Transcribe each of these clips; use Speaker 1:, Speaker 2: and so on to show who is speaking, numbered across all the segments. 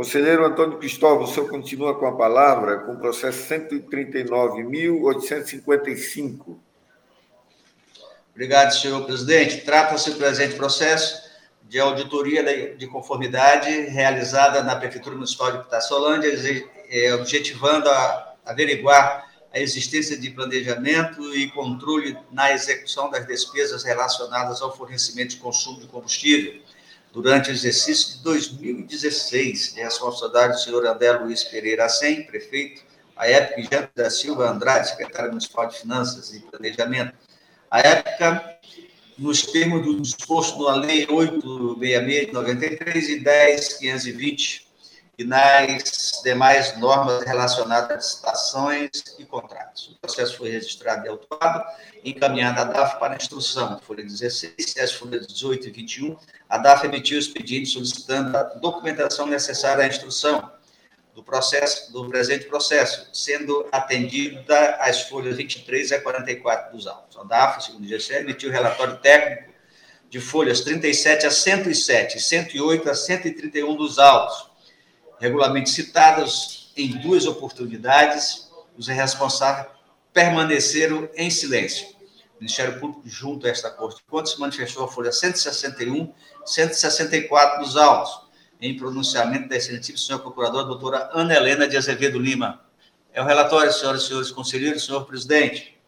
Speaker 1: Conselheiro Antônio Cristóvão, o senhor continua com a palavra, com o processo 139.855.
Speaker 2: Obrigado, senhor presidente. Trata-se do presente processo de auditoria de conformidade realizada na Prefeitura Municipal de Pitaçolândia, é, objetivando a averiguar a existência de planejamento e controle na execução das despesas relacionadas ao fornecimento e consumo de combustível durante o exercício de 2016, de responsabilidade do senhor André Luiz Pereira Sem, prefeito, a época, Jean da Silva Andrade, secretário municipal de Finanças e Planejamento, a época, nos termos do disposto na Lei 866 de 93 e 10520, e nas demais normas relacionadas a licitações e contratos. O processo foi registrado e autuado, encaminhado à DAF para instrução, folha 16, as folhas 18 e 21. A DAF emitiu o expediente solicitando a documentação necessária à instrução do processo do presente processo, sendo atendida as folhas 23 a 44 dos autos. A DAF, segundo o GCE, emitiu o relatório técnico de folhas 37 a 107 e 108 a 131 dos autos, regularmente citados em duas oportunidades, os responsáveis permaneceram em silêncio. O Ministério Público, junto a esta Corte de Contas, manifestou a folha 161, 164 dos autos, em pronunciamento da excelentíssima senhora procuradora, doutora Ana Helena de Azevedo Lima. É o relatório, senhoras e senhores conselheiros, senhor presidente.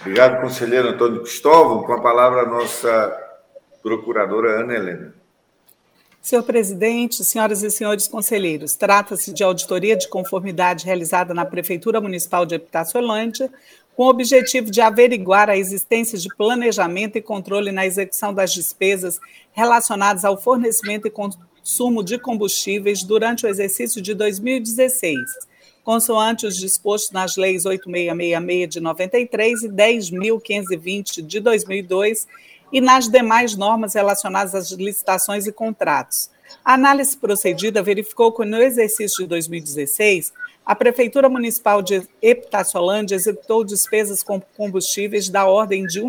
Speaker 1: Obrigado, conselheiro Antônio Cristóvão. Com a palavra a nossa procuradora Ana Helena.
Speaker 3: Senhor presidente, senhoras e senhores conselheiros, trata-se de auditoria de conformidade realizada na Prefeitura Municipal de Epitaciolândia, com o objetivo de averiguar a existência de planejamento e controle na execução das despesas relacionadas ao fornecimento e consumo de combustíveis durante o exercício de 2016, consoante os dispostos nas leis 8666 de 93 e 10.520 de 2002 e nas demais normas relacionadas às licitações e contratos. A análise procedida verificou que no exercício de 2016, a Prefeitura Municipal de Epitaciolândia executou despesas com combustíveis da ordem de R$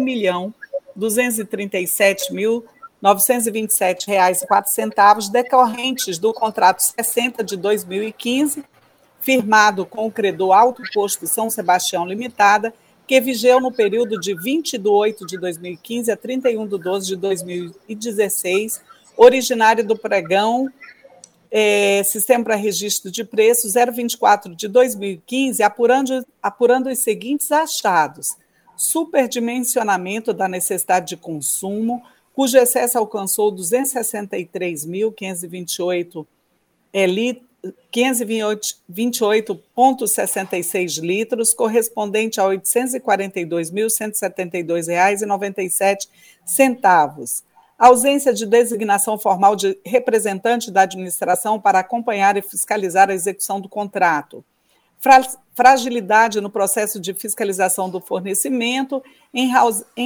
Speaker 3: 1.237.927,04 decorrentes do contrato 60 de 2015, firmado com o credor Alto Posto São Sebastião Limitada, que vigeu no período de 20 de 8 de 2015 a 31 de 12 de 2016, originário do pregão é, Sistema para Registro de Preços 024 de 2015, apurando, apurando os seguintes achados: superdimensionamento da necessidade de consumo, cujo excesso alcançou 263.528 é, litros 528,66 litros, correspondente a R$ 842.172,97. Ausência de designação formal de representante da administração para acompanhar e fiscalizar a execução do contrato. Fragilidade no processo de fiscalização do fornecimento, em,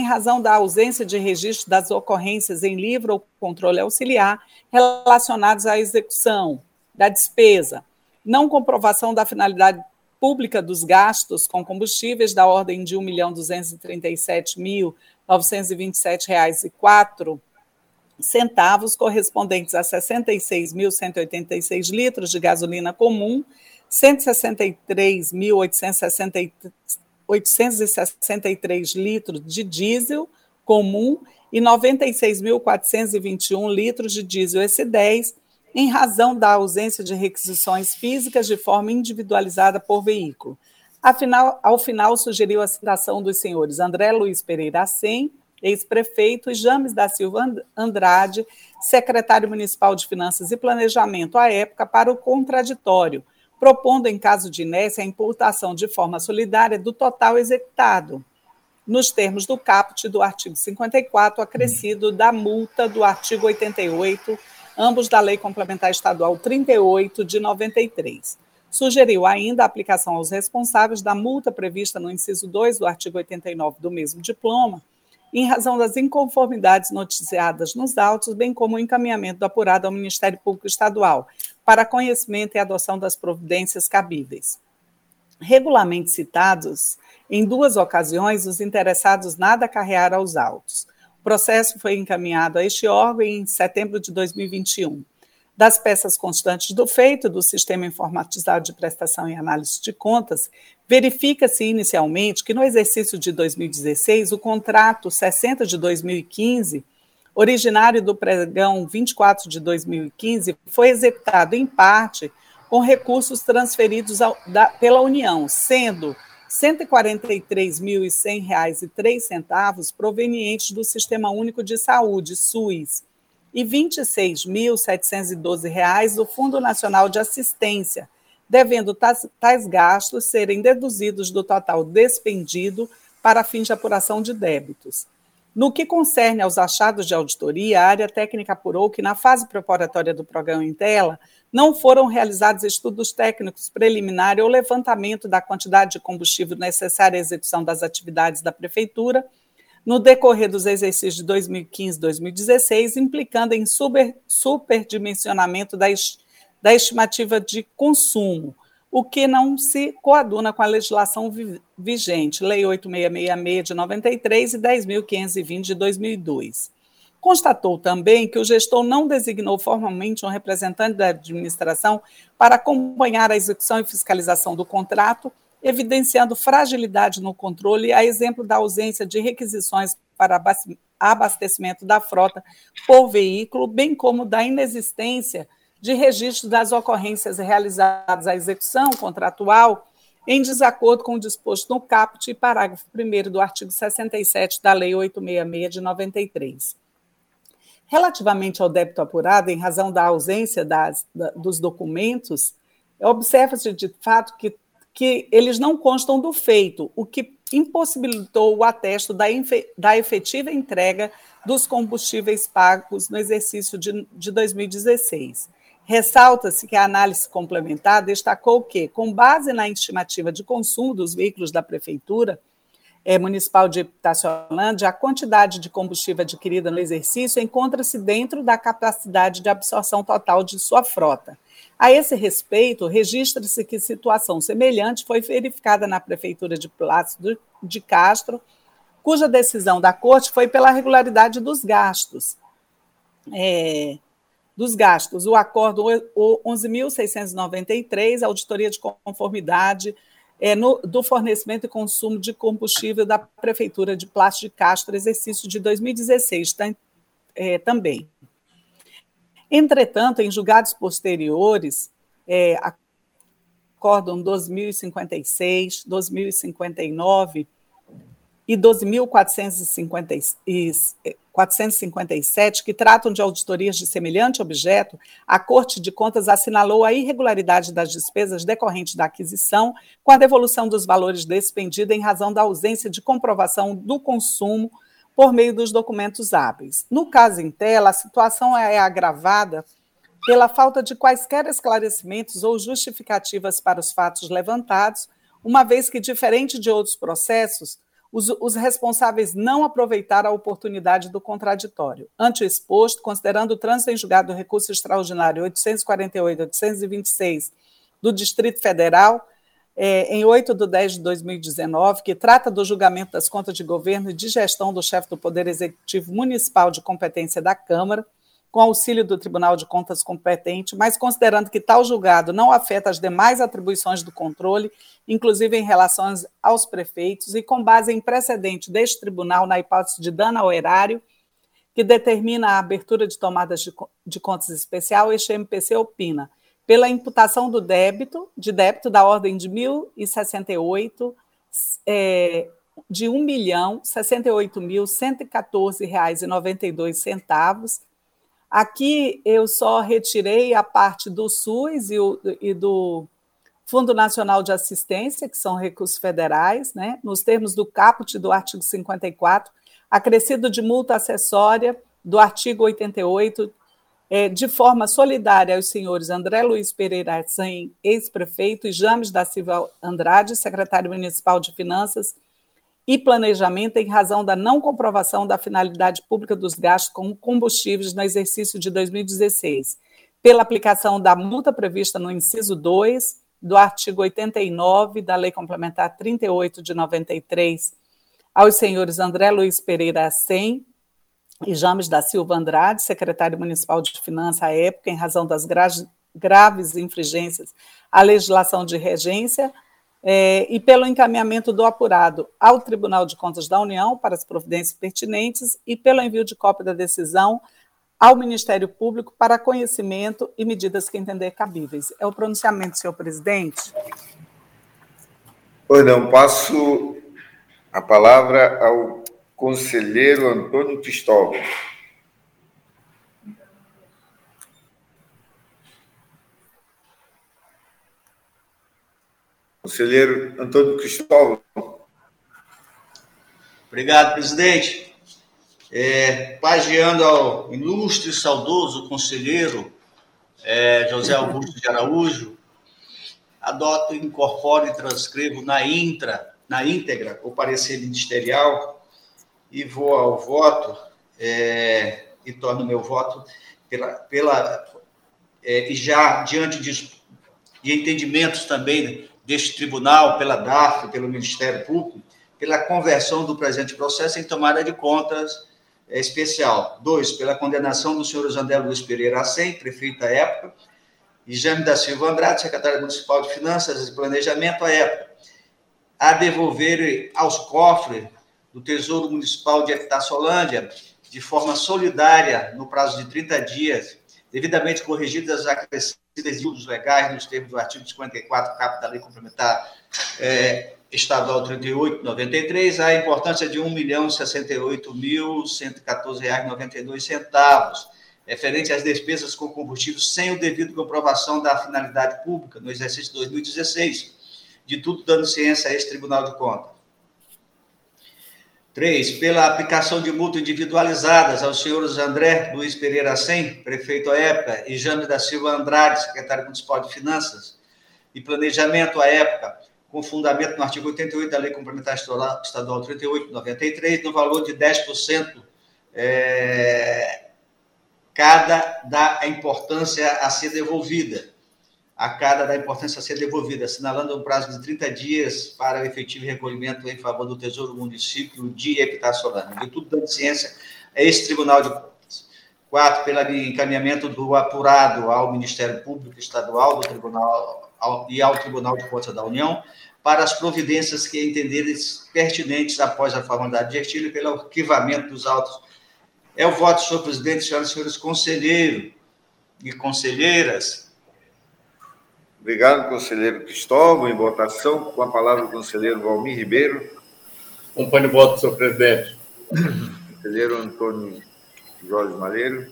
Speaker 3: razão da ausência de registro das ocorrências em livro ou controle auxiliar relacionados à execução da despesa, não comprovação da finalidade pública dos gastos com combustíveis da ordem de R$ 1.237.927,04 centavos, correspondentes a 66.186 litros de gasolina comum, 163.863 litros de diesel comum e 96.421 litros de diesel S10, em razão da ausência de requisições físicas de forma individualizada por veículo. Afinal, ao final, sugeriu a citação dos senhores André Luiz Pereira Assem, ex-prefeito, e James da Silva Andrade, secretário municipal de Finanças e Planejamento à época, para o contraditório, propondo, em caso de inércia, a imputação de forma solidária do total executado, nos termos do caput do artigo 54, acrescido da multa do artigo 88 ambos da Lei Complementar Estadual 38 de 93. Sugeriu ainda a aplicação aos responsáveis da multa prevista no inciso 2 do artigo 89 do mesmo diploma, em razão das inconformidades noticiadas nos autos, bem como o encaminhamento do apurado ao Ministério Público Estadual para conhecimento e adoção das providências cabíveis. Regularmente citados, em duas ocasiões, os interessados nada acarrearam aos autos. O processo foi encaminhado a este órgão em setembro de 2021. das peças constantes do feito do Sistema Informatizado de Prestação e Análise de Contas, verifica-se inicialmente que no exercício de 2016, o contrato 60 de 2015, originário do pregão 24 de 2015, foi executado em parte com recursos transferidos ao, da, pela União, sendo R$ 143.100,03 provenientes do Sistema Único de Saúde, SUS, e R$ 26.712 do Fundo Nacional de Assistência, devendo tais, tais gastos serem deduzidos do total despendido para fins de apuração de débitos. No que concerne aos achados de auditoria, a área técnica apurou que, na fase preparatória do programa em tela, não foram realizados estudos técnicos preliminares ou levantamento da quantidade de combustível necessária à execução das atividades da Prefeitura no decorrer dos exercícios de 2015 e 2016, implicando em super, superdimensionamento da, da estimativa de consumo, o que não se coaduna com a legislação vigente, Lei 8666 de 93 e 10.520 de 2002. Constatou também que o gestor não designou formalmente um representante da administração para acompanhar a execução e fiscalização do contrato evidenciando fragilidade no controle, a exemplo da ausência de requisições para abastecimento da frota por veículo, bem como da inexistência de registro das ocorrências realizadas à execução contratual em desacordo com o disposto no caput e parágrafo 1 do artigo 67 da Lei 866 de 93. Relativamente ao débito apurado, em razão da ausência das, da, dos documentos, observa-se de fato que que eles não constam do feito, o que impossibilitou o atesto da, da efetiva entrega dos combustíveis pagos no exercício de, de 2016. Ressalta-se que a análise complementar destacou que, com base na estimativa de consumo dos veículos da Prefeitura Municipal de Itaciolândia, a quantidade de combustível adquirida no exercício encontra-se dentro da capacidade de absorção total de sua frota. A esse respeito, registra-se que situação semelhante foi verificada na Prefeitura de Plácido de Castro, cuja decisão da Corte foi pela regularidade dos gastos. É, dos gastos, o acordo 11.693, auditoria de conformidade é, no, do fornecimento e consumo de combustível da Prefeitura de Plástico de Castro, exercício de 2016 tá, é, também. Entretanto, em julgados posteriores, é, acórdão 2056, 2059 e 12.457, que tratam de auditorias de semelhante objeto, a Corte de Contas assinalou a irregularidade das despesas decorrentes da aquisição, com a devolução dos valores despendidos em razão da ausência de comprovação do consumo por meio dos documentos hábeis. No caso em tela, a situação é agravada pela falta de quaisquer esclarecimentos ou justificativas para os fatos levantados, uma vez que, diferente de outros processos, os, os, responsáveis não aproveitaram a oportunidade do contraditório. Ante o exposto, considerando o trânsito em julgado do recurso extraordinário 848-826 do Distrito Federal, é, em 8 de 10 de 2019, que trata do julgamento das contas de governo e de gestão do chefe do Poder Executivo Municipal de competência da Câmara, com auxílio do Tribunal de Contas competente, mas considerando que tal julgado não afeta as demais atribuições do controle, inclusive em relação aos prefeitos, e com base em precedente deste tribunal na hipótese de dano ao erário, que determina a abertura de tomadas de, de contas especial, este MPC opina pela imputação do débito, de débito da ordem de 1.068, é, de R$ 1.068.114,92. Aqui eu só retirei a parte do SUS e, o, e do Fundo Nacional de Assistência, que são recursos federais, né, nos termos do caput do artigo 54, acrescido de multa acessória do artigo 88 é, de forma solidária aos senhores André Luiz Pereira Sem, ex-prefeito, e James da Silva Andrade, secretário municipal de Finanças e Planejamento, em razão da não comprovação da finalidade pública dos gastos com combustíveis no exercício de 2016, pela aplicação da multa prevista no inciso 2 do artigo 89 da Lei Complementar 38 de 93 aos senhores André Luiz Pereira Sem, e James da Silva Andrade, secretário municipal de Finanças à época, em razão das gra graves infringências à legislação de regência, é, e pelo encaminhamento do apurado ao Tribunal de Contas da União para as providências pertinentes e pelo envio de cópia da decisão ao Ministério Público para conhecimento e medidas que entender cabíveis. É o pronunciamento, senhor presidente.
Speaker 1: Pois não, passo a palavra ao conselheiro Antônio Cristóvão. Conselheiro Antônio Cristóvão.
Speaker 2: Obrigado, presidente. É, pagiando ao ilustre e saudoso conselheiro é, José Augusto de Araújo, adoto, incorporo e transcrevo na intra, na íntegra, o parecer ministerial e vou ao voto é, e torno meu voto pela, pela é, e já diante de, de entendimentos também deste tribunal, pela DAF, pelo Ministério Público, pela conversão do presente processo em tomada de contas é, especial. Dois, pela condenação do senhor André Luiz Pereira Acem, prefeito da época, e Jaime da Silva Andrade, secretário municipal de Finanças e Planejamento à época, a devolver aos cofres do Tesouro Municipal de Epitáciolândia, de forma solidária, no prazo de 30 dias, devidamente corrigidas as acrescidas juros legais nos termos do artigo 54, caput da Lei Complementar é, Estadual 3893, a importância de R$ 1.068.114,92, referente às despesas com combustível sem o devido comprovação da finalidade pública no exercício 2016, de tudo dando ciência a esse Tribunal de Contas. Três, pela aplicação de multas individualizadas aos senhores André Luiz Pereira Sem, prefeito à época, e Jane da Silva Andrade, secretário municipal de Finanças e Planejamento à época, com fundamento no artigo 88 da Lei Complementar Estadual 3893, no valor de 10% é, cada da importância a ser devolvida, a cada da importância a ser devolvida, assinalando um prazo de 30 dias para o efetivo recolhimento em favor do Tesouro Município de Epitaciolândia. De tudo dando ciência esse Tribunal de Contas. Quatro, pelo encaminhamento do apurado ao Ministério Público Estadual do Tribunal ao, e ao Tribunal de Contas da União para as providências que entenderem pertinentes após a formalidade de estímulo e pelo arquivamento dos autos é o voto, senhor presidente, senhoras e senhores conselheiros e conselheiras.
Speaker 1: Obrigado, conselheiro Cristóvão. Em votação, com a palavra o conselheiro Valmir Ribeiro.
Speaker 4: Acompanho o voto, senhor presidente.
Speaker 1: Conselheiro Antônio Jorge Malheiro.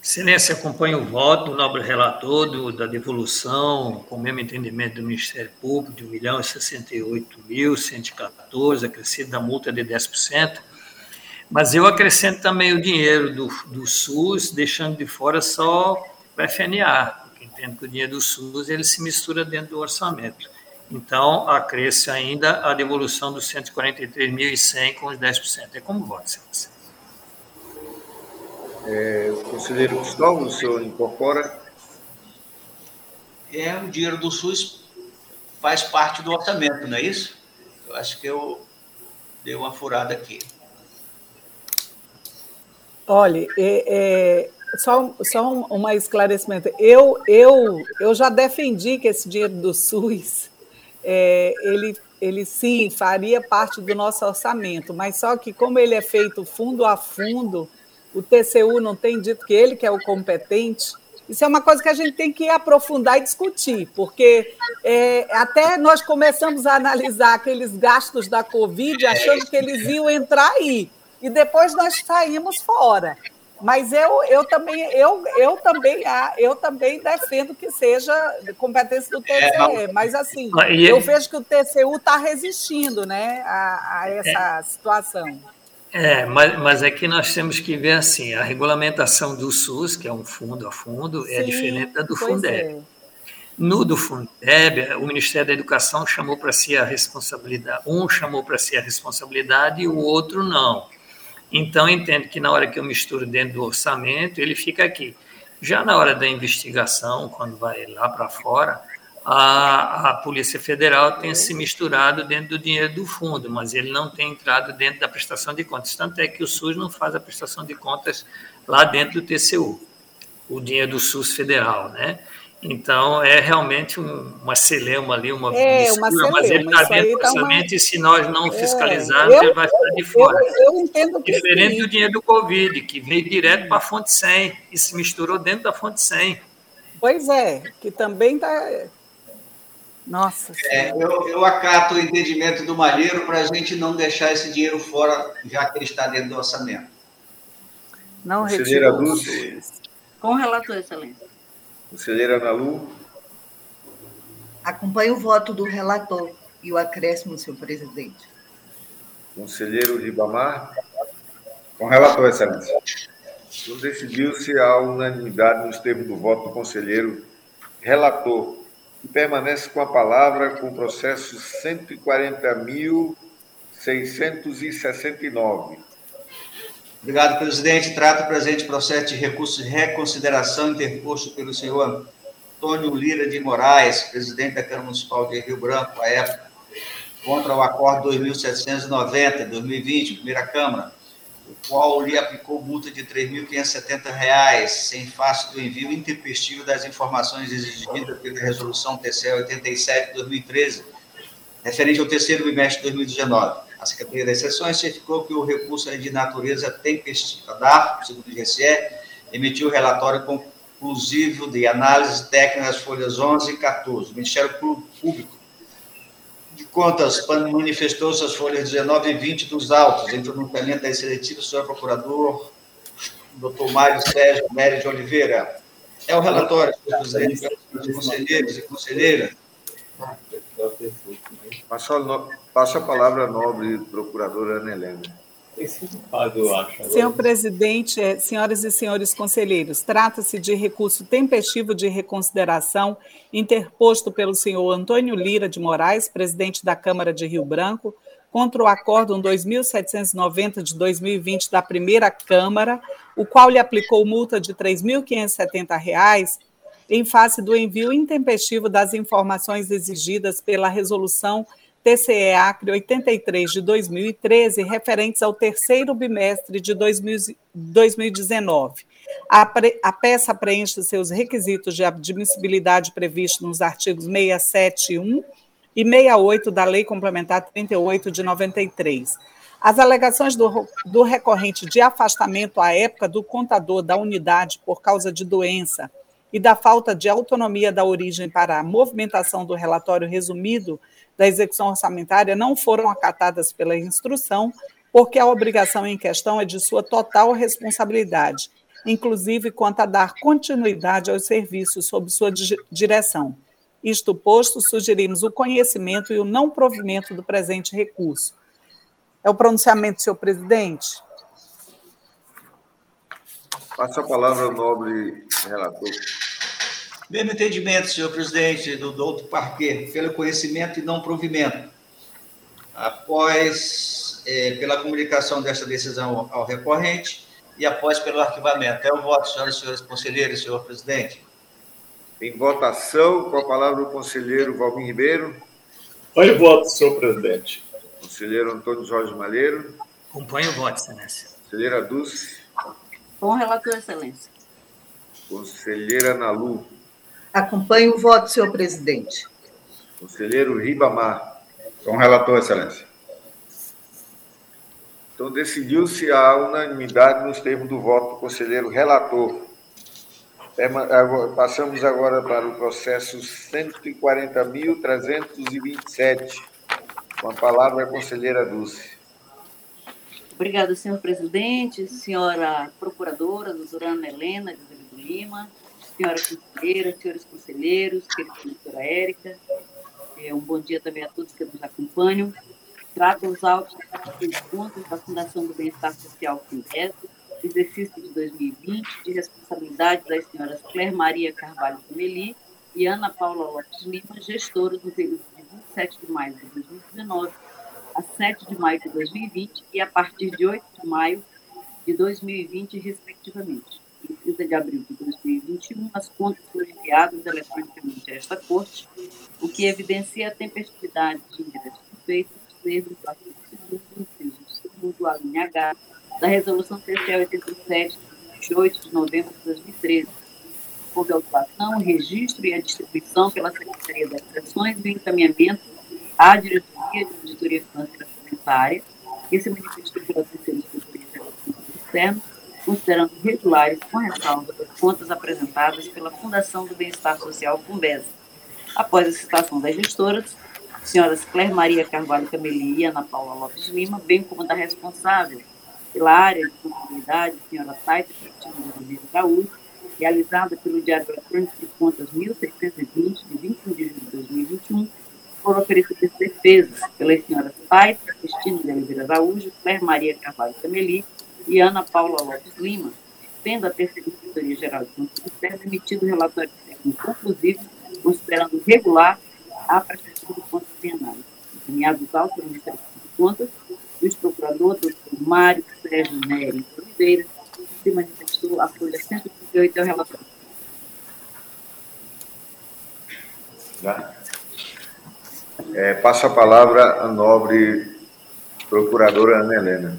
Speaker 5: Excelência, acompanho o voto do nobre relator do, da devolução, com o mesmo entendimento do Ministério Público, de R$ 1.068.114, acrescido da multa de 10%, mas eu acrescento também o dinheiro do, do SUS, deixando de fora só o FNA, entendo que o dinheiro do SUS ele se mistura dentro do orçamento. Então, acresce ainda a devolução dos 143.100 com os 10%. É como voto, senhor.
Speaker 1: É, conselheiro Cristóvão, o senhor incorpora?
Speaker 2: É, o dinheiro do SUS faz parte do orçamento, não é isso? Eu acho que eu dei uma furada aqui.
Speaker 3: Olha, é, é, só, só um, um esclarecimento. Eu, eu, eu já defendi que esse dinheiro do SUS, é, ele, ele sim faria parte do nosso orçamento, mas só que como ele é feito fundo a fundo, o TCU não tem dito que ele que é o competente, isso é uma coisa que a gente tem que aprofundar e discutir, porque é, até nós começamos a analisar aqueles gastos da Covid achando que eles iam entrar aí e depois nós saímos fora. Mas eu, eu também eu, eu também eu também defendo que seja competência do TCE, é, mas assim eu vejo que o TCU está resistindo, né, a, a essa é, situação.
Speaker 5: É, mas, mas é que nós temos que ver assim, a regulamentação do SUS, que é um fundo a fundo, é Sim, é diferente da do Fundeb. É. No do Fundeb, o Ministério da Educação chamou para si a responsabilidade, um chamou para si a responsabilidade e o outro não. Então, entendo que na hora que eu misturo dentro do orçamento, ele fica aqui. Já na hora da investigação, quando vai lá para fora, a, a Polícia Federal tenha se misturado dentro do dinheiro do fundo, mas ele não tem entrado dentro da prestação de contas. Tanto é que o SUS não faz a prestação de contas lá dentro do TCU, o dinheiro do SUS federal, né? Então, é realmente um, uma celeuma ali, uma
Speaker 3: é, mistura, uma celeuma,
Speaker 5: mas ele está dentro do orçamento uma... e se nós não fiscalizarmos, é, ele vai ficar de fora.
Speaker 3: Eu, eu entendo que
Speaker 5: Diferente
Speaker 3: sim.
Speaker 5: do dinheiro do Covid, que veio direto para a fonte 100 e se misturou dentro da fonte 100.
Speaker 3: Pois é, que também está... Nossa
Speaker 2: é, eu, eu acato o entendimento do Malheiro para a gente não deixar esse dinheiro fora, já que ele está dentro do orçamento.
Speaker 3: Não retirou.
Speaker 6: Com o relator, excelência.
Speaker 1: Conselheira Nalu.
Speaker 7: Acompanho o voto do relator e o acréscimo, senhor presidente.
Speaker 1: Conselheiro Ribamar.
Speaker 8: Com relator, excelência.
Speaker 1: Então, decidiu-se a unanimidade nos termos do voto do conselheiro relator, que permanece com a palavra com o processo 140.669.
Speaker 2: Obrigado, presidente. Trata o presente processo de recurso de reconsideração interposto pelo senhor Antônio Lira de Moraes, presidente da Câmara Municipal de Rio Branco, à época, contra o acordo 2790, 2020, primeira Câmara, o qual lhe aplicou multa de R$ 3.570, sem face do envio intempestivo das informações exigidas pela Resolução TCE 87 2013, referente ao terceiro bimestre de 2019. A Secretaria das Seções certificou que o recurso é de natureza tempestiva. A DAF, segundo o IGCE, emitiu o relatório conclusivo de análise técnica das folhas 11 e 14. O Ministério Público de Contas manifestou suas folhas 19 e 20 dos autos, em pronunciamento da seletiva, o senhor procurador, doutor Mário Sérgio Nery de Oliveira. É o relatório, senhor presidente, conselheiros e conselheiras.
Speaker 1: Passo a, palavra à nobre procuradora Ana Helena.
Speaker 3: Senhor presidente, eh, senhoras e senhores conselheiros, trata-se de recurso tempestivo de reconsideração interposto pelo senhor Antônio Lira de Moraes, presidente da Câmara de Rio Branco, contra o Acórdão 2790 de 2020 da primeira Câmara, o qual lhe aplicou multa de R$ 3.570 em face do envio intempestivo das informações exigidas pela resolução TCE Acre 83 de 2013, referentes ao terceiro bimestre de 2019. A, pre, a peça preenche seus requisitos de admissibilidade previstos nos artigos 671 e 68 da Lei Complementar 38 de 93. As alegações do, do recorrente de afastamento à época do contador da unidade por causa de doença e da falta de autonomia da origem para a movimentação do relatório resumido da execução orçamentária não foram acatadas pela instrução, porque a obrigação em questão é de sua total responsabilidade, inclusive quanto a dar continuidade aos serviços sob sua direção. Isto posto, sugerimos o conhecimento e o não provimento do presente recurso. É o pronunciamento, senhor presidente?
Speaker 1: Passo a palavra ao nobre relator.
Speaker 2: Mesmo entendimento, senhor presidente, do doutor Parquet, pelo conhecimento e não provimento. Após, é, pela comunicação desta decisão ao recorrente e após pelo arquivamento. É o voto, senhoras e senhores conselheiros, senhor presidente.
Speaker 1: Em votação, com a palavra o conselheiro Valmir Ribeiro.
Speaker 4: Olha o voto, senhor presidente.
Speaker 1: Conselheiro Antônio Jorge Malheiro.
Speaker 5: Acompanhe o voto, excelência.
Speaker 1: Conselheira Dulce.
Speaker 6: Com o relator, excelência.
Speaker 1: Conselheira Nalu.
Speaker 7: Acompanho o voto, senhor presidente.
Speaker 1: Conselheiro Ribamar.
Speaker 8: Com relator, excelência.
Speaker 1: Então, decidiu-se a unanimidade nos termos do voto do conselheiro relator. Passamos agora para o processo 140.327. Com a palavra a conselheira Dulce.
Speaker 6: Obrigada, senhor presidente, senhora procuradora, doutora Ana Helena de Lima, senhora conselheira, senhores conselheiros, querida doutora Érica, é, um bom dia também a todos que nos acompanham. Tratam os autos de contas da Fundação do Bem-Estar Social Fundesp, exercício de 2020, de responsabilidade das senhoras Claire Maria Carvalho Meli e Ana Paula Lopes Lima, gestoras no período de 27 de maio de 2019 a 7 de maio de 2020 e a partir de 8 de maio de 2020, respectivamente. Em 30 de abril de 2021, as contas foram enviadas eletronicamente a esta Corte o que evidencia a tempestividade de ingressos feitos termos do artigo 2 inciso 2 do alínea H da Resolução TCE 87, de 8 de novembro de 2013, houve a autuação, o registro e a distribuição pela Secretaria das Seções e o encaminhamento à Diretoria de Auditoria Financeira Comunitária, que se manifestou pela Secretaria de Externo, considerando regulares com ressalva das contas apresentadas pela Fundação do Bem-Estar Social Fumbesa. Após a citação das gestoras, senhoras Claire Maria Carvalho Cameli e Ana Paula Lopes Lima, bem como da responsável pela área de contabilidade, senhora Taita Cristina de Araújo, realizada pelo Diário Eletrônico de Contas 1620, de 21 de julho de 2021, foram oferecidas defesas pelas senhoras Taita Cristina de Oliveira Araújo, Claire Maria Carvalho Cameli e Ana Paula Lopes Lima, tendo a terceira Inspetoria Geral de Contas Externas emitido relatório técnico conclusivo, considerando regular a prestação de contas bienais, encaminhados ao Ministério de Contas, o procurador, doutor Mário Sérgio Nery Oliveira, se manifestou a folha 138 ao relatório.
Speaker 1: É, passo a palavra à nobre procuradora Ana Helena.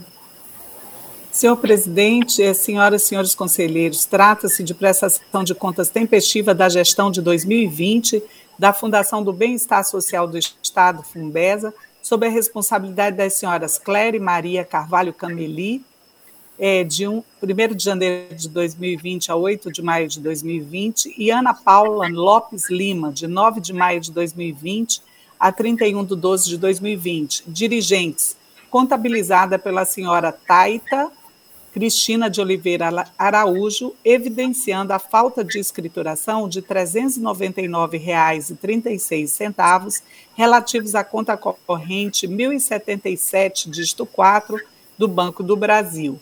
Speaker 3: Senhor presidente, senhoras e senhores conselheiros, trata-se de prestação de contas tempestiva da gestão de 2020 da Fundação do Bem-Estar Social do Estado, Fumbesa, sob a responsabilidade das senhoras Claire Maria Carvalho Cameli, é, de 1, 1 de janeiro de 2020 a 8 de maio de 2020, e Ana Paula Lopes Lima, de 9 de maio de 2020 a 31 de 12 de 2020. Dirigentes, contabilizada pela senhora Taita Cristina de Oliveira Araújo, evidenciando a falta de escrituração de R$ 399,36 relativos à conta corrente 1077, dígito 4, do Banco do Brasil,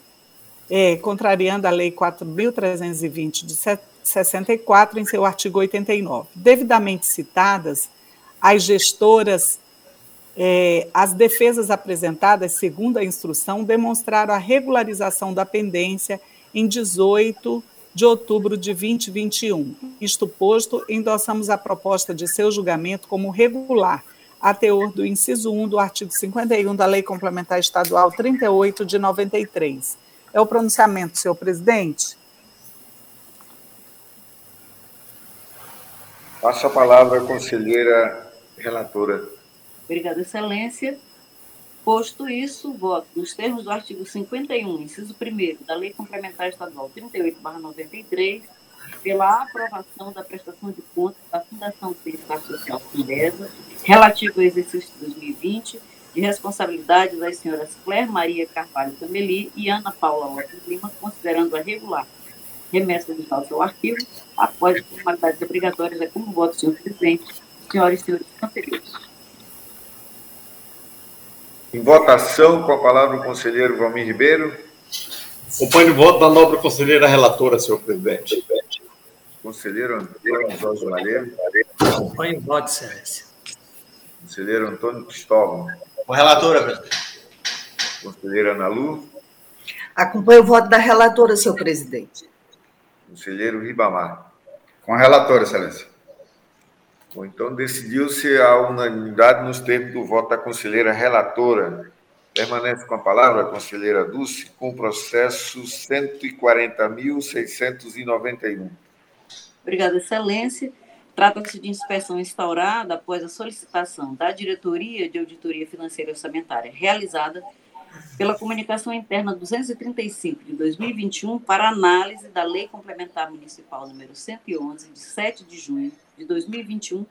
Speaker 3: é, contrariando a Lei 4.320 de 64, em seu artigo 89. Devidamente citadas, as gestoras é, as defesas apresentadas, segundo a instrução, demonstraram a regularização da pendência em 18 de outubro de 2021. Isto posto, endossamos a proposta de seu julgamento como regular, a teor do inciso 1 do artigo 51 da Lei Complementar Estadual 38 de 93. É o pronunciamento, senhor presidente.
Speaker 1: Passo a palavra à conselheira relatora.
Speaker 6: Obrigada, Excelência. Posto isso, voto nos termos do artigo 51, inciso 1 da Lei Complementar Estadual 38-93, pela aprovação da prestação de contas da Fundação do Bem-Estar Social Fundesa, relativo ao exercício de 2020, de responsabilidade das senhoras Claire Maria Carvalho Cameli e Ana Paula Lopes Lima, considerando a regular remessa de tal seu arquivo, após as formalidades obrigatórias, é como voto, senhor presidente, senhoras e senhores conselheiros.
Speaker 1: Em votação, com a palavra o conselheiro Valmir Ribeiro.
Speaker 4: Acompanho o voto da nobre conselheira relatora, senhor presidente.
Speaker 1: Conselheiro Antônio Jorge Malheiro.
Speaker 5: Acompanho o voto, excelência.
Speaker 1: Conselheiro Antônio Cristóvão.
Speaker 2: Com relatora, presidente.
Speaker 1: Conselheira Ana Lu.
Speaker 7: Acompanho o voto da relatora, senhor presidente.
Speaker 1: Conselheiro Ribamar.
Speaker 8: Com a relatora, excelência.
Speaker 1: Bom, então decidiu-se a unanimidade nos termos do voto da conselheira relatora. Permanece com a palavra a conselheira Dulce, com o processo 140.691.
Speaker 6: Obrigada, Excelência. Trata-se de inspeção instaurada após a solicitação da Diretoria de Auditoria Financeira e Orçamentária, realizada pela Comunicação Interna 235 de 2021 para análise da Lei Complementar Municipal número 111, de 7 de junho de 2021,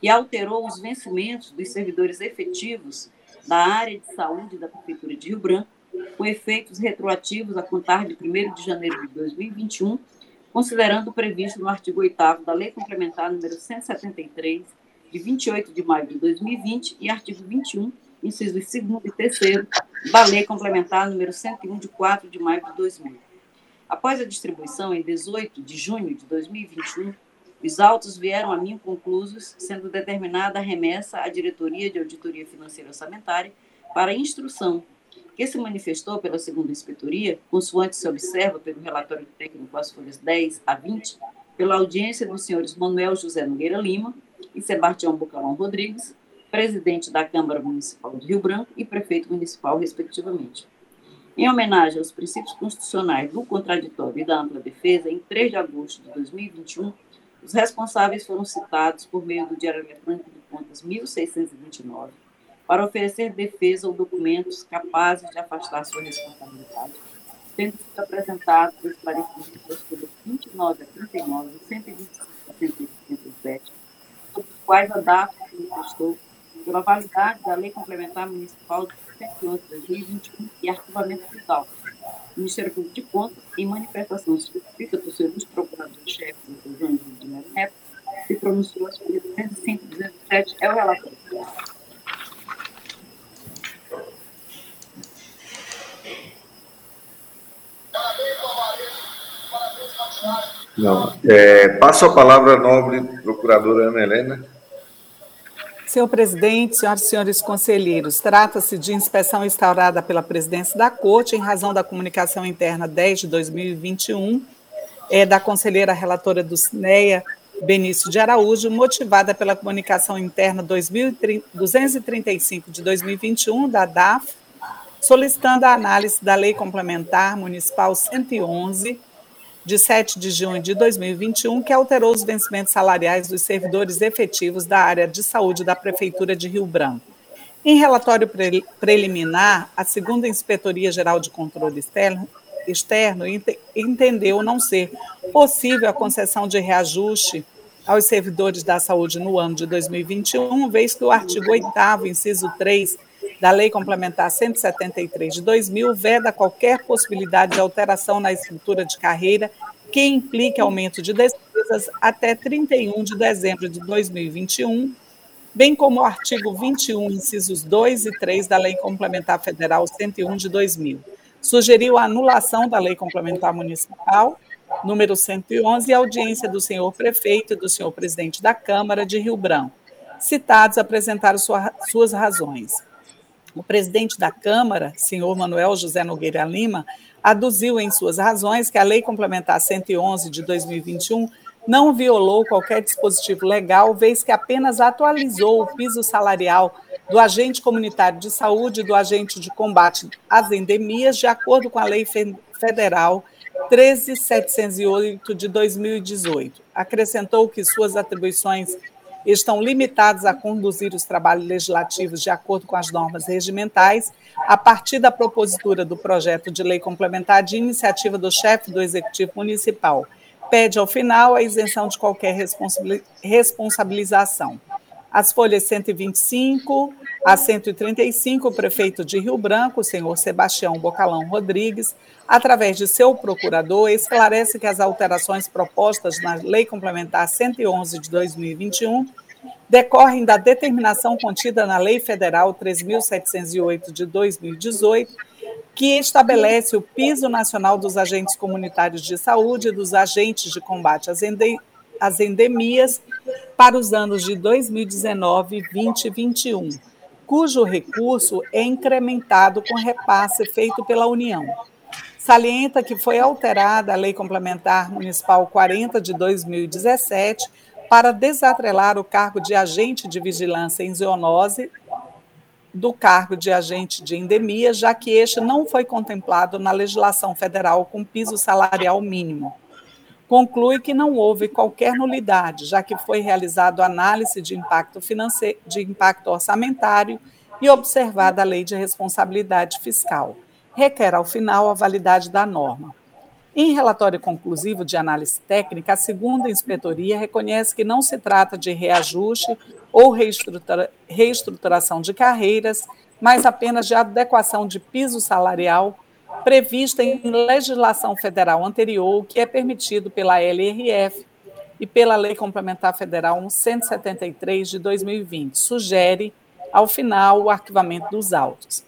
Speaker 6: que alterou os vencimentos dos servidores efetivos da área de saúde da Prefeitura de Rio Branco, com efeitos retroativos a contar de 1 de janeiro de 2021, considerando o previsto no artigo 8 da Lei Complementar número 173, de 28 de maio de 2020, e artigo 21, incisos 2 e 3 da Lei Complementar número 101, de 4 de maio de 2000. Após a distribuição, em 18 de junho de 2021, os autos vieram a mim conclusos, sendo determinada a remessa à Diretoria de Auditoria Financeira Orçamentária para instrução, que se manifestou pela segunda inspetoria, consoante se observa pelo relatório técnico as folhas 10 a 20, pela audiência dos senhores Manuel José Nogueira Lima e Sebastião Bucalão Rodrigues, presidente da Câmara Municipal de Rio Branco e prefeito municipal, respectivamente. Em homenagem aos princípios constitucionais do contraditório e da ampla defesa, em 3 de agosto de 2021, os responsáveis foram citados por meio do Diário Eletrônico de Contas 1629 para oferecer defesa ou documentos capazes de afastar sua responsabilidade, tendo sido esclarecimentos das folhas 29 a 39, 125 a 167, sobre os quais a DAF manifestou pela validade da Lei Complementar Municipal de 111 de 2021 e arquivamento dos autos. O Ministério Público de Contas, em manifestação específica do seu vice-procurador-chefe, Dr. João de Melo Neto, se pronunciou sobre 205 e 207, é o relatório.
Speaker 1: Não. É, passo a palavra à nobre procuradora Ana Helena.
Speaker 3: Senhor presidente, senhoras e senhores conselheiros, trata-se de inspeção instaurada pela presidência da Corte em razão da comunicação interna 10 de 2021 é, da conselheira relatora do CNEA, Benício de Araújo, motivada pela comunicação interna 235 de 2021 da DAF, solicitando a análise da Lei Complementar Municipal 111 de 7 de junho de 2021, que alterou os vencimentos salariais dos servidores efetivos da área de saúde da Prefeitura de Rio Branco. Em relatório pre preliminar, a segunda Inspetoria Geral de Controle Externo, externo ent entendeu não ser possível a concessão de reajuste aos servidores da saúde no ano de 2021, vez que o artigo 8 inciso 3 da Lei Complementar 173 de 2000 veda qualquer possibilidade de alteração na estrutura de carreira que implique aumento de despesas até 31 de dezembro de 2021, bem como o artigo 21, incisos 2 e 3 da Lei Complementar Federal 101 de 2000. Sugeriu a anulação da Lei Complementar Municipal número 111 e audiência do senhor prefeito e do senhor presidente da Câmara de Rio Branco. Citados apresentaram sua, suas razões. O presidente da Câmara, senhor Manuel José Nogueira Lima, aduziu em suas razões que a Lei Complementar 111 de 2021 não violou qualquer dispositivo legal, vez que apenas atualizou o piso salarial do agente comunitário de saúde e do agente de combate às endemias, de acordo com a Lei Federal 13708 de 2018. Acrescentou que suas atribuições estão limitados a conduzir os trabalhos legislativos de acordo com as normas regimentais, a partir da propositura do projeto de lei complementar de iniciativa do chefe do Executivo Municipal. Pede, ao final, a isenção de qualquer responsabilização. As folhas 125 a 135, o prefeito de Rio Branco, o senhor Sebastião Bocalão Rodrigues, através de seu procurador, esclarece que as alterações propostas na Lei Complementar 111 de 2021 decorrem da determinação contida na Lei Federal 3.708 de 2018, que estabelece o piso nacional dos agentes comunitários de saúde e dos agentes de combate às, às endemias para os anos de 2019, 20 e 21, cujo recurso é incrementado com repasse feito pela União. Salienta que foi alterada a Lei Complementar Municipal 40 de 2017 para desatrelar o cargo de agente de vigilância em zoonose do cargo de agente de endemia, já que este não foi contemplado na legislação federal com piso salarial mínimo. Conclui que não houve qualquer nulidade, já que foi realizado análise de impacto financeiro, de impacto orçamentário e observada a lei de responsabilidade fiscal requer, ao final, a validade da norma. Em relatório conclusivo de análise técnica, a segunda inspetoria reconhece que não se trata de reajuste ou reestrutura, reestruturação de carreiras, mas apenas de adequação de piso salarial prevista em legislação federal anterior, que é permitido pela LRF e pela Lei Complementar Federal 173 de 2020. Sugere, ao final, o arquivamento dos autos.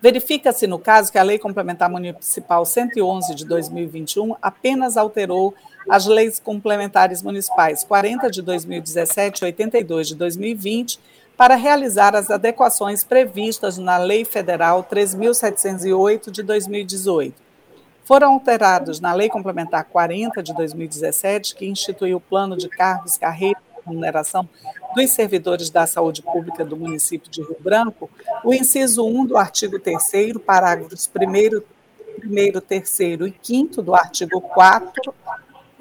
Speaker 3: Verifica-se, no caso, que a Lei Complementar Municipal 111 de 2021 apenas alterou as leis complementares municipais 40 de 2017 e 82 de 2020 para realizar as adequações previstas na Lei Federal 3.708 de 2018. Foram alterados na Lei Complementar 40 de 2017, que instituiu o Plano de Cargos, Carreiras remuneração dos servidores da saúde pública do município de Rio Branco, o inciso 1 do artigo 3 parágrafos 1 primeiro, terceiro e quinto do artigo 4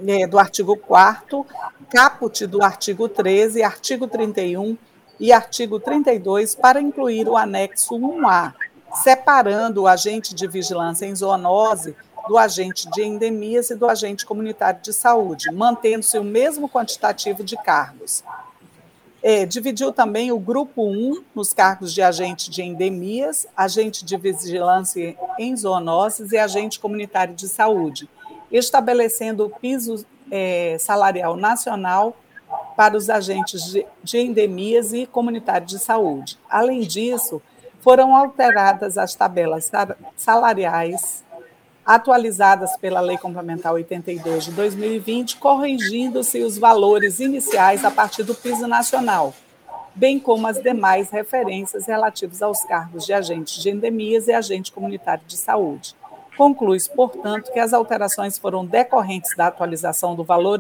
Speaker 3: é, do artigo 4 caput do artigo 13, artigo 31 e artigo 32 para incluir o anexo 1A, separando o agente de vigilância em zoonose do agente de endemias e do agente comunitário de saúde, mantendo-se o mesmo quantitativo de cargos. É, dividiu também o grupo 1 nos cargos de agente de endemias, agente de vigilância em zoonoses e agente comunitário de saúde, estabelecendo o piso é, salarial nacional para os agentes de, de endemias e comunitários de saúde. Além disso, foram alteradas as tabelas salariais atualizadas pela Lei Complementar 82 de 2020, corrigindo-se os valores iniciais a partir do piso nacional, bem como as demais referências relativas aos cargos de agentes de endemias e agente comunitário de saúde. Conclui-se, portanto, que as alterações foram decorrentes da atualização do valor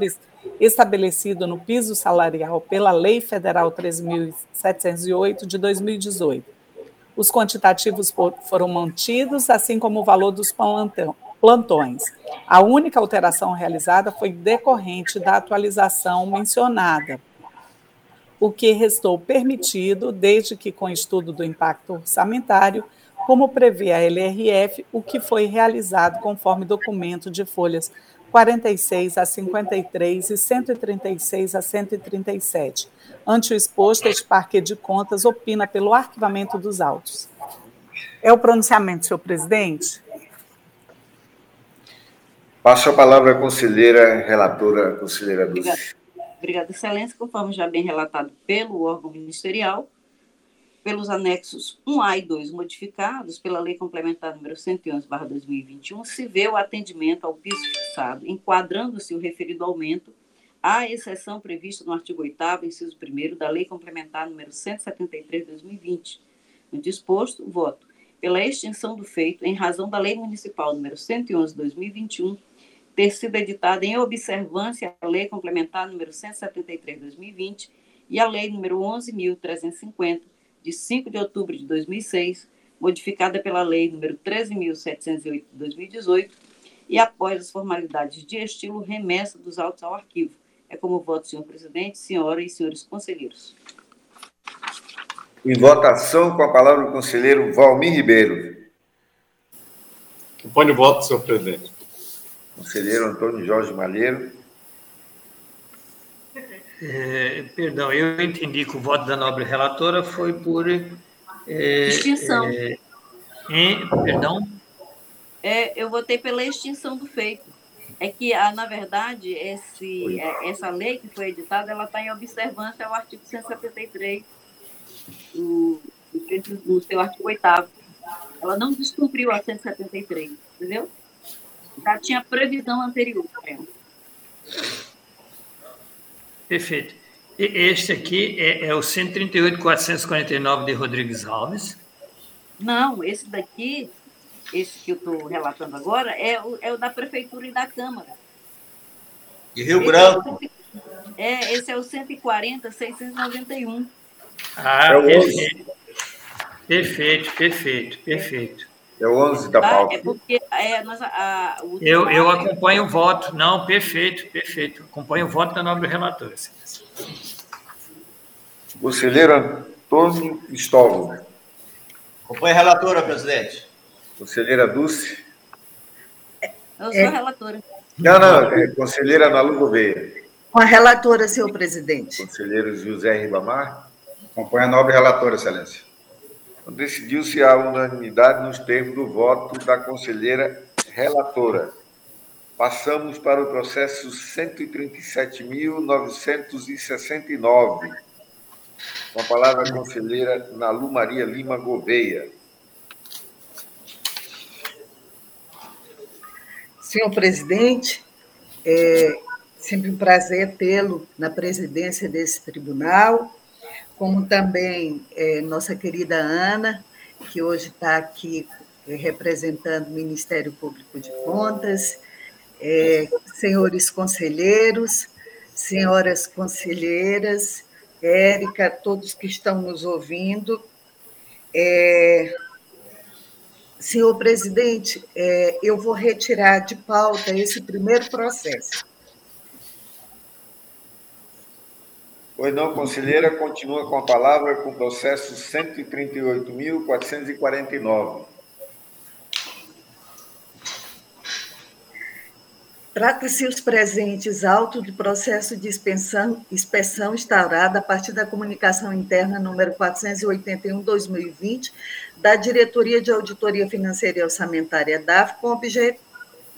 Speaker 3: estabelecido no piso salarial pela Lei Federal 13.708 de 2018 os quantitativos foram mantidos, assim como o valor dos plantões. A única alteração realizada foi decorrente da atualização mencionada, o que restou permitido, desde que com estudo do impacto orçamentário, como prevê a LRF, o que foi realizado conforme documento de folhas 46 a 53 e 136 a 137. Ante o exposto, este parque de contas opina pelo arquivamento dos autos. É o pronunciamento, senhor presidente?
Speaker 1: Passo a palavra à conselheira relatora, conselheira Dulce.
Speaker 6: Obrigada, excelência. Conforme já bem relatado pelo órgão ministerial, pelos anexos 1A e 2 modificados pela Lei Complementar número 111/2021, se vê o atendimento ao piso fixado, enquadrando-se o referido aumento à exceção prevista no artigo 8º, inciso 1 da Lei Complementar número 173/2020. No disposto, voto pela extinção do feito em razão da Lei Municipal número 111/2021 ter sido editada em observância à Lei Complementar número 173/2020 e à Lei número 11.350 de 5 de outubro de 2006, modificada pela Lei nº 13.708 de 2018, e após as formalidades de estilo, remessa dos autos ao arquivo. É como voto, senhor presidente, senhora e senhores conselheiros.
Speaker 1: Em votação, com a palavra o conselheiro Valmir Ribeiro.
Speaker 4: Acompanhe o voto, senhor presidente.
Speaker 1: Conselheiro Antônio Jorge Malheiro.
Speaker 5: É, perdão, eu entendi que o voto da nobre relatora foi por. É,
Speaker 6: extinção. É,
Speaker 5: perdão?
Speaker 6: É, eu votei pela extinção do feito. É que, ah, na verdade, esse, é, essa lei que foi editada, ela está em observância ao artigo 173, do, do seu artigo 8 Ela não descumpriu a 173, entendeu? Já tinha previsão anterior para ela.
Speaker 5: Perfeito. E este aqui é, é o 138.449 de Rodrigues Alves.
Speaker 6: Não, esse daqui, esse que eu estou relatando agora, é o, é o da Prefeitura e da Câmara.
Speaker 2: De Rio esse Branco.
Speaker 6: É, é, esse é o 140.691.
Speaker 5: Ah, é perfeito. Perfeito, perfeito, perfeito.
Speaker 1: É o 11 da pauta.
Speaker 6: É porque é, nós, a,
Speaker 5: o eu, eu acompanho o voto. Não, perfeito, perfeito. Acompanho o voto da nobre relatora.
Speaker 1: Conselheiro Antônio Cristóvão.
Speaker 2: Acompanho a relatora, presidente.
Speaker 1: Conselheira Dulce.
Speaker 6: Eu sou é. a relatora.
Speaker 1: Não, não, é conselheira Nalu Gouveia.
Speaker 7: Com a relatora, senhor presidente.
Speaker 1: Conselheiro José Ribamar.
Speaker 8: Acompanho a nobre relatora, excelência.
Speaker 1: Decidiu-se a unanimidade nos termos do voto da conselheira relatora. Passamos para o processo 137.969. Com a palavra a conselheira Nalu Maria Lima Gouveia.
Speaker 7: Senhor presidente, é sempre um prazer tê-lo na presidência desse tribunal como também é, nossa querida Ana, que hoje está aqui é, representando o Ministério Público de Contas, é, senhores conselheiros, senhoras conselheiras, Érica, todos que estão nos ouvindo. É, senhor presidente, é, eu vou retirar de pauta esse primeiro processo.
Speaker 1: Pois não, conselheira, continua com a palavra com o processo 138.449.
Speaker 7: Trata-se os presentes auto de processo de inspeção, inspeção instaurada a partir da comunicação interna número 481-2020 da Diretoria de Auditoria Financeira e Orçamentária DAF, com objeto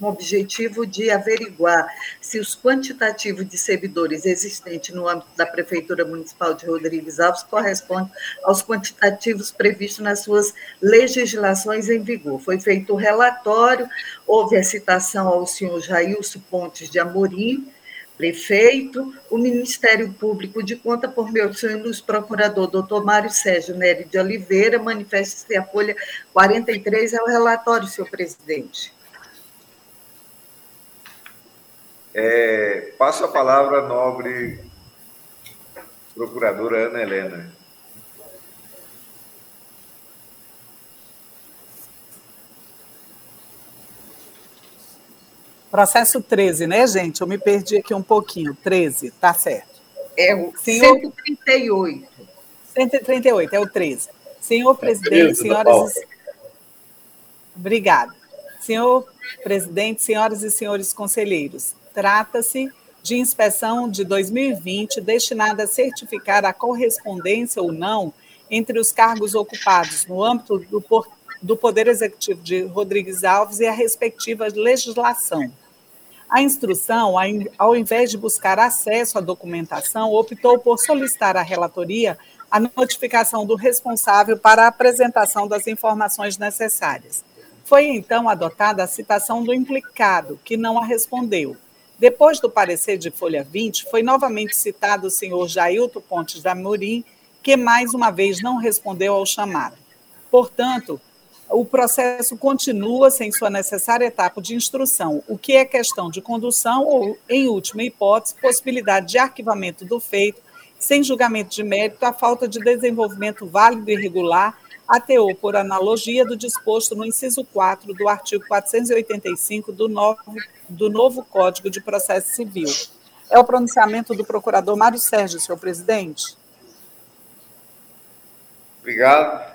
Speaker 7: com o objetivo de averiguar se os quantitativos de servidores existentes no âmbito da Prefeitura Municipal de Rodrigues Alves correspondem aos quantitativos previstos nas suas legislações em vigor. Foi feito o relatório, houve a citação ao senhor Jailson Pontes de Amorim, prefeito, o Ministério Público de Conta por meu senhor procurador doutor Mário Sérgio Nery de Oliveira, manifesta-se a folha 43, é o relatório, senhor presidente.
Speaker 1: É, passo a palavra à nobre procuradora Ana Helena.
Speaker 3: Processo 13, né, gente? Eu me perdi aqui um pouquinho. 13, tá certo.
Speaker 7: É o Senhor... 138.
Speaker 3: 138, é o 13. Senhor presidente, é senhoras e... Obrigada. Senhor presidente, senhoras e senhores conselheiros, Trata-se de inspeção de 2020 destinada a certificar a correspondência ou não entre os cargos ocupados no âmbito do, do Poder Executivo de Rodrigues Alves e a respectiva legislação. A instrução, ao invés de buscar acesso à documentação, optou por solicitar à relatoria a notificação do responsável para a apresentação das informações necessárias. Foi então adotada a citação do implicado, que não a respondeu. Depois do parecer de folha 20, foi novamente citado o senhor Jailton Pontes da Morim, que mais uma vez não respondeu ao chamado. Portanto, o processo continua sem sua necessária etapa de instrução, o que é questão de condução ou, em última hipótese, possibilidade de arquivamento do feito, sem julgamento de mérito, a falta de desenvolvimento válido e regular ateou por analogia do disposto no inciso 4 do artigo 485 do novo, do novo Código de Processo Civil. É o pronunciamento do procurador Mário Sérgio, senhor presidente.
Speaker 1: Obrigado,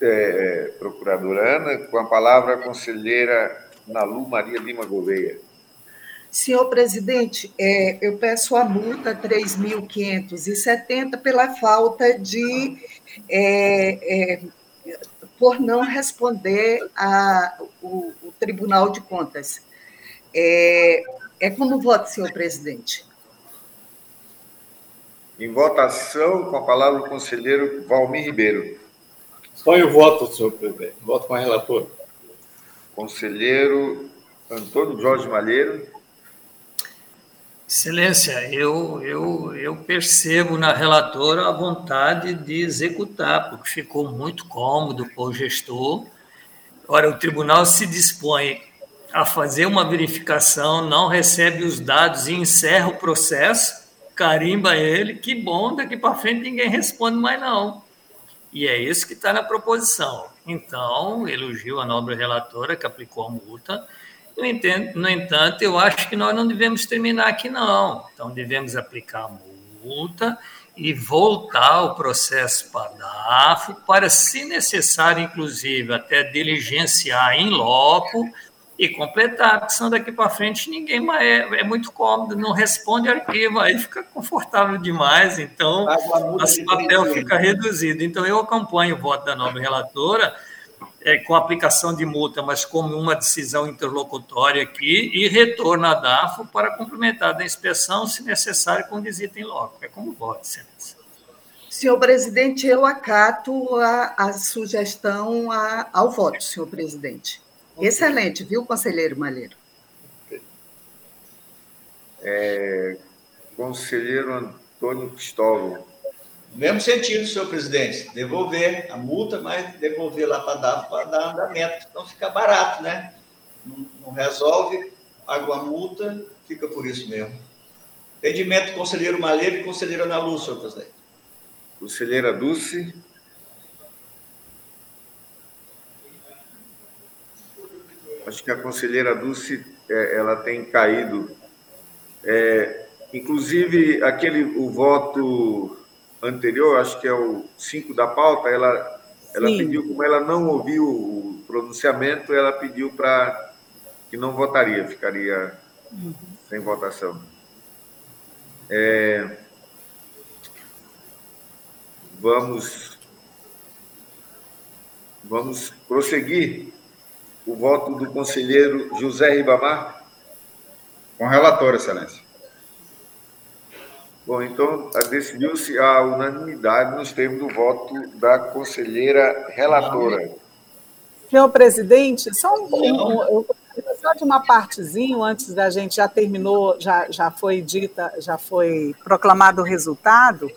Speaker 1: é, procuradora Ana. Com a palavra, a conselheira Nalu Maria Lima Gouveia.
Speaker 7: Senhor presidente, é, eu peço a multa 3.570 pela falta de é, é, por não responder ao Tribunal de Contas. É, é como voto, senhor presidente?
Speaker 1: Em votação, com a palavra o conselheiro Valmir Ribeiro.
Speaker 4: Põe o voto, senhor presidente. Voto com a relatora.
Speaker 1: Conselheiro Antônio Jorge Malheiro.
Speaker 5: Excelência, eu, eu, eu percebo na relatora a vontade de executar, porque ficou muito cômodo para o gestor. Ora, o tribunal se dispõe a fazer uma verificação, não recebe os dados e encerra o processo, carimba ele, que bom, daqui para frente ninguém responde mais não. E é isso que está na proposição. Então, elogio a nobre relatora que aplicou a multa, no entanto, eu acho que nós não devemos terminar aqui, não. Então, devemos aplicar a multa e voltar o processo para a DAFO para, se necessário, inclusive, até diligenciar em loco e completar, porque senão daqui para frente ninguém mais é, é, muito cômodo, não responde arquivo, aí fica confortável demais, então nosso papel fica reduzido. Então eu acompanho o voto da nova relatora, é, com aplicação de multa, mas como uma decisão interlocutória aqui, e retorno à DAFO para complementar da inspeção, se necessário, com visita em loco. É como voto, excelência.
Speaker 7: Senhor presidente, eu acato a, a sugestão a, ao voto, senhor presidente. Okay. Excelente, viu, conselheiro Malheiro?
Speaker 1: É, conselheiro Antônio Cristóvão.
Speaker 2: No mesmo sentido, senhor presidente, devolver a multa, mas devolver lá para dar, para dar andamento, então fica barato, né? Não, não resolve, paga a multa, fica por isso mesmo. Entendimento conselheiro Malheiro e conselheira Ana Lúcia, senhor presidente.
Speaker 1: Conselheira Dulce. Acho que a conselheira Dulce é, ela tem caído. É, inclusive, aquele, o voto anterior, acho que é o 5 da pauta, ela, ela pediu, como ela não ouviu o pronunciamento, ela pediu para que não votaria, ficaria uhum. sem votação. É, vamos, vamos prosseguir o voto do conselheiro José Ribamar.
Speaker 8: Com relator, excelência.
Speaker 1: Bom, então decidiu-se a unanimidade nos termos do voto da conselheira relatora.
Speaker 3: Senhor presidente, só um, um, eu só de uma partezinha antes da gente já terminou, já, já foi dita, já foi proclamado o resultado.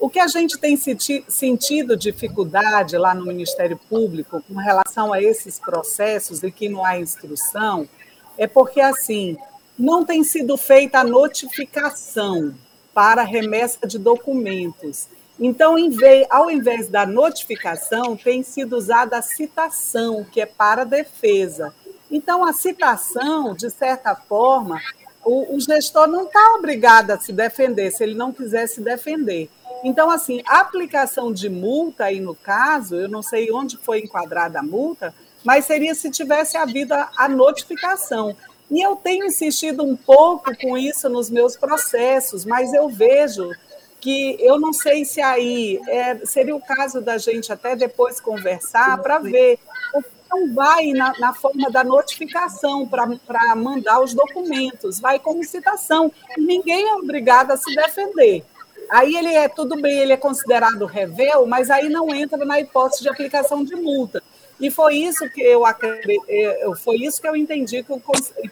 Speaker 3: O que a gente tem senti sentido dificuldade lá no Ministério Público com relação a esses processos e que não há instrução é porque assim não tem sido feita a notificação para remessa de documentos. Então, vez, ao invés da notificação, tem sido usada a citação, que é para defesa. Então, a citação, de certa forma, o, o gestor não está obrigado a se defender, se ele não quiser se defender. Então, assim, a aplicação de multa aí no caso, eu não sei onde foi enquadrada a multa, mas seria se tivesse havido a, notificação. E eu tenho insistido um pouco com isso nos meus processos, mas eu vejo que eu não sei se aí é, seria o caso da gente até depois conversar para ver o que não vai na, na forma da notificação para mandar os documentos, vai como citação. E ninguém é obrigado a se defender. Aí ele é tudo bem, ele é considerado revel, mas aí não entra na hipótese de aplicação de multa. E foi isso que eu foi isso que eu entendi que o,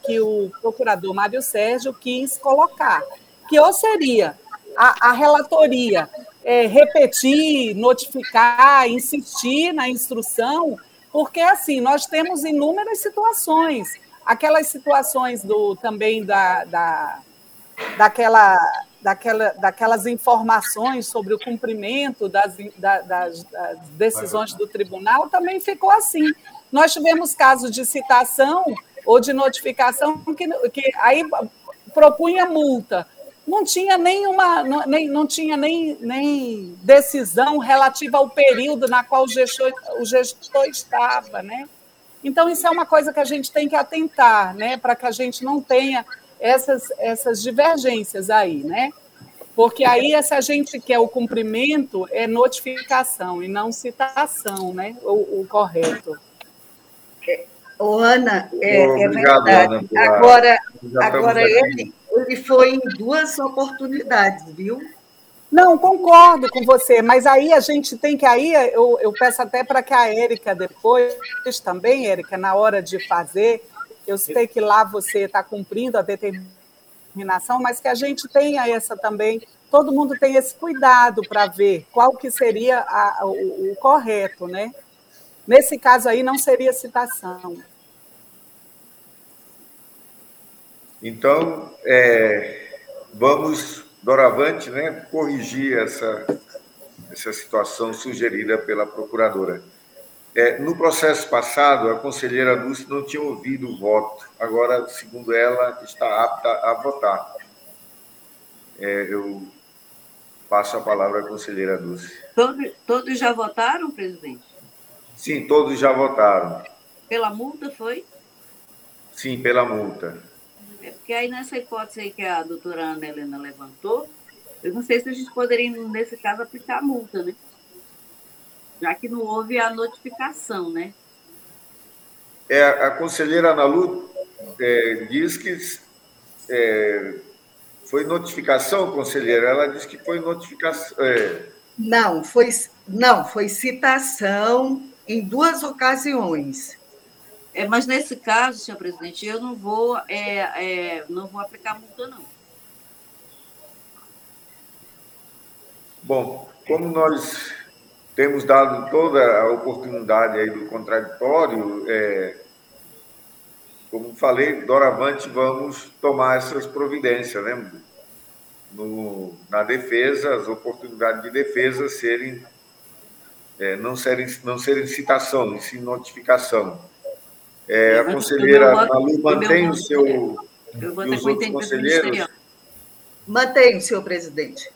Speaker 3: que o procurador Mário Sérgio quis colocar, que ou seria a, a relatoria é, repetir, notificar, insistir na instrução, porque assim nós temos inúmeras situações, aquelas situações do também da, da daquela daquela, daquelas informações sobre o cumprimento das, das, das decisões do tribunal também ficou assim. Nós tivemos casos de citação ou de notificação que, que aí propunha multa. Não tinha nenhuma, não, nem, não tinha nem, nem decisão relativa ao período na qual o gestor, o gestor estava, né? Então, isso é uma coisa que a gente tem que atentar, né? Para que a gente não tenha essas, essas divergências aí, né? Porque aí, se a gente quer o cumprimento, é notificação e não citação, né? O, o correto.
Speaker 7: Ô, Ana, é, é verdade. Ana, agora, agora ele, ele foi em duas oportunidades, viu?
Speaker 3: Não, concordo com você, mas aí a gente tem que aí eu, eu peço até para que a Érica depois também, Érica, na hora de fazer, eu sei que lá você está cumprindo a determinação, mas que a gente tenha essa também, todo mundo tem esse cuidado para ver qual que seria a, o, o correto, né? Nesse caso aí não seria citação.
Speaker 1: Então, é, vamos, doravante, né, corrigir essa, essa situação sugerida pela procuradora. É, no processo passado, a conselheira Dulce não tinha ouvido o voto. Agora, segundo ela, está apta a votar. É, eu passo a palavra à conselheira Dulce.
Speaker 6: Todos, todos já votaram, presidente?
Speaker 1: Sim, todos já votaram.
Speaker 6: Pela multa, foi?
Speaker 1: Sim, pela multa.
Speaker 6: É porque aí, nessa hipótese aí que a doutora Ana Helena levantou, eu não sei se a gente poderia, nesse caso, aplicar a multa, né? Já que não houve a notificação, né?
Speaker 1: É, a conselheira Ana Lu é, diz que é, foi notificação, conselheira. Ela diz que foi notificação. É...
Speaker 7: Não, foi, não, foi citação em duas ocasiões.
Speaker 6: É, mas nesse caso, senhor presidente, eu não vou, é, é, não vou aplicar multa, não.
Speaker 1: Bom, como nós temos dado toda a oportunidade aí do contraditório. É, como falei, doravante vamos tomar essas providências, né? no, na defesa, as oportunidades de defesa serem é, não serem não serem citação, e sim notificação. É, a conselheira Malu mantém o seu
Speaker 6: eu vou e os outros conselheiros
Speaker 7: mantém, senhor presidente.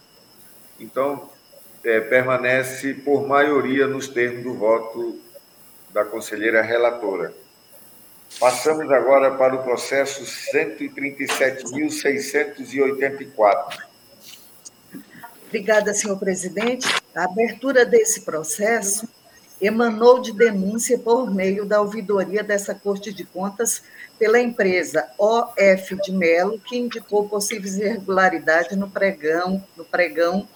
Speaker 1: Então é, permanece por maioria nos termos do voto da conselheira relatora. Passamos agora para o processo 137.684.
Speaker 7: Obrigada, senhor presidente. A abertura desse processo emanou de denúncia por meio da ouvidoria dessa Corte de Contas pela empresa OF de Melo, que indicou possíveis irregularidades no pregão, no pregão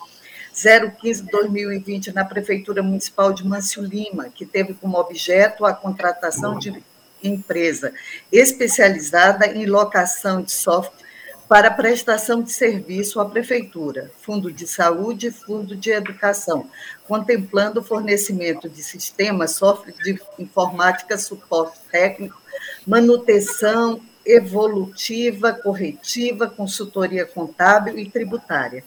Speaker 7: 015-2020 na Prefeitura Municipal de Mâncio Lima, que teve como objeto a contratação de empresa especializada em locação de software para prestação de serviço à Prefeitura, Fundo de Saúde e Fundo de Educação, contemplando o fornecimento de sistemas, software de informática, suporte técnico, manutenção evolutiva, corretiva, consultoria contábil e tributária,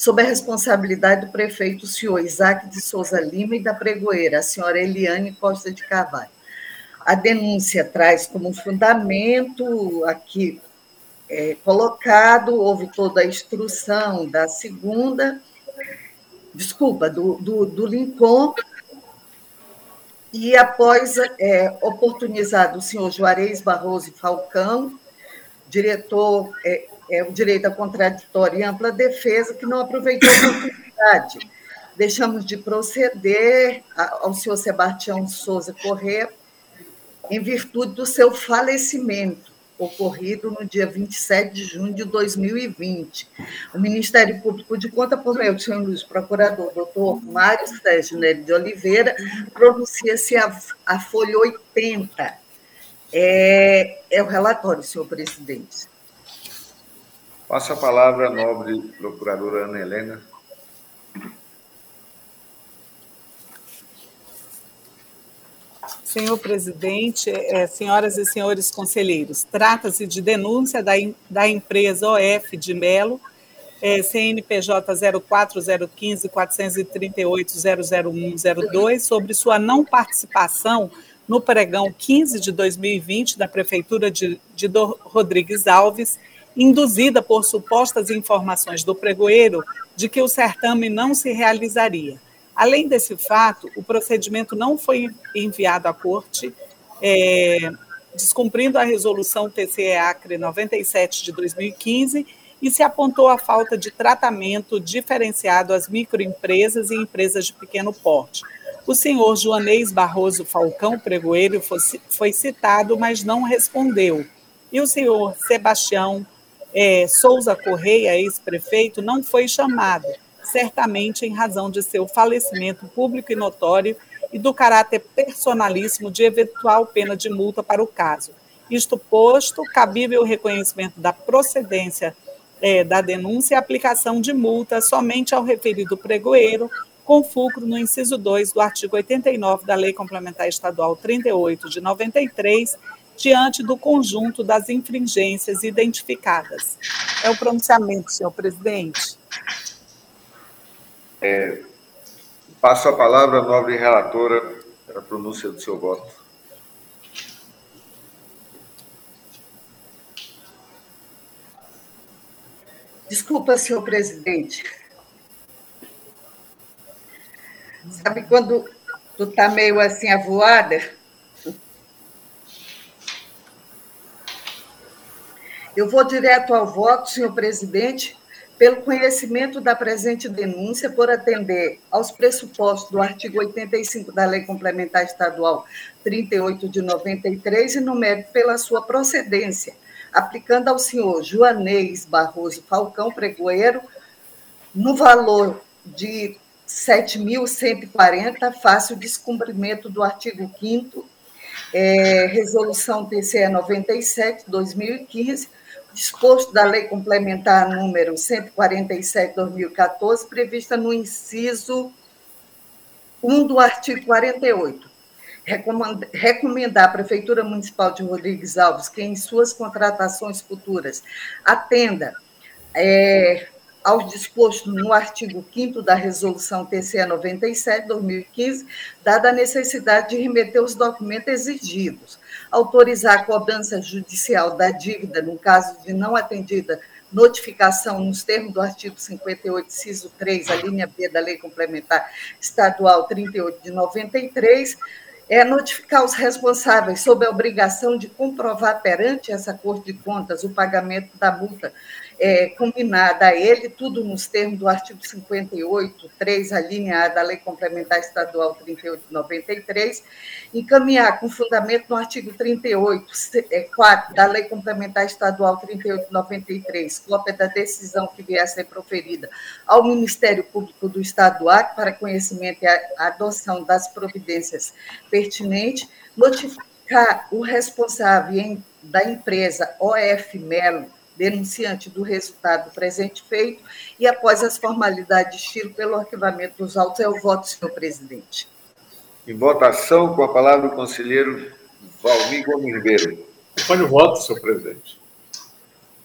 Speaker 7: sob a responsabilidade do prefeito, senhor Isaac de Souza Lima, e da pregoeira, a senhora Eliane Costa de Carvalho. A denúncia traz como fundamento aqui é, colocado, houve toda a instrução da segunda, desculpa, do, do, do Lincoln, e após é, oportunizado o senhor Juarez Barroso Falcão, diretor, é, é, o direito à contraditória e ampla defesa, que não aproveitou a oportunidade. Deixamos de proceder ao senhor Sebastião Souza Corrêa, em virtude do seu falecimento ocorrido no dia 27 de junho de 2020. O Ministério Público de Conta, por meio do senhor Luiz Procurador, doutor Mário Sérgio Nery de Oliveira, pronuncia-se a, a folha 80. É, é o relatório, senhor presidente.
Speaker 1: Passa a palavra à nobre procuradora Ana Helena.
Speaker 3: Senhor presidente, é, senhoras e senhores conselheiros, trata-se de denúncia da, da empresa OF de Melo, é, CNPJ 04015 438 00102, sobre sua não participação no pregão 15 de 2020 da Prefeitura de, de Rodrigues Alves, induzida por supostas informações do pregoeiro de que o certame não se realizaria. Além desse fato, o procedimento não foi enviado à corte, é, descumprindo a resolução TCE-ACRE 97 de 2015 e se apontou a falta de tratamento diferenciado às microempresas e empresas de pequeno porte. O senhor Joanês Barroso Falcão Pregoeiro foi, citado, mas não respondeu. E o senhor Sebastião é, Souza Correia, ex-prefeito, não foi chamado certamente em razão de seu falecimento público e notório e do caráter personalíssimo de eventual pena de multa para o caso. Isto posto, cabível o reconhecimento da procedência é, da denúncia e aplicação de multa somente ao referido pregoeiro, com fulcro no inciso 2 do artigo 89 da Lei Complementar Estadual 38 de 93, diante do conjunto das infringências identificadas. É o pronunciamento, senhor presidente.
Speaker 1: É, passo a palavra à nobre relatora para a pronúncia do seu voto.
Speaker 7: Desculpa, senhor presidente. Sabe quando tu está meio assim avoada? Eu vou direto ao voto, senhor presidente, pelo conhecimento da presente denúncia, por atender aos pressupostos do artigo 85 da Lei Complementar Estadual 38 de 93 e no mérito pela sua procedência, aplicando ao senhor Joanês Barroso Falcão Pregoeiro, no valor de 7.140, face o descumprimento do artigo 5 é, Resolução TCE 97, 2015, disposto da Lei Complementar número 147/2014, prevista no inciso 1 do artigo 48. Recomendar à Prefeitura Municipal de Rodrigues Alves que, em suas contratações futuras, atenda é, ao disposto no artigo 5 da Resolução TCE 97, 2015, dada a necessidade de remeter os documentos exigidos, autorizar a cobrança judicial da dívida no caso de não atendida notificação nos termos do artigo 58, inciso 3, a linha B da Lei Complementar Estadual 38 de 93, é notificar os responsáveis sob a obrigação de comprovar perante essa Corte de Contas o pagamento da multa é, combinada a ele, tudo nos termos do artigo 58, 3, a linha A da Lei Complementar Estadual 3893, encaminhar com fundamento no artigo 38, 4 é, da Lei Complementar Estadual 3893, cópia da decisão que vier a ser proferida ao Ministério Público do Estado do Acre para conhecimento e adoção das providências pertinentes, notificar o responsável da empresa OF Melo denunciante do resultado do presente feito e, após as formalidades de estilo, pelo arquivamento dos autos. É o voto, senhor presidente.
Speaker 1: Em votação, com a palavra o conselheiro Valmir Gomes Ribeiro.
Speaker 4: Acompanhe o voto, senhor presidente.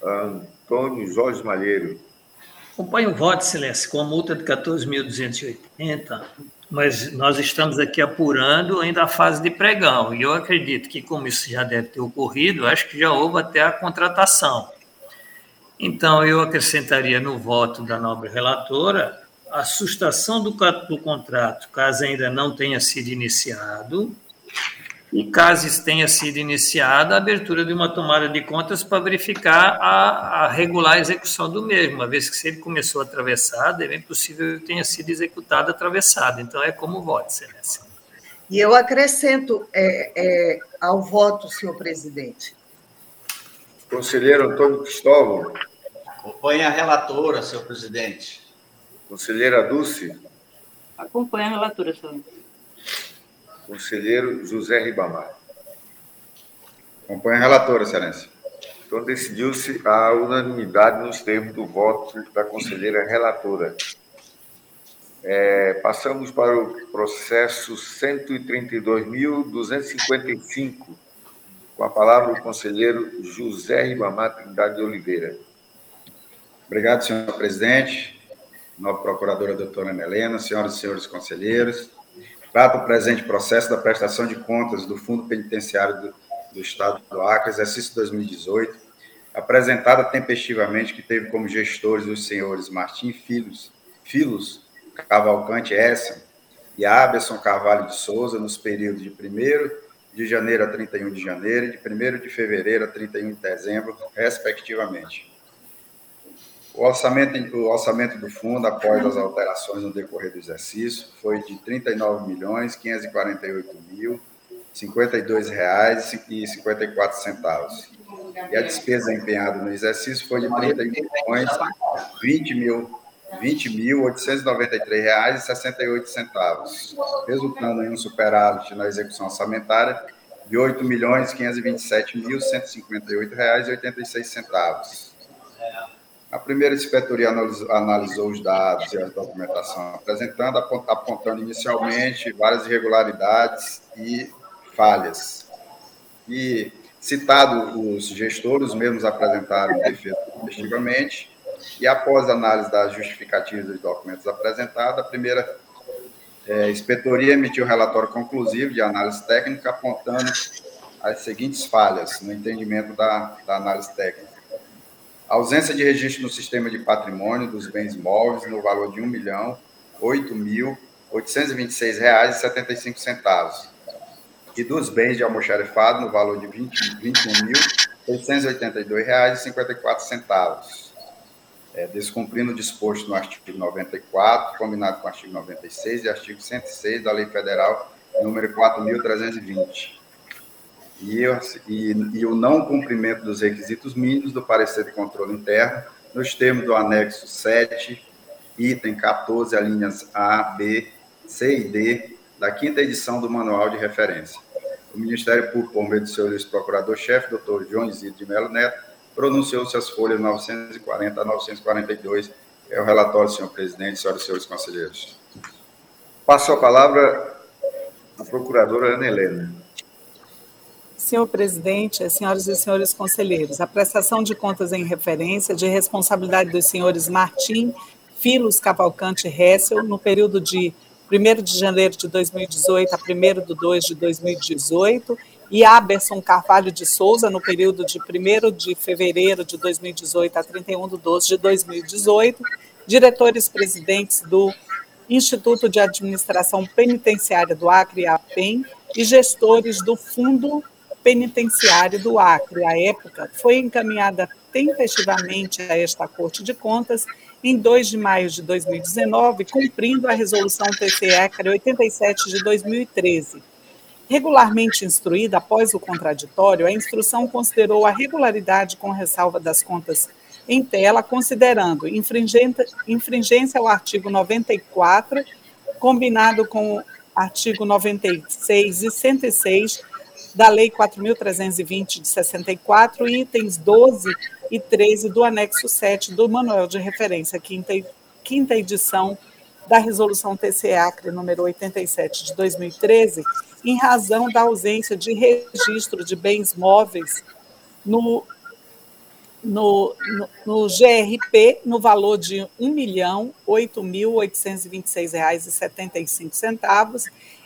Speaker 1: Antônio Jorge Malheiro.
Speaker 5: Acompanhe o voto, excelência, com a multa de 14.280, mas nós estamos aqui apurando ainda a fase de pregão, e eu acredito que, como isso já deve ter ocorrido, acho que já houve até a contratação. Então, eu acrescentaria no voto da nobre relatora a sustação do, do contrato, caso ainda não tenha sido iniciado, e caso tenha sido iniciada, a abertura de uma tomada de contas para verificar a, a, regular execução do mesmo, uma vez que se ele começou atravessado, é bem possível que tenha sido executado atravessado. Então, é como voto, excelência.
Speaker 7: E eu acrescento é, é, ao voto, senhor presidente,
Speaker 1: Conselheiro Antônio Cristóvão.
Speaker 2: Acompanhe a relatora, senhor presidente.
Speaker 1: Conselheira Dulce.
Speaker 6: Acompanhe a relatora, senhor.
Speaker 1: Conselheiro José Ribamar.
Speaker 8: Acompanhe a relatora, excelência.
Speaker 1: Então, decidiu-se a unanimidade nos termos do voto da conselheira relatora. É, passamos para o processo 132.255 com a palavra o conselheiro José Ribamar Trindade de Oliveira.
Speaker 8: Obrigado, senhor presidente, nova procuradora doutora Ana Helena, senhoras e senhores conselheiros. Trato o presente processo da prestação de contas do Fundo Penitenciário do, do Estado do Acre, exercício 2018, apresentada tempestivamente, que teve como gestores os senhores Martim Filhos, Filos Cavalcante Essa e Aberson Carvalho de Souza, nos períodos de 1 de janeiro a 31 de janeiro e de 1 de fevereiro a 31 de dezembro, respectivamente. O orçamento, o orçamento do fundo, após as alterações no decorrer do exercício, foi de R$ 39 milhões 548 mil 52 reais e 54 centavos. A despesa empenhada no exercício foi de 30 20 mil 20.893,68, resultando em um superávit na execução orçamentária de R$ 8.527.158,86. A primeira inspetoria analisou, os dados e a documentação apresentando, apontando inicialmente várias irregularidades e falhas. E, citado os gestores, os mesmos apresentaram defesa efetivamente, e após análise das justificativas dos documentos apresentados, a primeira é, inspetoria emitiu um relatório conclusivo de análise técnica apontando as seguintes falhas no entendimento da, da análise técnica. A ausência de registro no sistema de patrimônio dos bens móveis no valor de R$ 1.8.826,75 e dos bens de almoxarifado no valor de R$ 21.682,54 é, descumprindo o disposto no artigo 94, combinado com o artigo 96 e artigo 106 da Lei Federal número 4.320. E, e, e, o não cumprimento dos requisitos mínimos do parecer de controle interno, nos termos do anexo 7, item 14, alíneas A, B, C e D, da quinta edição do Manual de Referência. O Ministério Público, por meio do seu procurador-chefe, doutor João Isidro de Melo Neto, pronunciou-se as folhas 940 a 942. É o relatório, senhor presidente, senhoras e senhores conselheiros.
Speaker 1: Passo a palavra à procuradora Ana Helena.
Speaker 3: Senhor presidente, senhoras e senhores conselheiros, a prestação de contas em referência de responsabilidade dos senhores Martim, Filos Cavalcante Hessel, no período de 1 de janeiro de 2018 a 1 de 2 de 2018, e Aberson Carvalho de Souza, no período de 1 de fevereiro de 2018 a 31 de 12 de 2018, diretores-presidentes do Instituto de Administração Penitenciária do Acre, APEM, e gestores do Fundo Penitenciário do Acre. À época, foi encaminhada tempestivamente a esta Corte de Contas em 2 de maio de 2019, cumprindo a resolução TCE 87 de 2013. Regularmente instruída após o contraditório, a instrução considerou a regularidade com ressalva das contas em tela, considerando infringência ao artigo 94, combinado com o artigo 96 e 106 da Lei 4.320 de 64, itens 12 e 13 do anexo 7 do Manual de Referência, quinta, quinta edição da Resolução TCE-ACRE número 87 de 2013, em razão da ausência de registro de bens móveis no no, no, no GRP no valor de R$ 1.008.826,75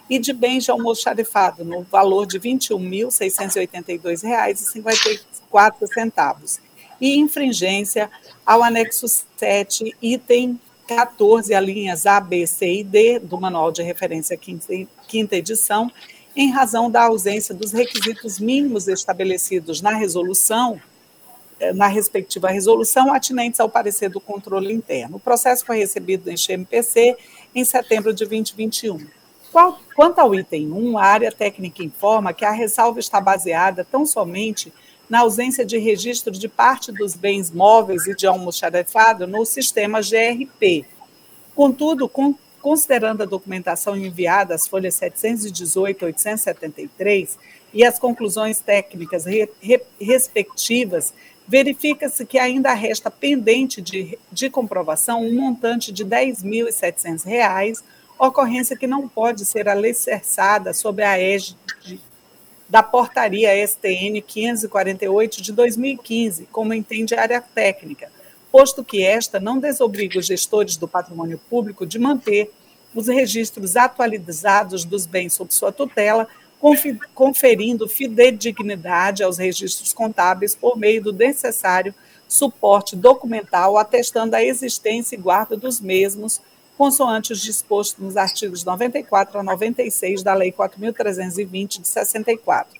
Speaker 3: e de bens de almoxarifado no valor de R$ 21.682,54 e infringência ao anexo 7, item 14, alíneas A, B, C e D do Manual de Referência quinta, edição, em razão da ausência dos requisitos mínimos estabelecidos na resolução eh, na respectiva resolução atinentes ao parecer do controle interno. O processo foi recebido no MPC em setembro de 2021. Quanto ao item 1, a área técnica informa que a ressalva está baseada tão somente na ausência de registro de parte dos bens móveis e de almoxarifado no sistema GRP. Contudo, considerando a documentação enviada às folhas 718 e 873 e as conclusões técnicas re, re, respectivas verifica-se que ainda resta pendente de, de comprovação um montante de R$ 10.700, ocorrência que não pode ser alicerçada sob a égide da portaria STN 548 de 2015, como entende a área técnica, posto que esta não desobriga os gestores do patrimônio público de manter os registros atualizados dos bens sob sua tutela conferindo fidedignidade aos registros contábeis por meio do necessário suporte documental, atestando a existência e guarda dos mesmos, consoante os dispostos nos artigos 94 a 96 da Lei 4.320 de 64.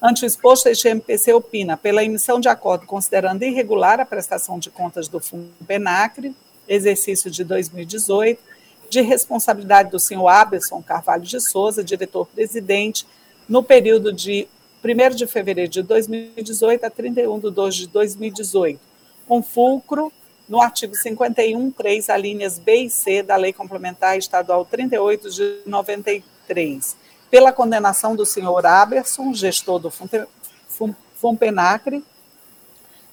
Speaker 3: Ante o exposto, este MPC opina pela emissão de acordo considerando irregular a prestação de contas do Fundo Penacre, exercício de 2018, de responsabilidade do senhor Aberson Carvalho de Souza, diretor-presidente, no período de 1 de fevereiro de 2018 a 31 de 2 de 2018, com fulcro no artigo 51, 3, alíneas B e C da Lei Complementar Estadual 38 de 93, pela condenação do senhor Aberson, gestor do FUMPENACRE,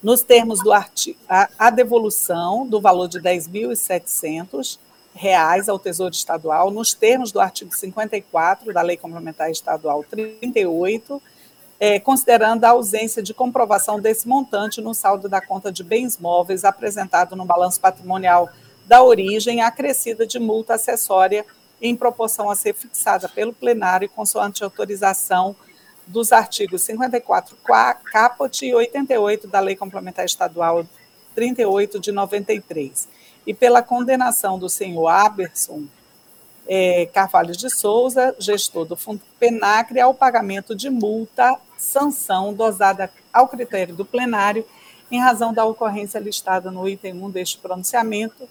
Speaker 3: nos termos do artigo, a, a devolução do valor de 10.700 reais ao Tesouro Estadual, nos termos do artigo 54 da Lei Complementar Estadual 38, é, considerando a ausência de comprovação desse montante no saldo da conta de bens móveis apresentado no balanço patrimonial da origem, acrescida de multa acessória em proporção a ser fixada pelo plenário consoante autorização dos artigos 54 caput e 88 da Lei Complementar Estadual 38 de 93 e pela condenação do senhor Aberson é, Carvalho de Souza, gestor do Fundo Penacre, ao pagamento de multa, sanção dosada ao critério do plenário, em razão da ocorrência listada no item 1 deste pronunciamento,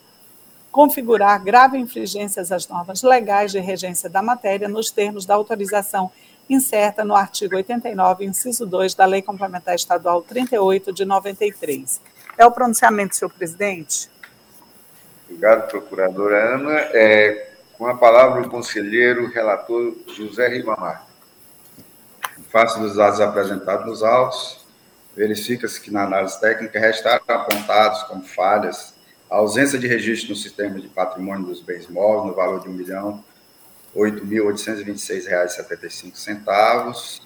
Speaker 3: configurar grave infringência às normas legais de regência da matéria nos termos da autorização incerta no artigo 89, inciso 2 da Lei Complementar Estadual 38 de 93. É o pronunciamento, senhor presidente?
Speaker 1: Obrigado, procuradora Ana. É, com a palavra o conselheiro relator José Ribamar.
Speaker 8: Em face dos dados apresentados nos autos, verifica-se que na análise técnica restaram apontados como falhas a ausência de registro no sistema de patrimônio dos bens móveis no valor de R$ 1.008.826,75,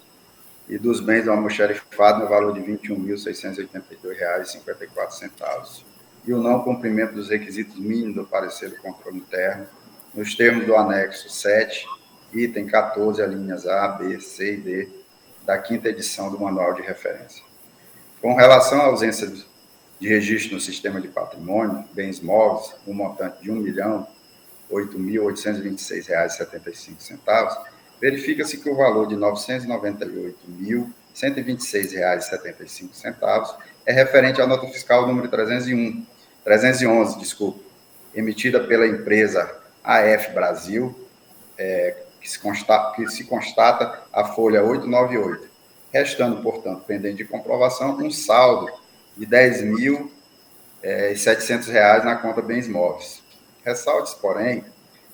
Speaker 8: e dos bens do almoxarifado no valor de R$ 21.682,54. E o não cumprimento dos requisitos mínimos do parecer do controle interno, nos termos do anexo 7, item 14, alíneas A, B, C e D, da quinta edição do Manual de Referência. Com relação à ausência de registro no sistema de patrimônio, bens móveis, um montante de R$ 1.826,75, verifica-se que o valor de R$ 998.126,75 é referente à nota fiscal número 301, 311, desculpa, emitida pela empresa AF Brasil, é, que, se constata, que se constata a folha 898, restando, portanto, pendente de comprovação, um saldo de R$ 10.700 é, na conta bens móveis. Ressalte, porém,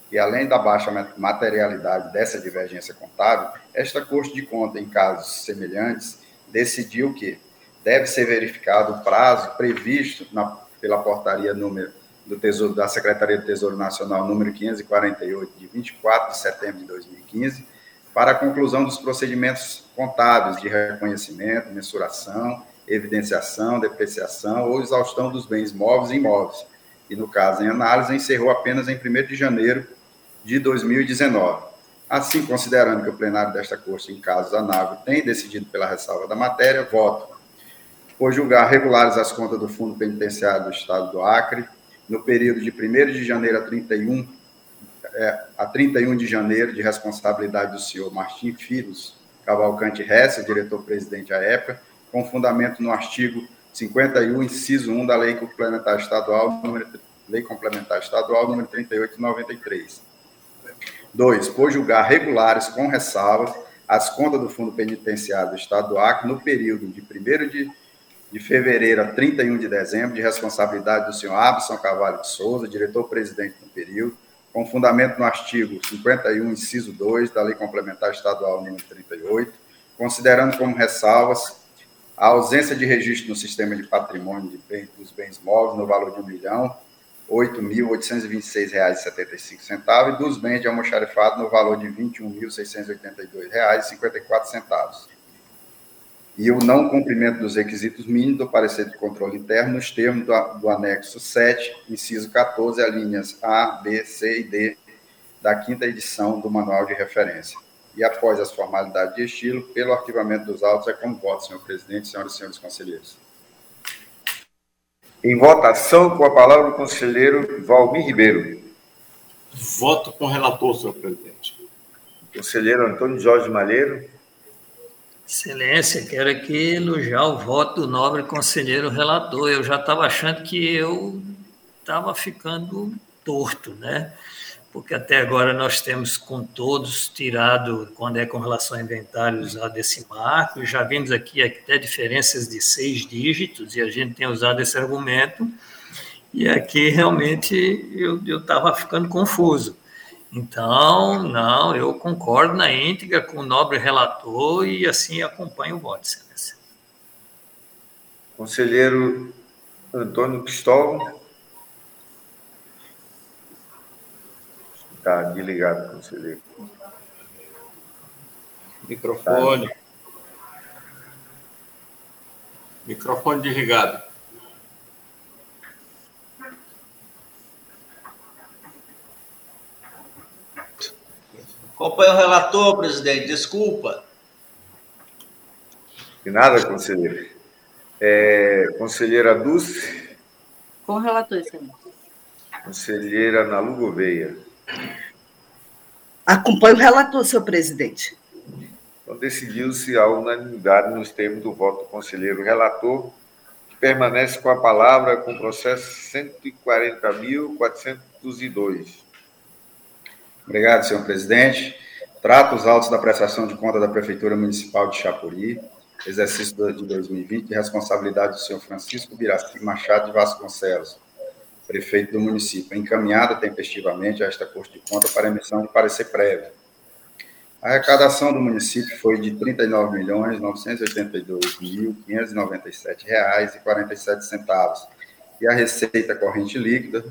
Speaker 8: que além da baixa materialidade dessa divergência contábil, esta Corte de Conta, em casos semelhantes, decidiu que deve ser verificado o prazo previsto na, pela portaria número do Tesouro da Secretaria do Tesouro Nacional número 548 de 24 de setembro de 2015 para a conclusão dos procedimentos contábeis de reconhecimento, mensuração, evidenciação, depreciação ou exaustão dos bens móveis e imóveis, e no caso em análise encerrou apenas em 1 de janeiro de 2019. Assim, considerando que o plenário desta Corte, em casos análogos, tem decidido pela ressalva da matéria, voto por julgar regulares as contas do Fundo Penitenciário do Estado do Acre, no período de 1 de janeiro a 31, é, a 31 de janeiro, de responsabilidade do senhor Martim Filhos Cavalcante Hesse, diretor-presidente à época, com fundamento no artigo 51, inciso 1 da Lei Complementar Estadual, número, Lei Complementar Estadual, número 38 de 93 Dois, por julgar regulares com ressalvas as contas do Fundo Penitenciário do Estado do Acre no período de 1 de, de fevereiro a 31 de dezembro, de responsabilidade do senhor Abson Cavalho de Souza, diretor-presidente do período, com fundamento no artigo 51, inciso 2 da Lei Complementar Estadual número 38, considerando como ressalvas a ausência de registro no sistema de patrimônio de bem, dos bens móveis no valor de um milhão R$ 8.826,75 e dos bens de almoxarifado no valor de R$ 21.682,54. E o não cumprimento dos requisitos mínimos do parecer de controle interno nos termos do, do anexo 7, inciso 14, linhas A, B, C e D da quinta edição do Manual de Referência. E após as formalidades de estilo, pelo arquivamento dos autos, é como voto, senhor presidente, senhoras e senhores conselheiros.
Speaker 1: Em votação, com a palavra o conselheiro Valmir Ribeiro.
Speaker 4: Voto com o relator, senhor presidente.
Speaker 1: Conselheiro Antônio Jorge Malheiro.
Speaker 5: Excelência, quero aqui elogiar o voto do nobre conselheiro relator. Eu já estava achando que eu estava ficando torto, né? porque até agora nós temos com todos tirado, quando é com relação a inventário, usado esse marco, já vimos aqui até diferenças de seis dígitos, e a gente tem usado esse argumento, e aqui realmente eu estava ficando confuso. Então, não, eu concordo na íntegra com o nobre relator e assim acompanho o voto, excelência.
Speaker 1: Conselheiro Antônio Cristóvão. Está desligado, conselheiro.
Speaker 4: Microfone. Tá. Microfone desligado.
Speaker 2: Acompanha o relator, presidente, desculpa.
Speaker 1: De nada, conselheiro. É, conselheira Dulce.
Speaker 6: Com o relator, excelência.
Speaker 1: Conselheira Nalu Gouveia.
Speaker 7: Acompanho o relator, senhor presidente.
Speaker 1: Então, decidiu-se a unanimidade nos termos do voto do conselheiro relator, que permanece com a palavra com o processo 140.402.
Speaker 8: Obrigado, senhor presidente. Trato os autos da prestação de conta da Prefeitura Municipal de Chapuri, exercício de 2020, de responsabilidade do senhor Francisco Biraci Machado de Vasconcelos, prefeito do município, encaminhada tempestivamente a esta Corte de Contas para emissão de parecer prévio. A arrecadação do município foi de R$ 39.982.597,47 e a receita corrente líquida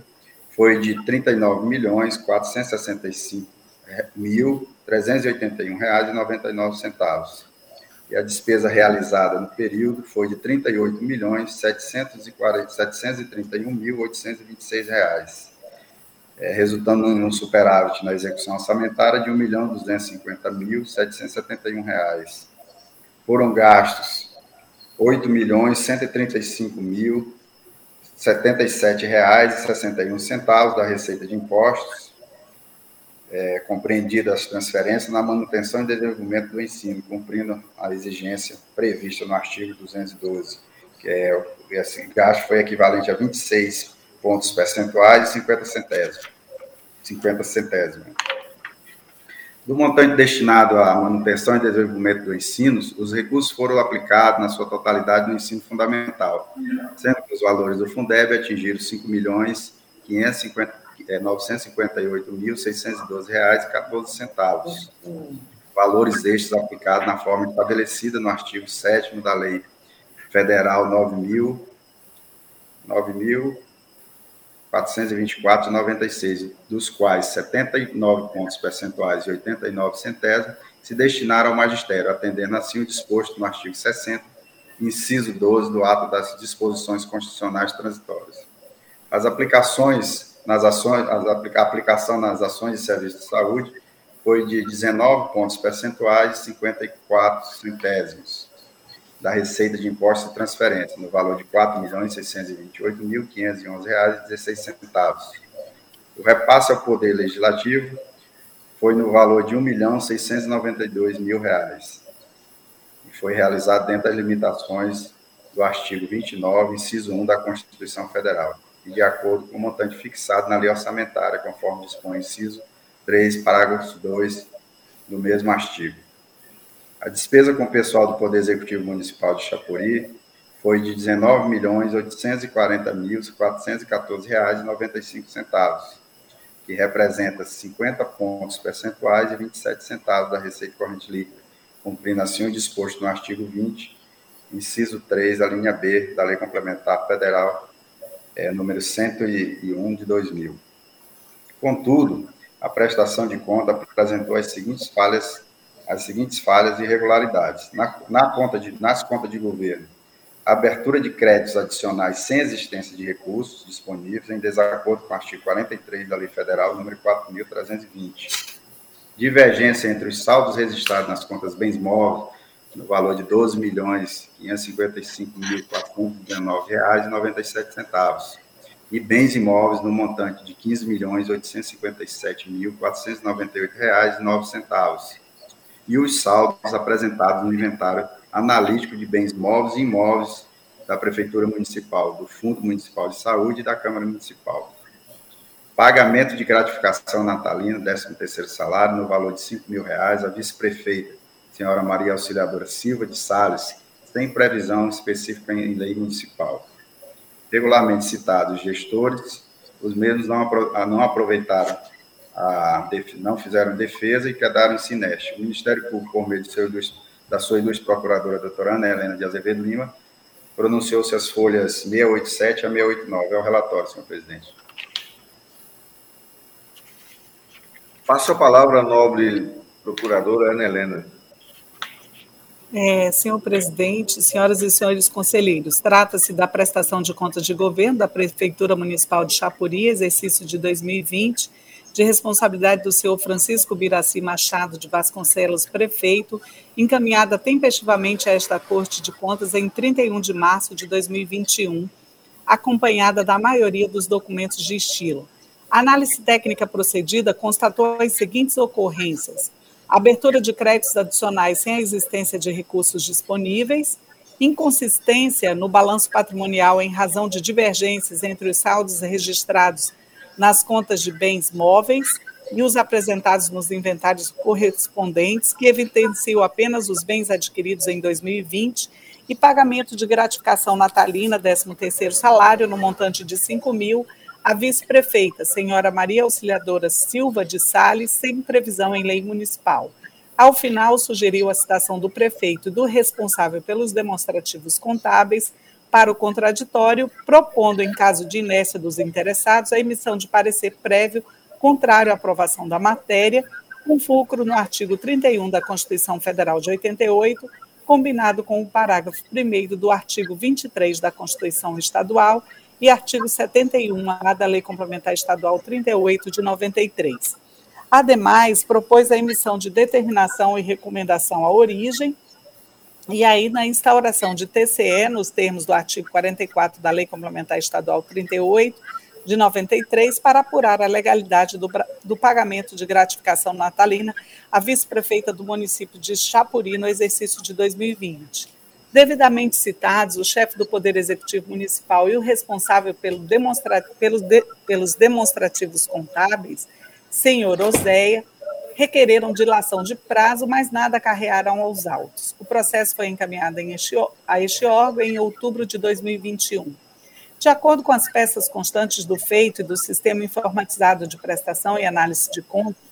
Speaker 8: foi de R$ 39.465.381,99. e a despesa realizada no período foi de 38.731.826 reais, é, resultando em um superávit na execução orçamentária de 1.250.771 reais. Foram gastos 8.135.077 reais e 61 centavos da receita de impostos, é, compreendidas as transferências na manutenção e desenvolvimento do ensino, cumprindo a exigência prevista no artigo 212, que é esse gasto foi equivalente a 26 pontos percentuais e 50 centésimos. 50 centésimos. Do montante destinado à manutenção e desenvolvimento do ensino, os recursos foram aplicados na sua totalidade no ensino fundamental, sendo que os valores do Fundeb atingiram 5 milhões 550 é, R$ 958.612,14. Valores estes aplicados na forma estabelecida no artigo 7 da Lei Federal 9.424,96, dos quais 79 pontos percentuais e 89 centésimos se destinaram ao magistério, atendendo assim o disposto no artigo 60, inciso 12 do ato das disposições constitucionais transitórias. As aplicações nas ações, a aplicação nas ações de serviço de saúde foi de 19 pontos percentuais e 54 centésimos da receita de impostos e transferências, no valor de R$ 4.628.511,16. O repasse ao Poder Legislativo foi no valor de R$ 1.692.000 e foi realizado dentro das limitações do artigo 29, inciso 1 da Constituição Federal e de acordo com o montante fixado na lei orçamentária, conforme dispõe o inciso 3, parágrafo 2 do mesmo artigo. A despesa com o pessoal do Poder Executivo Municipal de Chapuri foi de R$ 19.840.414,95, que representa 50 pontos percentuais e 27 centavos da receita corrente líquida, cumprindo assim o disposto no artigo 20, inciso 3, a linha B da Lei Complementar Federal é, número 101 de 2000. Contudo, a prestação de conta apresentou as seguintes falhas, as seguintes falhas e irregularidades. Na, na conta de, nas contas de governo, abertura de créditos adicionais sem existência de recursos disponíveis, em desacordo com o artigo 43 da Lei Federal número 4.320. Divergência entre os saldos registrados nas contas bens móveis no valor de R$ 12.555.419,97 e bens imóveis no montante de R$ 15.857.498,09 e os saldos apresentados no inventário analítico de bens móveis e imóveis da Prefeitura Municipal, do Fundo Municipal de Saúde e da Câmara Municipal. Pagamento de gratificação natalina, 13º salário, no valor de 5 mil reais, à vice-prefeita senhora Maria Auxiliadora Silva de Sales, tem previsão específica em lei municipal. Regularmente citados gestores, os mesmos não aproveitaram, a, não fizeram defesa e quedaram em sineste. O Ministério Público, por meio seu, da sua ilustre procuradora, doutora Ana Helena de Azevedo Lima, pronunciou-se as folhas 687 a 689. É o relatório, senhor presidente.
Speaker 1: Passo a palavra à nobre procuradora Ana Helena.
Speaker 3: É, senhor presidente, senhoras e senhores conselheiros, trata-se da prestação de contas de governo da Prefeitura Municipal de Chapuri, exercício de 2020, de responsabilidade do senhor Francisco Biraci Machado de Vasconcelos, prefeito, encaminhada tempestivamente a esta Corte de Contas em 31 de março de 2021, acompanhada da maioria dos documentos de estilo. A análise técnica procedida constatou as seguintes ocorrências abertura de créditos adicionais sem a existência de recursos disponíveis, inconsistência no balanço patrimonial em razão de divergências entre os saldos registrados nas contas de bens móveis e os apresentados nos inventários correspondentes, que evidenciam apenas os bens adquiridos em 2020 e pagamento de gratificação natalina, 13º salário, no montante de 5 mil, a vice-prefeita, senhora Maria Auxiliadora Silva de Sales, sem previsão em lei municipal. Ao final, sugeriu a citação do prefeito e do responsável pelos demonstrativos contábeis para o contraditório, propondo, em caso de inércia dos interessados, a emissão de parecer prévio contrário à aprovação da matéria, com fulcro no artigo 31 da Constituição Federal de 88, combinado com o parágrafo 1 do artigo 23 da Constituição Estadual e artigo 71A da Lei Complementar Estadual 38 de 93. Ademais, propôs a emissão de determinação e recomendação à origem, e aí na instauração de TCE, nos termos do artigo 44 da Lei Complementar Estadual 38 de 93, para apurar a legalidade do, do pagamento de gratificação natalina à vice-prefeita do município de Chapuri no exercício de 2020. Devidamente citados, o chefe do Poder Executivo Municipal e o responsável pelo demonstra pelos, de pelos demonstrativos contábeis, senhor Oséia, requereram dilação de prazo, mas nada acarrearam aos autos. O processo foi encaminhado este, a este órgão em outubro de 2021. De acordo com as peças constantes do feito e do sistema informatizado de prestação e análise de contas,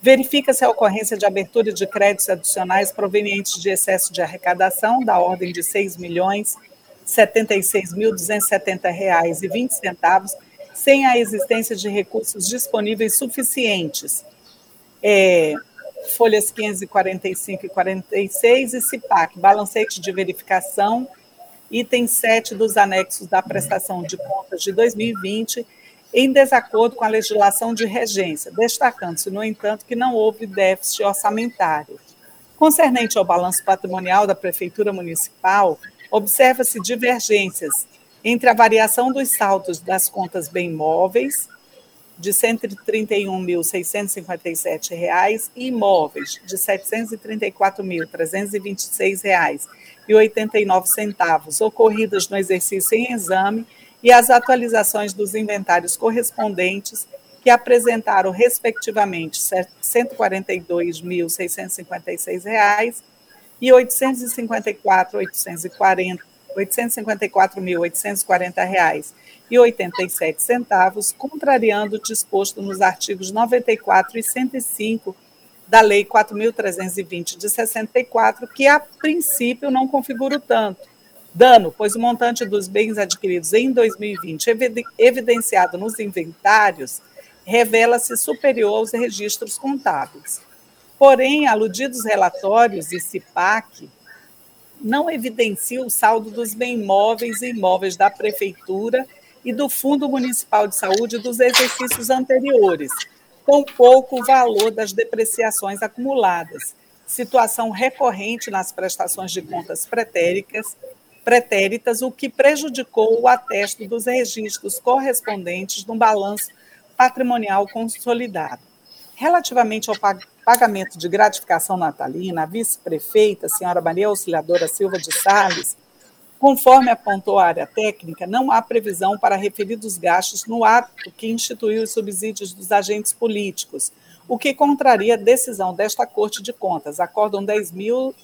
Speaker 3: verifica-se a ocorrência de abertura de créditos adicionais provenientes de excesso de arrecadação da ordem de R$ 6 milhões R$ 76.270,20, sem a existência de recursos disponíveis suficientes. É, folhas 545 e 46 e CIPAC, balancete de verificação, item 7 dos anexos da prestação de contas de 2020, em desacordo com a legislação de regência, destacando-se, no entanto, que não houve déficit orçamentário. Concernente ao balanço patrimonial da Prefeitura Municipal, observa-se divergências entre a variação dos saltos das contas bem móveis, de R$ 131.657, e imóveis, de R$ 734.326,89, ocorridas no exercício em exame, e as atualizações dos inventários correspondentes, que apresentaram, respectivamente, R$ 142.656 e R$ 854.840 e 87 centavos, contrariando o disposto nos artigos 94 e 105 da Lei 4.320 de 64, que a princípio não configura o tanto, dano, pois o montante dos bens adquiridos em 2020, evidenciado nos inventários, revela-se superior aos registros contábeis. Porém, aludidos relatórios e CIPAC não evidenciam o saldo dos bens móveis e imóveis da Prefeitura e do Fundo Municipal de Saúde dos exercícios anteriores, com pouco valor das depreciações acumuladas, situação recorrente nas prestações de contas pretéritas, pretéritas, o que prejudicou o atesto dos registros correspondentes no balanço patrimonial consolidado. Relativamente ao pagamento de gratificação natalina, a vice-prefeita, senhora Maria Auxiliadora Silva de Salles, conforme apontou a área técnica, não há previsão para referidos gastos no ato que instituiu os subsídios dos agentes políticos, o que contraria a decisão desta Corte de Contas, Acórdão 10.000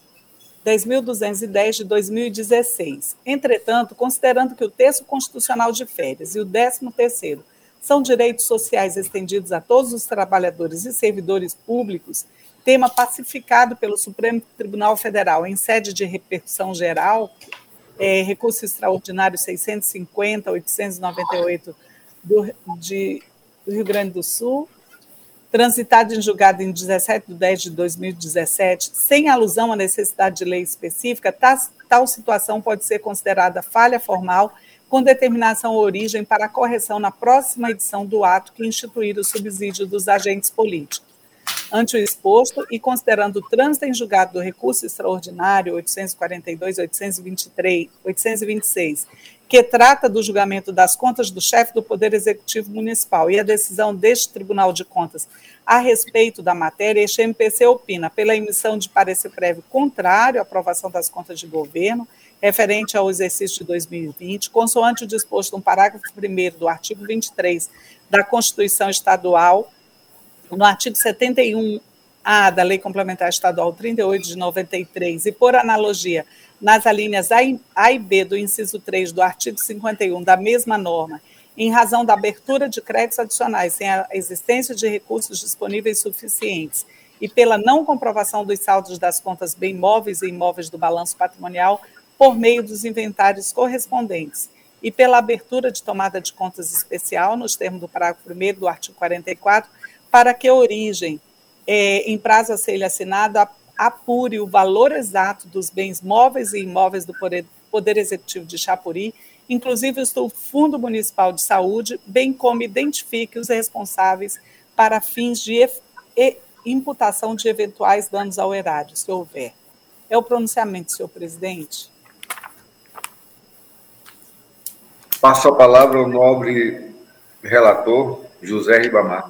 Speaker 3: 10.210 de 2016. Entretanto, considerando que o texto constitucional de férias e o 13º são direitos sociais estendidos a todos os trabalhadores e servidores públicos, tema pacificado pelo Supremo Tribunal Federal em sede de repercussão geral, é, recurso extraordinário 650-898 do, de, Rio Grande do Sul, transitado em julgado em 17 de 10 de 2017, sem alusão à necessidade de lei específica, tal, tal situação pode ser considerada falha formal com determinação ou origem para correção na próxima edição do ato que instituir o subsídio dos agentes políticos. Ante o exposto e considerando o trânsito em julgado do recurso extraordinário 842-823-826, que trata do julgamento das contas do chefe do Poder Executivo Municipal e a decisão deste Tribunal de Contas a respeito da matéria, este MPC opina pela emissão de parecer prévio contrário à aprovação das contas de governo referente ao exercício de 2020, consoante o disposto no parágrafo 1 do artigo 23 da Constituição Estadual, no artigo 71A da Lei Complementar Estadual 38 de 93 e, por analogia, nas alíneas A e B do inciso 3 do artigo 51 da mesma norma, em razão da abertura de créditos adicionais sem a existência de recursos disponíveis suficientes e pela não comprovação dos saldos das contas bem móveis e imóveis do balanço patrimonial por meio dos inventários correspondentes e pela abertura de tomada de contas especial, nos termos do parágrafo 1 do artigo 44, para que a origem, é, em prazo a ser assinado, apure o valor exato dos bens móveis e imóveis do Poder, Poder Executivo de Chapuri, inclusive do Fundo Municipal de Saúde, bem como identifique os responsáveis para fins de imputação de eventuais danos ao erário, se houver. É o pronunciamento, senhor presidente.
Speaker 1: Passo a palavra ao nobre relator, José Ribamar.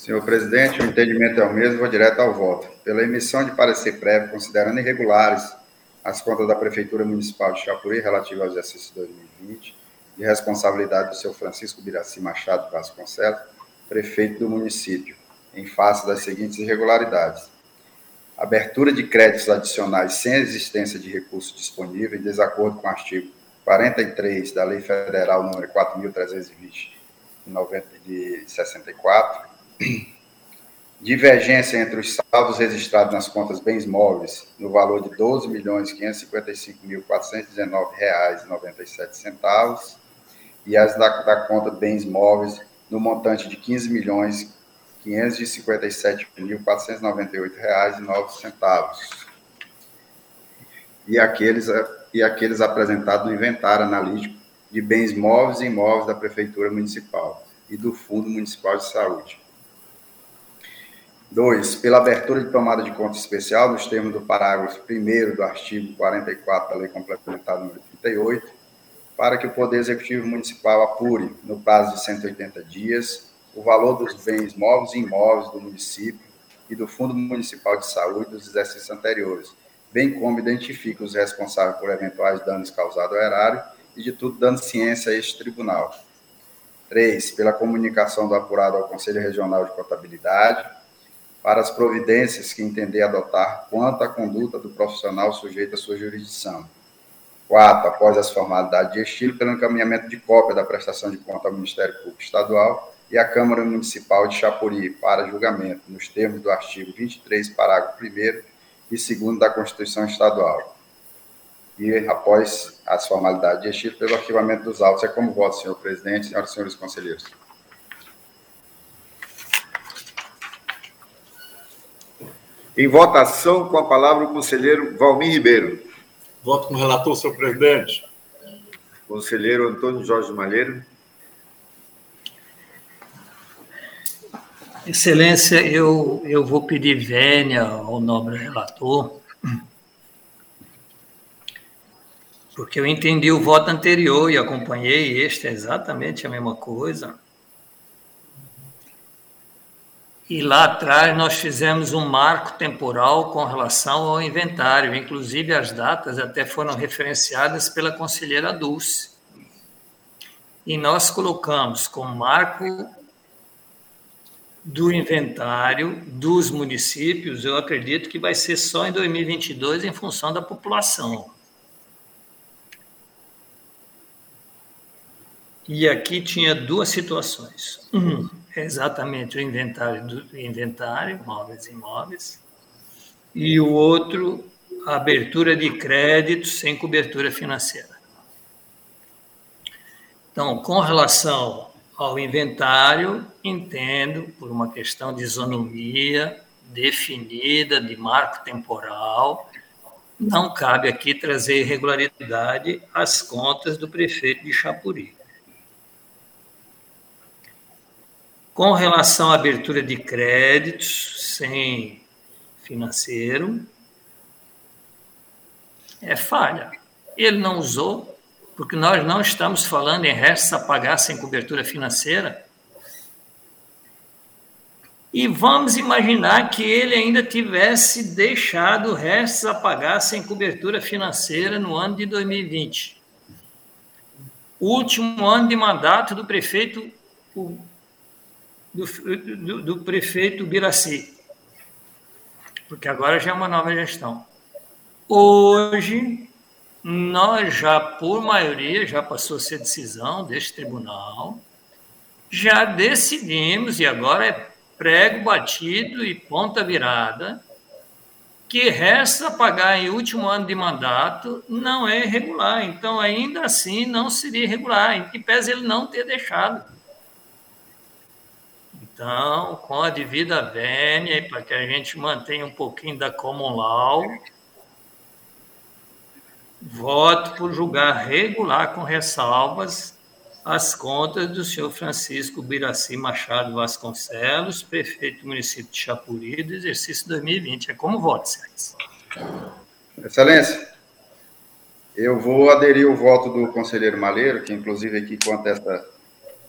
Speaker 8: Senhor presidente, o entendimento é o mesmo, vou direto ao voto. Pela emissão de parecer prévio, considerando irregulares as contas da Prefeitura Municipal de Chapuri relativas ao exercício 2020, de responsabilidade do senhor Francisco Biraci Machado Vasconcelos, prefeito do município, em face das seguintes irregularidades. Abertura de créditos adicionais sem existência de recurso disponível, em desacordo com o artigo 43 da Lei Federal número 4.320, de 64, divergência entre os saldos registrados nas contas bens móveis no valor de R$ 12.555.419,97 e as da, da conta bens móveis no montante de R$ 15.557.498,09 e aqueles e aqueles apresentados no inventário analítico de bens móveis e imóveis da Prefeitura Municipal e do Fundo Municipal de Saúde 2. Pela abertura de tomada de conta especial, nos termos do parágrafo 1 do artigo 44 da Lei Complementar número 38, para que o Poder Executivo Municipal apure, no prazo de 180 dias, o valor dos bens móveis e imóveis do município e do Fundo Municipal de Saúde dos exercícios anteriores, bem como identifique os responsáveis por eventuais danos causados ao erário e, de tudo, dando ciência a este tribunal. 3. Pela comunicação do apurado ao Conselho Regional de Contabilidade, para as providências que entender adotar quanto à conduta do profissional sujeito à sua jurisdição. Quatro, após as formalidades de estilo, pelo encaminhamento de cópia da prestação de conta ao Ministério Público Estadual e à Câmara Municipal de Chapuri para julgamento, nos termos do artigo 23, parágrafo 1 e 2 da Constituição Estadual. E após as formalidades de estilo, pelo arquivamento dos autos. É como voto, senhor presidente, senhoras e senhores conselheiros.
Speaker 1: Em votação, com a palavra o conselheiro Valmir Ribeiro.
Speaker 4: Voto com o relator, senhor presidente.
Speaker 1: Conselheiro Antônio Jorge Malheiro.
Speaker 5: Excelência, eu, eu vou pedir vênia ao nobre relator, porque eu entendi o voto anterior e acompanhei, este é exatamente a mesma coisa. E lá atrás nós fizemos um marco temporal com relação ao inventário, inclusive as datas até foram referenciadas pela conselheira Dulce. E nós colocamos como marco do inventário dos municípios, eu acredito que vai ser só em 2022 em função da população. E aqui tinha duas situações. Um, exatamente o inventário do inventário, móveis e imóveis, e o outro, a abertura de créditos sem cobertura financeira. Então, com relação ao inventário, entendo, por uma questão de isonomia definida, de marco temporal, não cabe aqui trazer irregularidade às contas do prefeito de Chapuri. Com relação à abertura de créditos sem financeiro, é falha. Ele não usou, porque nós não estamos falando em restos a pagar sem cobertura financeira. E vamos imaginar que ele ainda tivesse deixado restos a pagar sem cobertura financeira no ano de 2020. O último ano de mandato do prefeito do, do, do prefeito Biraci, porque agora já é uma nova gestão. Hoje, nós já, por maioria, já passou a ser decisão deste tribunal, já decidimos, e agora é prego batido e ponta virada, que resta pagar em último ano de mandato não é irregular. Então, ainda assim, não seria irregular, em que pese ele não ter deixado. Então, com a devida vênia, para que a gente mantenha um pouquinho da common law, voto por julgar regular com ressalvas as contas do senhor Francisco Biraci Machado Vasconcelos, prefeito do município de Chapuri, do exercício 2020. É como voto, Excelência.
Speaker 8: Excelência, eu vou aderir o voto do conselheiro Maleiro, que inclusive aqui contesta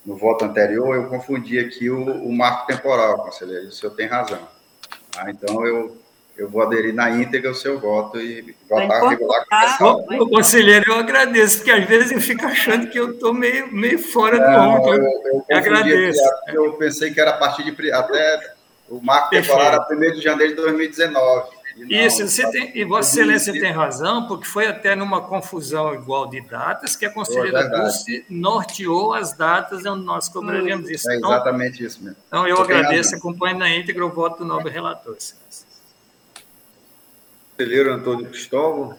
Speaker 8: no voto anterior, eu confundi aqui o, o marco temporal, conselheiro, o senhor tem razão. Ah, então, eu, eu vou aderir na íntegra o seu voto e votar regular
Speaker 5: com o Conselheiro, eu agradeço, porque às vezes eu fico achando que eu estou meio, meio fora do
Speaker 8: mundo. Eu, eu, eu agradeço. Aqui, eu pensei que era a partir de até o marco temporal era 1 de janeiro de 2019.
Speaker 5: Isso, você tem, e Vossa Excelência tem razão, porque foi até numa confusão igual de datas que a conselheira é Dulce norteou as datas onde nós cobraremos isso.
Speaker 8: É então, exatamente então, isso mesmo.
Speaker 5: Então, eu você agradeço, acompanho na íntegra o voto do nobre relator.
Speaker 1: Conselheiro Antônio Cristóvão.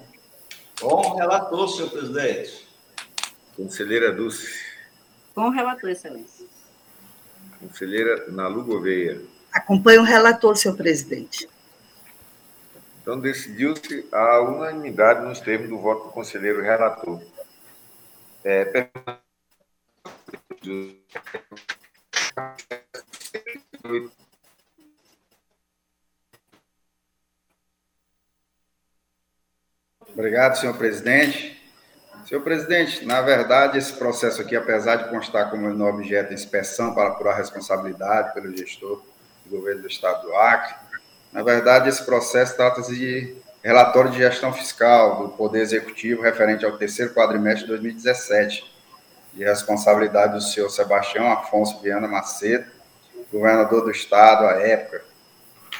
Speaker 2: Bom relator, senhor presidente.
Speaker 1: Conselheira Dulce.
Speaker 6: Bom relator, excelência.
Speaker 1: Conselheira Nalu Gouveia.
Speaker 7: Acompanho o relator, senhor presidente.
Speaker 1: Então, decidiu-se a unanimidade nos termos do voto do conselheiro relator. É,
Speaker 8: Obrigado, senhor presidente. Senhor presidente, na verdade, esse processo aqui, apesar de constar como no objeto inspeção para apurar responsabilidade pelo gestor do governo do Estado do Acre, na verdade, esse processo trata-se de relatório de gestão fiscal do Poder Executivo referente ao terceiro quadrimestre de 2017, de responsabilidade do senhor Sebastião Afonso Viana Macedo, governador do Estado à época,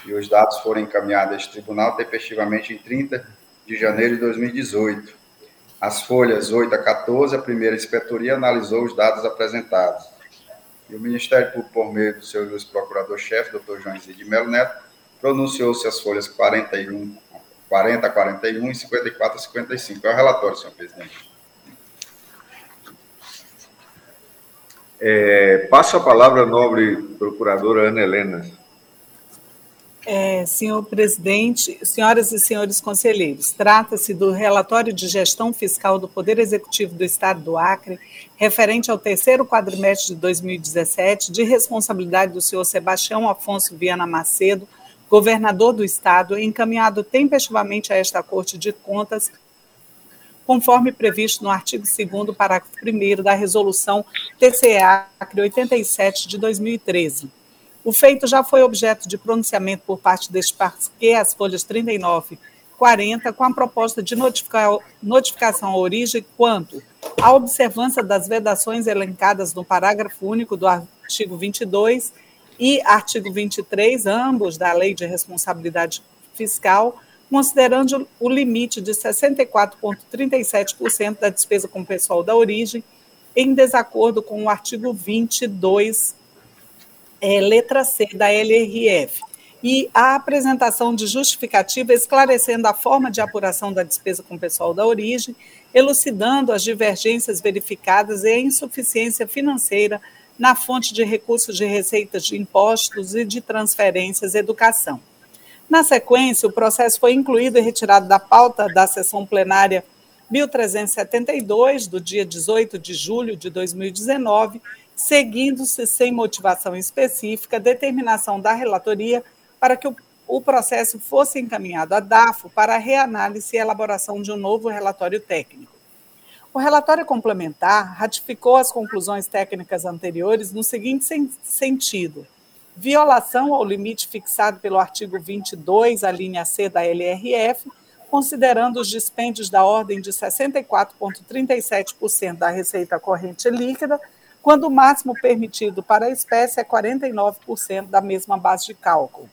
Speaker 8: e os dados foram encaminhados a este tribunal tempestivamente em 30 de janeiro de 2018. As folhas 8 a 14, a primeira inspetoria analisou os dados apresentados. E o Ministério Público, por meio do seu juiz procurador-chefe, doutor João Zé de Melo Neto, pronunciou-se as folhas 41, 40 a 41 e 54 a 55. É o relatório, senhor presidente.
Speaker 1: É, passo a palavra à nobre procuradora Ana Helena.
Speaker 3: É, senhor presidente, senhoras e senhores conselheiros, trata-se do relatório de gestão fiscal do Poder Executivo do Estado do Acre, referente ao terceiro quadrimestre de 2017, de responsabilidade do senhor Sebastião Afonso Viana Macedo, governador do Estado, encaminhado tempestivamente a esta Corte de Contas, conforme previsto no artigo 2, parágrafo 1 da Resolução TCA 87 de 2013. O feito já foi objeto de pronunciamento por parte deste parquê, as folhas 39 40, com a proposta de notificação à origem quanto à observância das vedações elencadas no parágrafo único do artigo 22 e artigo 23, ambos da Lei de Responsabilidade Fiscal, considerando o limite de 64,37% da despesa com pessoal da origem, em desacordo com o artigo 22, é, letra C da LRF, e a apresentação de justificativa esclarecendo a forma de apuração da despesa com pessoal da origem, elucidando as divergências verificadas e a insuficiência financeira na fonte de recursos de receitas de impostos e de transferências educação. Na sequência, o processo foi incluído e retirado da pauta da sessão plenária 1372, do dia 18 de julho de 2019, seguindo-se, sem motivação específica, determinação da relatoria para que o, o processo fosse encaminhado à DAFO para reanálise e elaboração de um novo relatório técnico. O relatório complementar ratificou as conclusões técnicas anteriores no seguinte sentido: violação ao limite fixado pelo artigo 22, a linha C da LRF, considerando os dispêndios da ordem de 64,37% da receita corrente líquida, quando o máximo permitido para a espécie é 49% da mesma base de cálculo.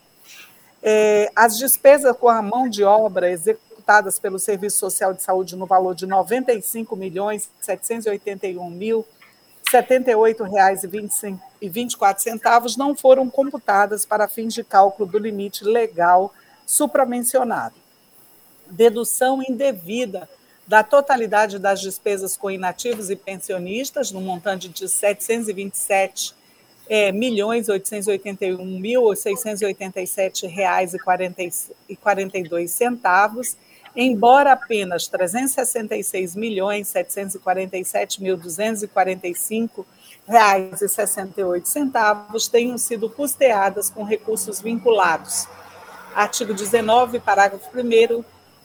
Speaker 3: É, as despesas com a mão de obra executadas executadas pelo Serviço Social de Saúde no valor de R$ 95 milhões mil centavos não foram computadas para fins de cálculo do limite legal supramencionado. Dedução indevida da totalidade das despesas com inativos e pensionistas, no montante de 727 é milhões mil reais e quarenta e dois centavos, embora apenas 366 milhões 747 mil 245 reais e 68 centavos tenham sido custeadas com recursos vinculados. Artigo 19, parágrafo 1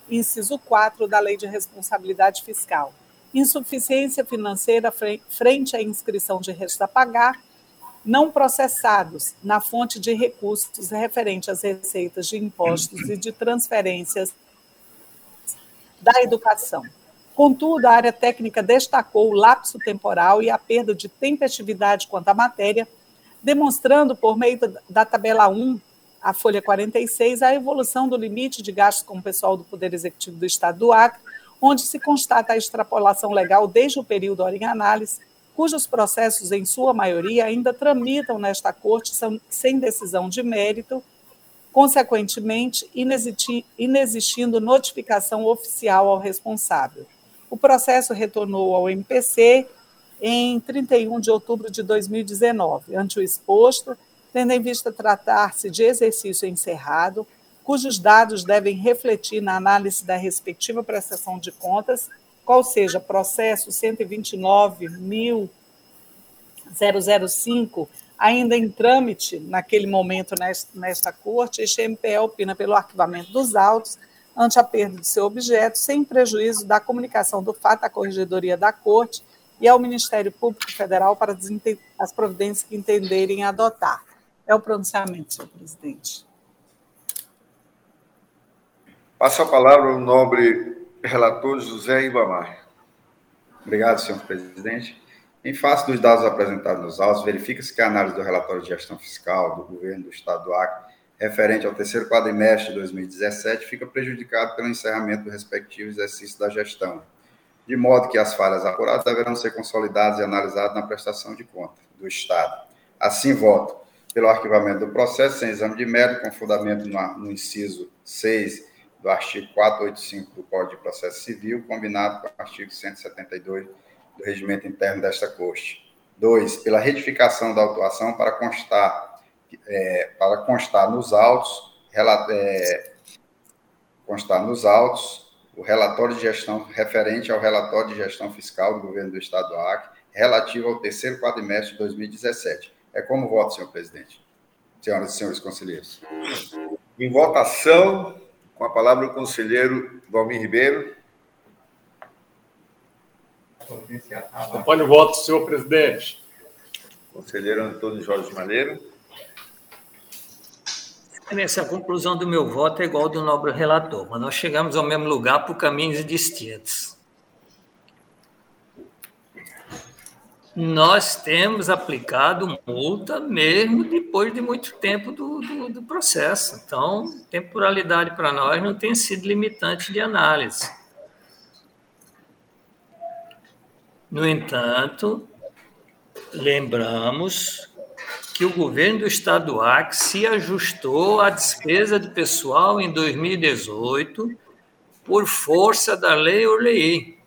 Speaker 3: inciso 4 da Lei de Responsabilidade Fiscal. Insuficiência financeira frente à inscrição de restos a pagar não processados na fonte de recursos referente às receitas de impostos e de transferências da educação. Contudo, a área técnica destacou o lapso temporal e a perda de tempestividade quanto à matéria, demonstrando, por meio da tabela 1, a folha 46, a evolução do limite de gastos com o pessoal do Poder Executivo do Estado do Acre, onde se constata a extrapolação legal desde o período em análise, cujos processos, em sua maioria, ainda tramitam nesta Corte sem decisão de mérito, consequentemente, inexistindo notificação oficial ao responsável. O processo retornou ao MPC em 31 de outubro de 2019. Ante o exposto, tendo em vista tratar-se de exercício encerrado, cujos dados devem refletir na análise da respectiva prestação de contas, qual seja processo 129.005, ainda em trâmite naquele momento nesta corte, este MPE opina pelo arquivamento dos autos ante a perda de seu objeto, sem prejuízo da comunicação do fato à Corregedoria da Corte e ao Ministério Público Federal para as providências que entenderem adotar. É o pronunciamento, senhor presidente.
Speaker 1: Passo a palavra ao nobre relator José Ibamar.
Speaker 8: Obrigado, senhor presidente. Em face dos dados apresentados nos autos, verifica-se que a análise do relatório de gestão fiscal do governo do Estado do Acre, referente ao terceiro quadrimestre de 2017, fica prejudicado pelo encerramento do respectivo exercício da gestão, de modo que as falhas apuradas deverão ser consolidadas e analisadas na prestação de conta do Estado. Assim, voto pelo arquivamento do processo sem exame de mérito, com fundamento no, inciso 6 do artigo 485 do Código de Processo Civil, combinado com o artigo 172 do regimento interno desta Corte. Dois, pela retificação da autuação para constar, é, para constar nos autos, é, constar nos autos o relatório de gestão referente ao relatório de gestão fiscal do governo do Estado do Acre, relativo ao terceiro quadrimestre de 2017. É como voto, senhor presidente. Senhoras e senhores conselheiros.
Speaker 1: Em votação, com a palavra o conselheiro Valmir Ribeiro.
Speaker 4: Acompanhe o voto, senhor presidente.
Speaker 1: Conselheiro Antônio Jorge Malheiro.
Speaker 5: Excelência, a conclusão do meu voto é igual ao do nobre relator, mas nós chegamos ao mesmo lugar por caminhos distintos. nós temos aplicado multa mesmo depois de muito tempo do, do, do processo. Então, temporalidade para nós não tem sido limitante de análise. No entanto, lembramos que o governo do estado do Acre se ajustou à despesa de pessoal em 2018 por força da lei Orlei.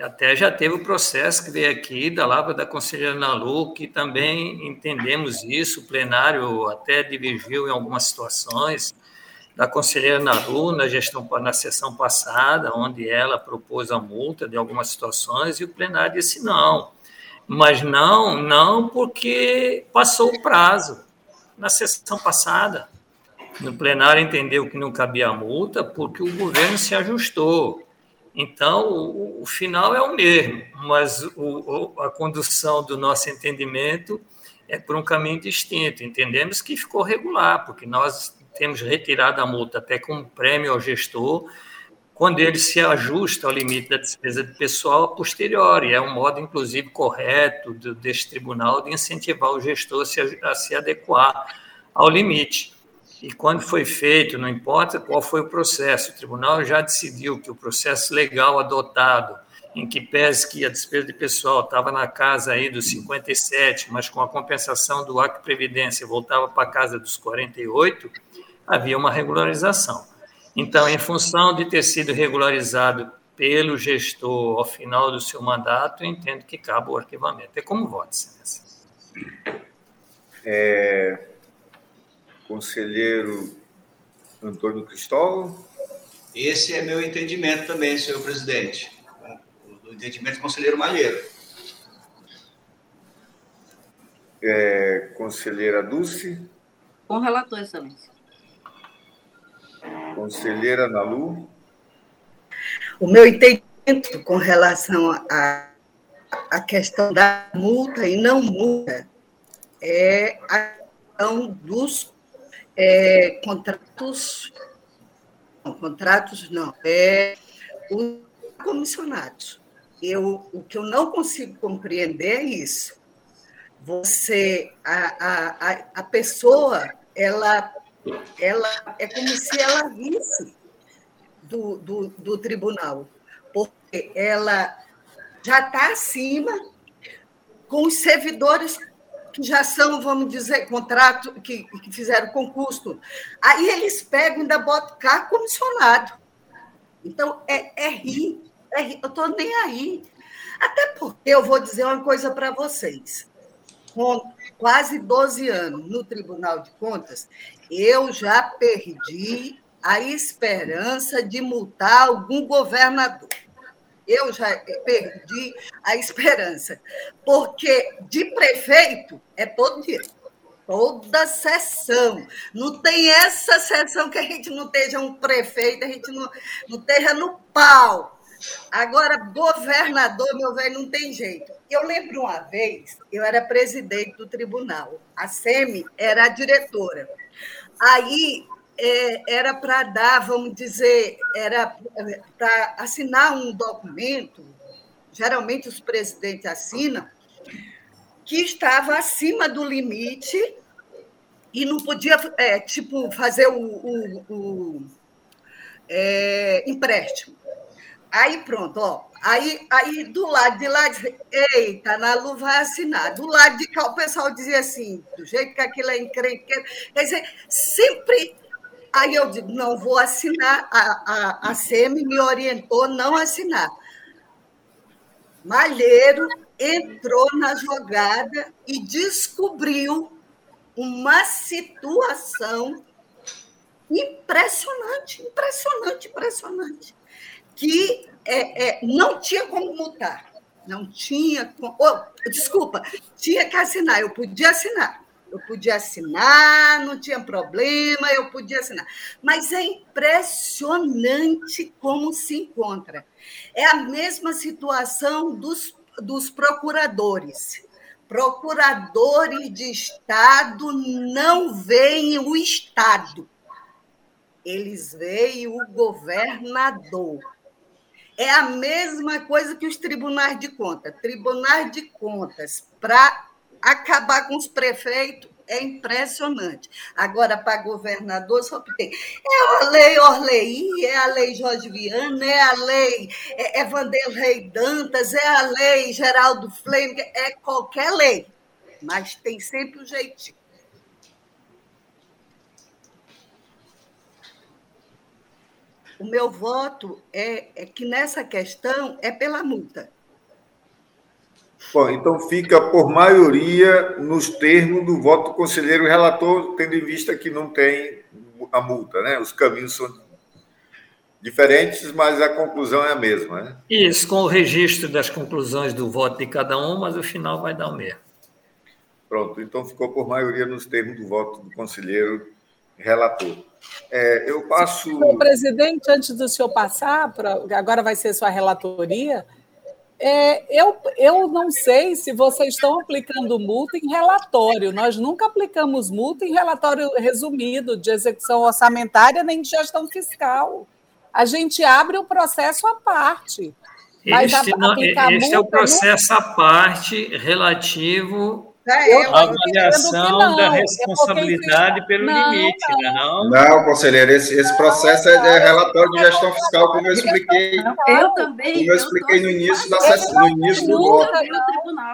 Speaker 5: Até já teve o processo que veio aqui da Lavra da Conselheira Nalu, que também entendemos isso, o plenário até divergiu em algumas situações, da conselheira Nalu na gestão na sessão passada, onde ela propôs a multa de algumas situações e o plenário disse não. Mas não, não porque passou o prazo na sessão passada. No plenário entendeu que não cabia a multa porque o governo se ajustou. Então, o, o, final é o mesmo, mas o, a condução do nosso entendimento é por um caminho distinto. Entendemos que ficou regular, porque nós temos retirado a multa até como prêmio ao gestor, quando ele se ajusta ao limite da despesa de pessoal a posteriori. É um modo, inclusive, correto do, deste tribunal de incentivar o gestor a se, a se adequar ao limite. E quando foi feito, não importa qual foi o processo, o tribunal já decidiu que o processo legal adotado, em que pese que a despesa de pessoal estava na casa aí dos 57, mas com a compensação do Acre Previdência voltava para a casa dos 48, havia uma regularização. Então, em função de ter sido regularizado pelo gestor ao final do seu mandato, eu entendo que cabe o arquivamento. É como voto, excelência.
Speaker 1: É, conselheiro Antônio Cristóvão.
Speaker 2: Esse é meu entendimento também, senhor presidente. O entendimento do conselheiro Malheiro.
Speaker 1: É, conselheira Dulce.
Speaker 6: Com relator, excelência.
Speaker 1: Conselheira Nalu.
Speaker 7: O meu entendimento com relação à a, a questão da multa e não multa é a questão dos é, contratos. Não, contratos não, é os comissionados. Eu, o que eu não consigo compreender é isso. Você, a, a, a pessoa, ela, ela é como se ela visse do, do, do tribunal, porque ela já está acima com os servidores que já são, vamos dizer, contrato, que, que fizeram concurso. Aí eles pegam e ainda botam carro comissionado. Então, é, é rir, é rir. Eu estou nem aí. Até porque eu vou dizer uma coisa para vocês. Com quase 12 anos no Tribunal de Contas, eu já perdi a esperança de multar algum governador eu já perdi a esperança, porque de prefeito é todo dia, toda sessão. Não tem essa sessão que a gente não esteja um prefeito, a gente não, não esteja no pau. Agora, governador, meu velho, não tem jeito. Eu lembro uma vez, eu era presidente do tribunal, a SEMI era a diretora. Aí é, era para dar, vamos dizer, era para assinar um documento, geralmente os presidentes assinam, que estava acima do limite e não podia, é, tipo, fazer o, o, o é, empréstimo. Aí pronto, ó. Aí, aí do lado de lá, eita, na Lu vai assinar. Do lado de cá, o pessoal dizia assim, do jeito que aquilo é encrenqueiro. Quer dizer, sempre Aí eu digo, não vou assinar, a, a, a SEMI me orientou não assinar. Malheiro entrou na jogada e descobriu uma situação impressionante, impressionante, impressionante, que é, é, não tinha como multar, não tinha, oh, desculpa, tinha que assinar, eu podia assinar, eu podia assinar, não tinha problema, eu podia assinar. Mas é impressionante como se encontra. É a mesma situação dos, dos procuradores. Procuradores de Estado não veem o Estado, eles veem o governador. É a mesma coisa que os tribunais de contas. Tribunais de contas, para acabar com os prefeitos é impressionante. Agora, para governador, só tem. É a lei Orlei, é a lei Jorge Viana, é a lei é, é Vanderlei Dantas, é a lei Geraldo Flamengo, é qualquer lei. Mas tem sempre o um jeitinho. O meu voto é, é que nessa questão é pela multa.
Speaker 1: Bom, então fica por maioria nos termos do voto do conselheiro relator, tendo em vista que não tem a multa, né? Os caminhos são diferentes, mas a conclusão é a mesma, né?
Speaker 5: Isso, com o registro das conclusões do voto de cada um, mas o final vai dar o mesmo.
Speaker 1: Pronto, então ficou por maioria nos termos do voto do conselheiro relator. É, eu passo.
Speaker 3: Senhor presidente, antes do senhor passar, pra, agora vai ser sua relatoria. É, eu, eu não sei se vocês estão aplicando multa em relatório. Nós nunca aplicamos multa em relatório resumido de execução orçamentária nem de gestão fiscal. A gente abre o processo à parte.
Speaker 5: Mas este, não, este é o processo à parte relativo
Speaker 7: é, eu,
Speaker 5: a avaliação da é responsabilidade pelo não, limite,
Speaker 8: não. não. Não, conselheiro, esse, esse processo é, é relatório de gestão fiscal, como eu expliquei.
Speaker 6: Eu também.
Speaker 8: Como eu expliquei no início, da sessão, no início do voto.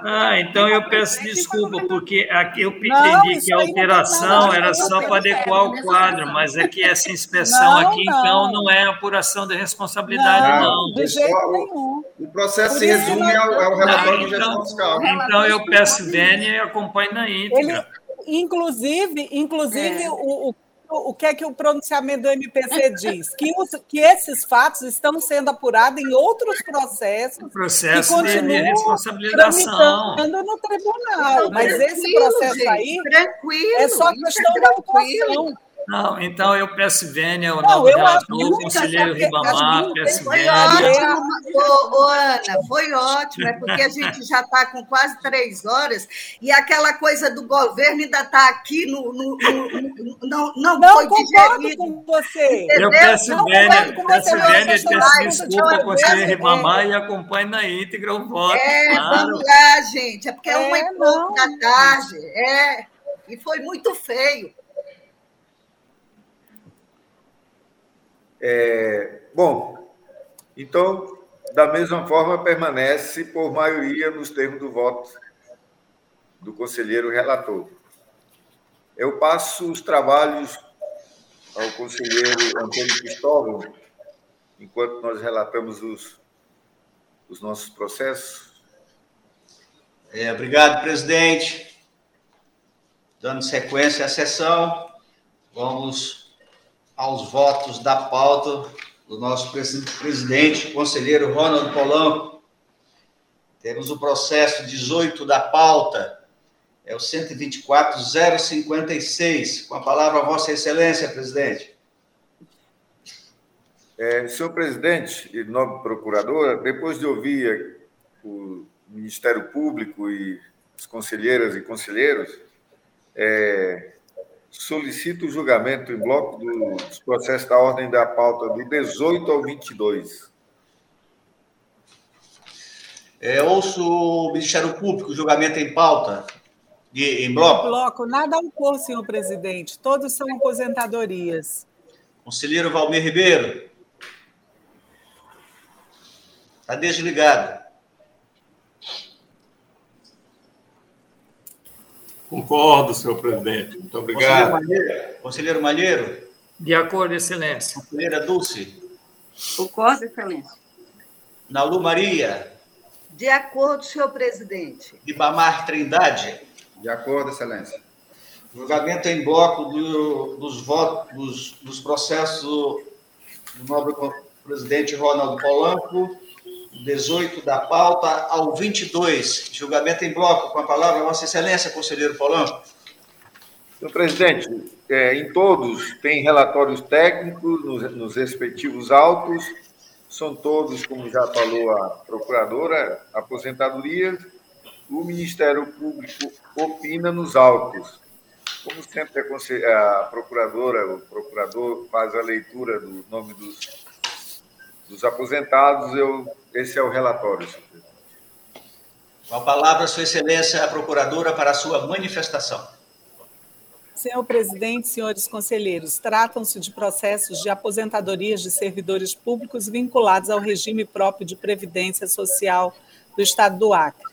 Speaker 5: Ah, então eu peço desculpa, porque aqui eu entendi que a alteração era só para adequar o quadro, mas é que essa inspeção aqui, então, não é apuração de responsabilidade, não.
Speaker 7: De jeito nenhum.
Speaker 8: O processo se resume ao, ao relatório de gestão fiscal.
Speaker 5: Então eu peço vênia acompanhe na íntegra.
Speaker 3: Ele, inclusive, inclusive é. o, o o que é que o pronunciamento do MPC diz? Que, os, que esses fatos estão sendo apurados em outros processos.
Speaker 5: Processo que de responsabilização.
Speaker 3: no tribunal. Mas esse processo gente, aí é só questão da atuação.
Speaker 5: Não, então eu peço vênia, o novo relator, o conselheiro Ribamar, peço vênia. Foi ótimo,
Speaker 7: ô, ô, Ana, foi ótimo, é porque a gente já está com quase três horas e aquela coisa do governo ainda está aqui, no, no, no, no, não, não foi digerido.
Speaker 3: com você.
Speaker 5: Entendeu? Eu peço vênia, peço vênia, peço desculpa, conselheiro Ribamar, e acompanhe na íntegra o voto.
Speaker 7: É, claro. vamos lá, gente, é porque é, é uma e pouco da tarde, é, e foi muito feio.
Speaker 1: É, bom, então, da mesma forma, permanece por maioria nos termos do voto do conselheiro relator. Eu passo os trabalhos ao conselheiro Antônio Cristóvão, enquanto nós relatamos os, os nossos processos.
Speaker 2: É, obrigado, presidente. Dando sequência à sessão, vamos aos votos da pauta do nosso presidente, conselheiro Ronald Polanco. Temos o processo 18 da pauta, é o 124.056. Com a palavra Vossa Excelência, presidente.
Speaker 1: É, senhor presidente e nobre procuradora, depois de ouvir o Ministério Público e os conselheiras e conselheiros, é, solicito o julgamento em bloco dos processos da ordem da pauta do 18 ao 22.
Speaker 2: É, ouço o Ministério Público, julgamento em pauta, e, em bloco.
Speaker 3: Em bloco, nada ao cor, senhor presidente. Todos são aposentadorias.
Speaker 2: Conselheiro Valmir Ribeiro. Está desligado.
Speaker 4: Concordo, senhor presidente. Muito obrigado.
Speaker 2: Conselheiro Malheiro. Conselheiro Malheiro.
Speaker 5: De acordo, excelência.
Speaker 2: Conselheira Dulce.
Speaker 6: Concordo, excelência.
Speaker 2: Nalu Maria.
Speaker 7: De acordo, senhor presidente.
Speaker 2: Ibamar Trindade.
Speaker 8: De acordo, excelência.
Speaker 2: Julgamento em bloco do, dos votos, dos, dos processos do nobre presidente Ronaldo Polanco 18 da pauta ao 22. Julgamento em bloco. Com a palavra, Vossa Excelência, conselheiro Polanco.
Speaker 1: Senhor presidente, é, em todos tem relatórios técnicos nos, nos respectivos autos, são todos, como já falou a procuradora, aposentadorias. O Ministério Público opina nos autos. Como sempre a, a procuradora, o procurador faz a leitura do nome dos, dos aposentados, eu esse é o relatório, senhor presidente.
Speaker 2: Com a palavra, Sua Excelência, a procuradora, para a sua manifestação.
Speaker 3: Senhor presidente, senhores conselheiros, tratam-se de processos de aposentadorias de servidores públicos vinculados ao regime próprio de previdência social do Estado do Acre.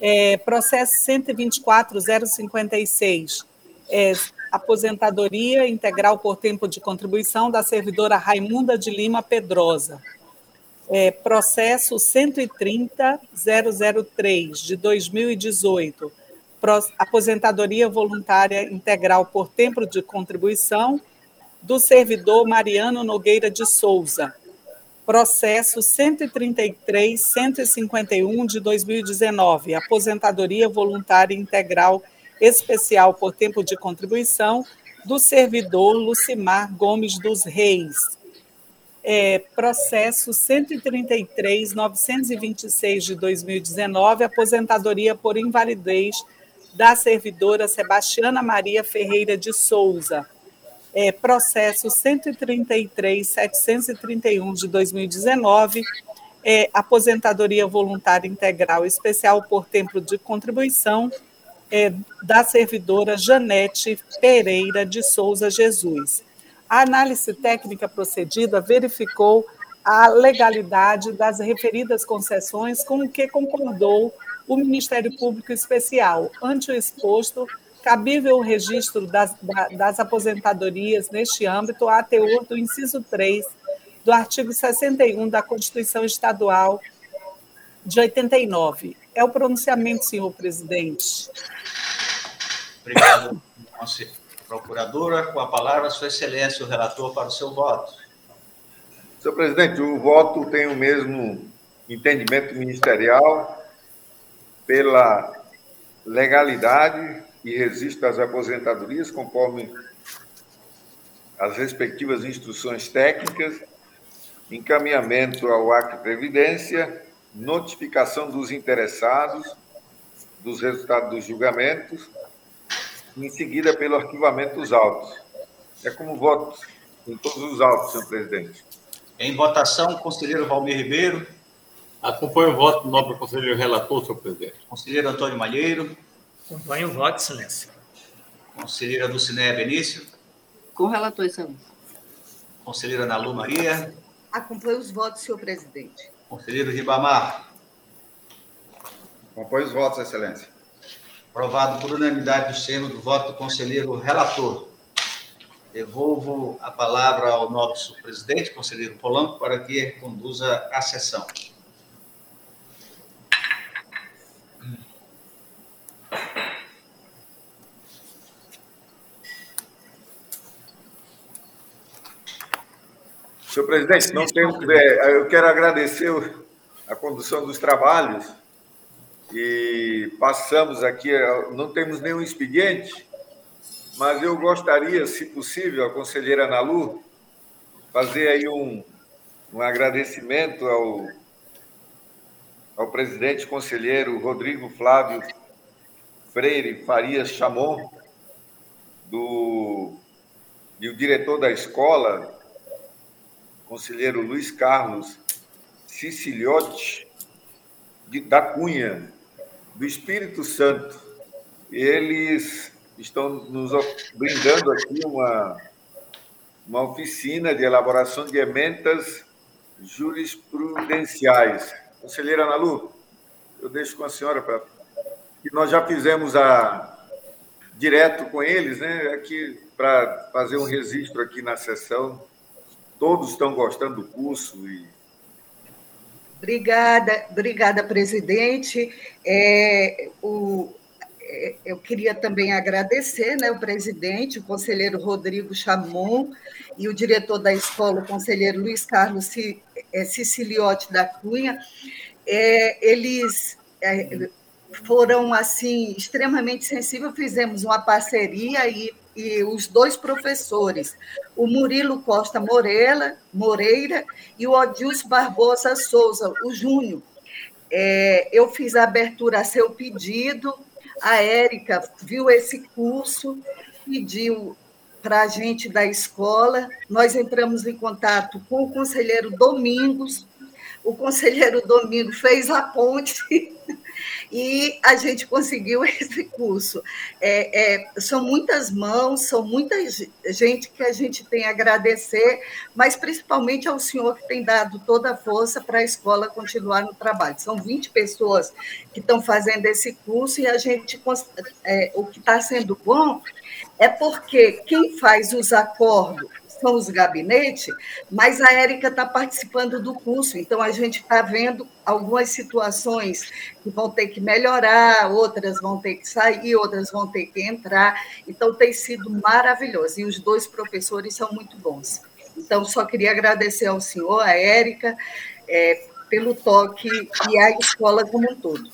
Speaker 3: É, processo 124.056, é, aposentadoria integral por tempo de contribuição da servidora Raimunda de Lima Pedrosa é, processo 130.003 de 2018, aposentadoria voluntária integral por tempo de contribuição do servidor Mariano Nogueira de Souza, processo 133.151 de 2019, aposentadoria voluntária integral especial por tempo de contribuição do servidor Lucimar Gomes dos Reis, é, processo 133.926 de 2019, aposentadoria por invalidez da servidora Sebastiana Maria Ferreira de Souza. É, processo 133.731 de 2019, é, aposentadoria voluntária integral especial por tempo de contribuição é, da servidora Janete Pereira de Souza Jesus. A análise técnica procedida verificou a legalidade das referidas concessões, com o que concordou o Ministério Público Especial. Ante o exposto, cabível o registro das, das aposentadorias neste âmbito a teor do inciso 3 do artigo 61 da Constituição Estadual de 89. É o pronunciamento, senhor presidente.
Speaker 2: Obrigado, procuradora. Com a palavra, Sua Excelência, o relator, para o seu voto.
Speaker 1: Senhor presidente, o voto tem o mesmo entendimento ministerial pela legalidade e registro das aposentadorias, conforme as respectivas instruções técnicas, encaminhamento ao Acre Previdência, notificação dos interessados dos resultados dos julgamentos, em seguida pelo arquivamento dos autos. É como voto em todos os autos, senhor presidente.
Speaker 2: Em votação, conselheiro Valmir Ribeiro.
Speaker 4: Acompanho o voto do nobre conselheiro relator, senhor presidente.
Speaker 2: Conselheiro Antônio Malheiro.
Speaker 5: Acompanho o voto, excelência.
Speaker 2: Conselheira Dulcinéia Benício.
Speaker 6: Com o relator, excelência.
Speaker 2: Conselheira Nalu Maria.
Speaker 7: Acompanho os votos, senhor presidente.
Speaker 2: Conselheiro Ribamar.
Speaker 8: Acompanho os votos, excelência.
Speaker 2: Aprovado por unanimidade do Senhor do voto do conselheiro relator. Devolvo a palavra ao nosso presidente, conselheiro Polanco, para que conduza a sessão.
Speaker 1: Senhor presidente, não temos, é, eu quero agradecer a condução dos trabalhos e passamos aqui, não temos nenhum expediente, mas eu gostaria, se possível, a conselheira Nalu, fazer aí um, um agradecimento ao, ao presidente conselheiro Rodrigo Flávio Freire Farias Chamon, do, e o diretor da escola, conselheiro Luiz Carlos Siciliotti, da Cunha, do Espírito Santo. Eles estão nos brindando aqui uma, uma oficina de elaboração de emendas jurisprudenciais. Conselheira Ana Lu, eu deixo com a senhora para que nós já fizemos a direto com eles, né, aqui para fazer um registro aqui na sessão todos estão gostando do curso e
Speaker 7: Obrigada, obrigada, presidente. É, o, é, eu queria também agradecer né, o presidente, o conselheiro Rodrigo Chamon, e o diretor da escola, o conselheiro Luiz Carlos é, Siciliotti da Cunha. É, eles é, foram assim extremamente sensíveis, fizemos uma parceria e e os dois professores, o Murilo Costa Moreira, Moreira e o Odilson Barbosa Souza, o Júnior. É, eu fiz a abertura a seu pedido, a Érica viu esse curso, pediu para a gente da escola, nós entramos em contato com o conselheiro Domingos, o conselheiro Domingos fez a ponte e a gente conseguiu esse curso. É, é, são muitas mãos, são muita gente que a gente tem a agradecer, mas principalmente ao senhor que tem dado toda a força para a escola continuar no trabalho. São 20 pessoas que estão fazendo esse curso e a gente, é, o que está sendo bom é porque quem faz os acordos são os gabinetes, mas a Érica está participando do curso, então a gente está vendo algumas situações que vão ter que melhorar, outras vão ter que sair, outras vão ter que entrar. Então tem sido maravilhoso. E os dois professores são muito bons. Então, só queria agradecer ao senhor, a Érica, é, pelo toque e a escola como um todo.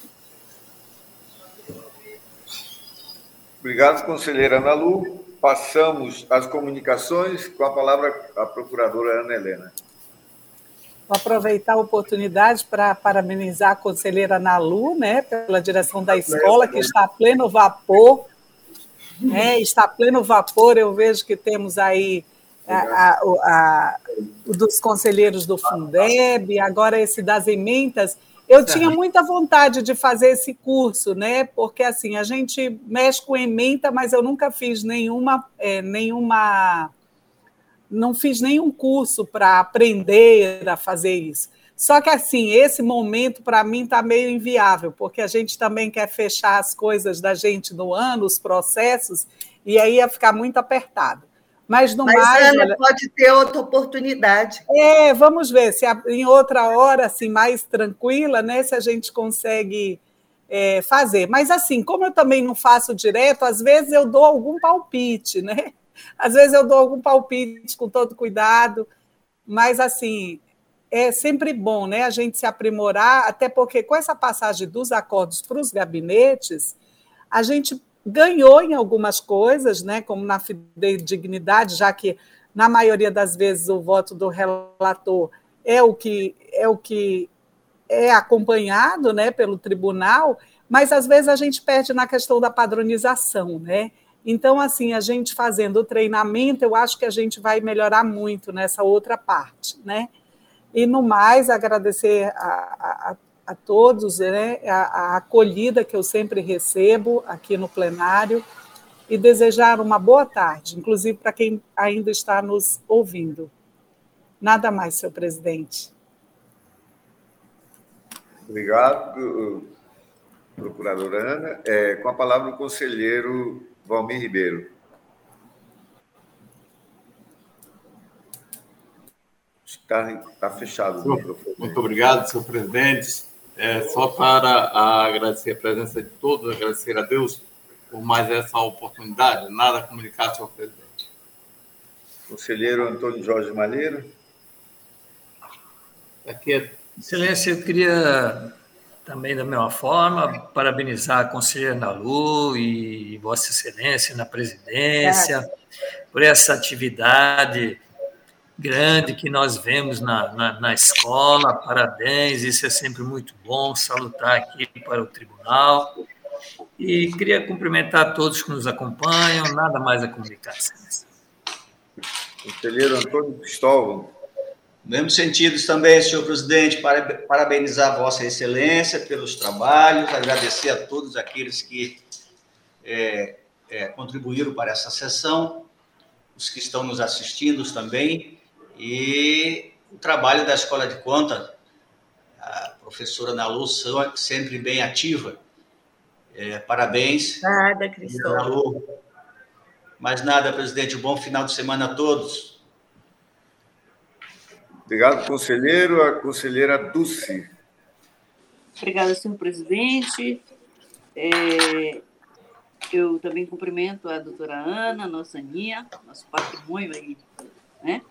Speaker 1: Obrigado, conselheira Ana Lu passamos as comunicações com a palavra a procuradora Ana Helena.
Speaker 3: Vou aproveitar a oportunidade para parabenizar a conselheira Nalu, né, pela direção da escola, que está a pleno vapor. Né, está a pleno vapor, eu vejo que temos aí a, a, a, dos conselheiros do Fundeb, agora esse das emendas eu tinha muita vontade de fazer esse curso, né? Porque assim a gente mexe com ementa, mas eu nunca fiz nenhuma, é, nenhuma, não fiz nenhum curso para aprender a fazer isso. Só que assim esse momento para mim está meio inviável, porque a gente também quer fechar as coisas da gente no ano, os processos, e aí ia ficar muito apertado. Mas no
Speaker 7: Mas,
Speaker 3: mais.
Speaker 7: Ana, olha... pode ter outra oportunidade.
Speaker 3: É, vamos ver se em outra hora, assim, mais tranquila, né? Se a gente consegue é, fazer. Mas, assim, como eu também não faço direto, às vezes eu dou algum palpite, né? Às vezes eu dou algum palpite com todo cuidado, mas, assim, é sempre bom né, a gente se aprimorar, até porque com essa passagem dos acordos para os gabinetes, a gente ganhou em algumas coisas, né, como na dignidade, já que na maioria das vezes o voto do relator é o que é o que é acompanhado, né, pelo tribunal, mas às vezes a gente perde na questão da padronização, né? Então, assim, a gente fazendo o treinamento, eu acho que a gente vai melhorar muito nessa outra parte, né? E no mais, agradecer a, a, a todos né, a, a acolhida que eu sempre recebo aqui no plenário e desejar uma boa tarde, inclusive para quem ainda está nos ouvindo. Nada mais, senhor presidente.
Speaker 1: Obrigado, procuradora Ana. É, com a palavra o conselheiro Valmir Ribeiro. Está, está fechado o
Speaker 4: microfone. Muito obrigado, senhor presidente. É, só para agradecer a presença de todos, agradecer a Deus por mais essa oportunidade. Nada a comunicar, senhor presidente.
Speaker 1: Conselheiro Antônio Jorge Malheiro.
Speaker 5: Aqui é... Excelência, eu queria também, da mesma forma, parabenizar a conselheira Nalu e Vossa Excelência na presidência por essa atividade grande que nós vemos na, na, na, escola. Parabéns, isso é sempre muito bom. Salutar aqui para o tribunal. E queria cumprimentar todos que nos acompanham. Nada mais a comunicar.
Speaker 1: Conselheiro Antônio Cristóvão.
Speaker 2: No mesmo sentido também, senhor presidente, parabenizar Vossa Excelência pelos trabalhos, agradecer a todos aqueles que é, é, contribuíram para essa sessão, os que estão nos assistindo também, e o trabalho da Escola de Conta, a professora Nalu sempre bem ativa. É, parabéns.
Speaker 7: Nada, Cristóvão.
Speaker 2: Mais nada, presidente. Um bom final de semana a todos.
Speaker 1: Obrigado, conselheiro. A conselheira Dulce.
Speaker 6: Obrigada, senhor presidente. É, eu também cumprimento a doutora Ana, nossa Aninha, nosso patrimônio aí, né?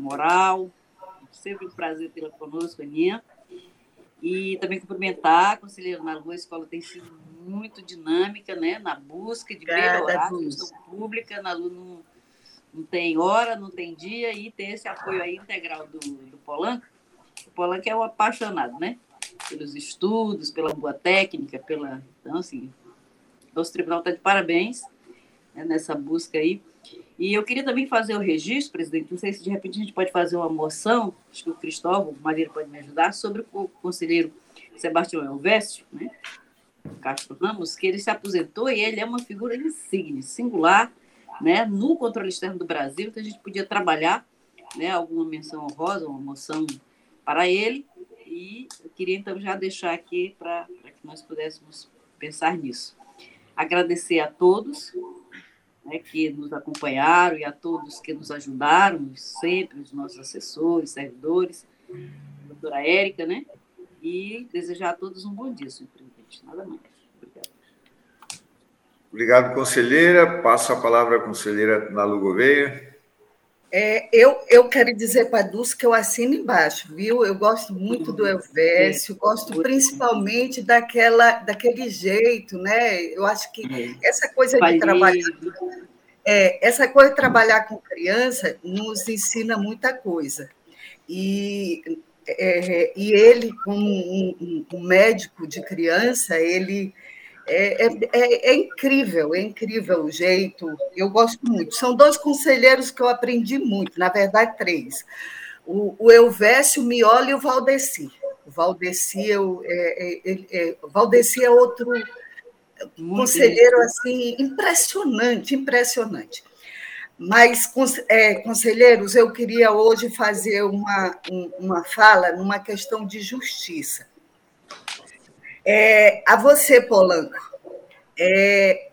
Speaker 6: Moral. Sempre um prazer tê-la conosco, Aninha. E também cumprimentar a conselheira na rua, a escola tem sido muito dinâmica, né, na busca de melhorar a gestão pública, na Lu não, não tem hora, não tem dia, e ter esse apoio aí integral do, do Polanco. O Polanco é um apaixonado, né, pelos estudos, pela boa técnica, pela... Então, assim, nosso tribunal está de parabéns né, nessa busca aí. E eu queria também fazer o registro, presidente, não sei se de repente a gente pode fazer uma moção, acho que o Cristóvão Madeira pode me ajudar, sobre o conselheiro Sebastião Elvésio, né? Castro Ramos, que ele se aposentou e ele é uma figura insigne, singular, né, no controle externo do Brasil, então a gente podia trabalhar, né, alguma menção honrosa, uma moção para ele, e eu queria então já deixar aqui para que nós pudéssemos pensar nisso. Agradecer a todos, né, que nos acompanharam e a todos que nos ajudaram, sempre os nossos assessores, servidores, a doutora Érica, né? E desejar a todos um bom dia, senhor presidente. Nada mais. Obrigado.
Speaker 1: Obrigado, conselheira. Passo a palavra à conselheira Nalu Gouveia.
Speaker 7: É, eu, eu quero dizer para a Dulce que eu assino embaixo, viu? Eu gosto muito do Elvésio, gosto principalmente daquela, daquele jeito, né? Eu acho que é. essa coisa de trabalhar. É, essa coisa de trabalhar com criança nos ensina muita coisa. E, é, e ele, como um, um médico de criança, ele é, é, é, é, incrível, é incrível o jeito. Eu gosto muito. São dois conselheiros que eu aprendi muito, na verdade, três. O, o Elvésio, o Mioli e o Valdeci. O Valdeci, é, é, é, Valdeci é outro conselheiro assim impressionante, impressionante. Mas, conselheiros, eu queria hoje fazer uma, uma fala numa questão de justiça. É, a você, Polanco. É,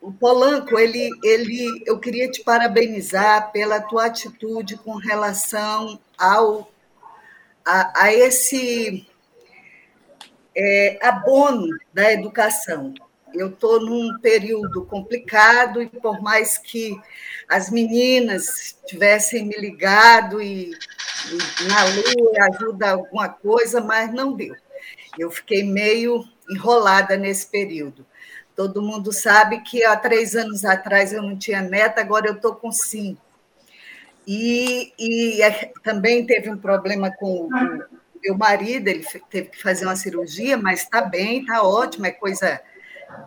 Speaker 7: o Polanco, ele, ele, eu queria te parabenizar pela tua atitude com relação ao a, a esse é, abono da educação. Eu estou num período complicado e por mais que as meninas tivessem me ligado e, e na lua ajuda alguma coisa, mas não deu. Eu fiquei meio enrolada nesse período. Todo mundo sabe que há três anos atrás eu não tinha neta, agora eu estou com cinco. E, e é, também teve um problema com o meu marido, ele teve que fazer uma cirurgia, mas está bem, está ótimo, é coisa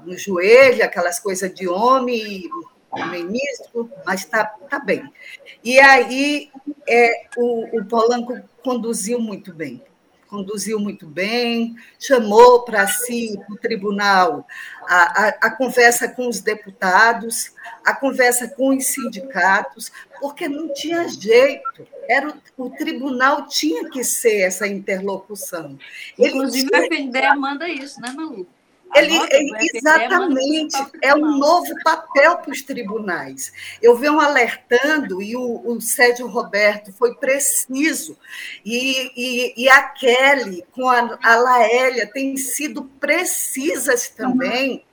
Speaker 7: no joelho, aquelas coisas de homem, menisco, mas está tá bem. E aí é, o, o Polanco conduziu muito bem conduziu muito bem, chamou para si, para o tribunal, a, a, a, conversa com os deputados, a conversa com os sindicatos, porque não tinha jeito. Era o, o tribunal tinha que ser essa interlocução.
Speaker 6: Inclusive, tinha... o FNDE manda isso, né, Malu?
Speaker 7: Ele, exatamente, é um novo papel para os tribunais. Eu venho alertando, e o, o Sérgio Roberto foi preciso, e, e, e a Kelly com a, a Laélia têm sido precisas também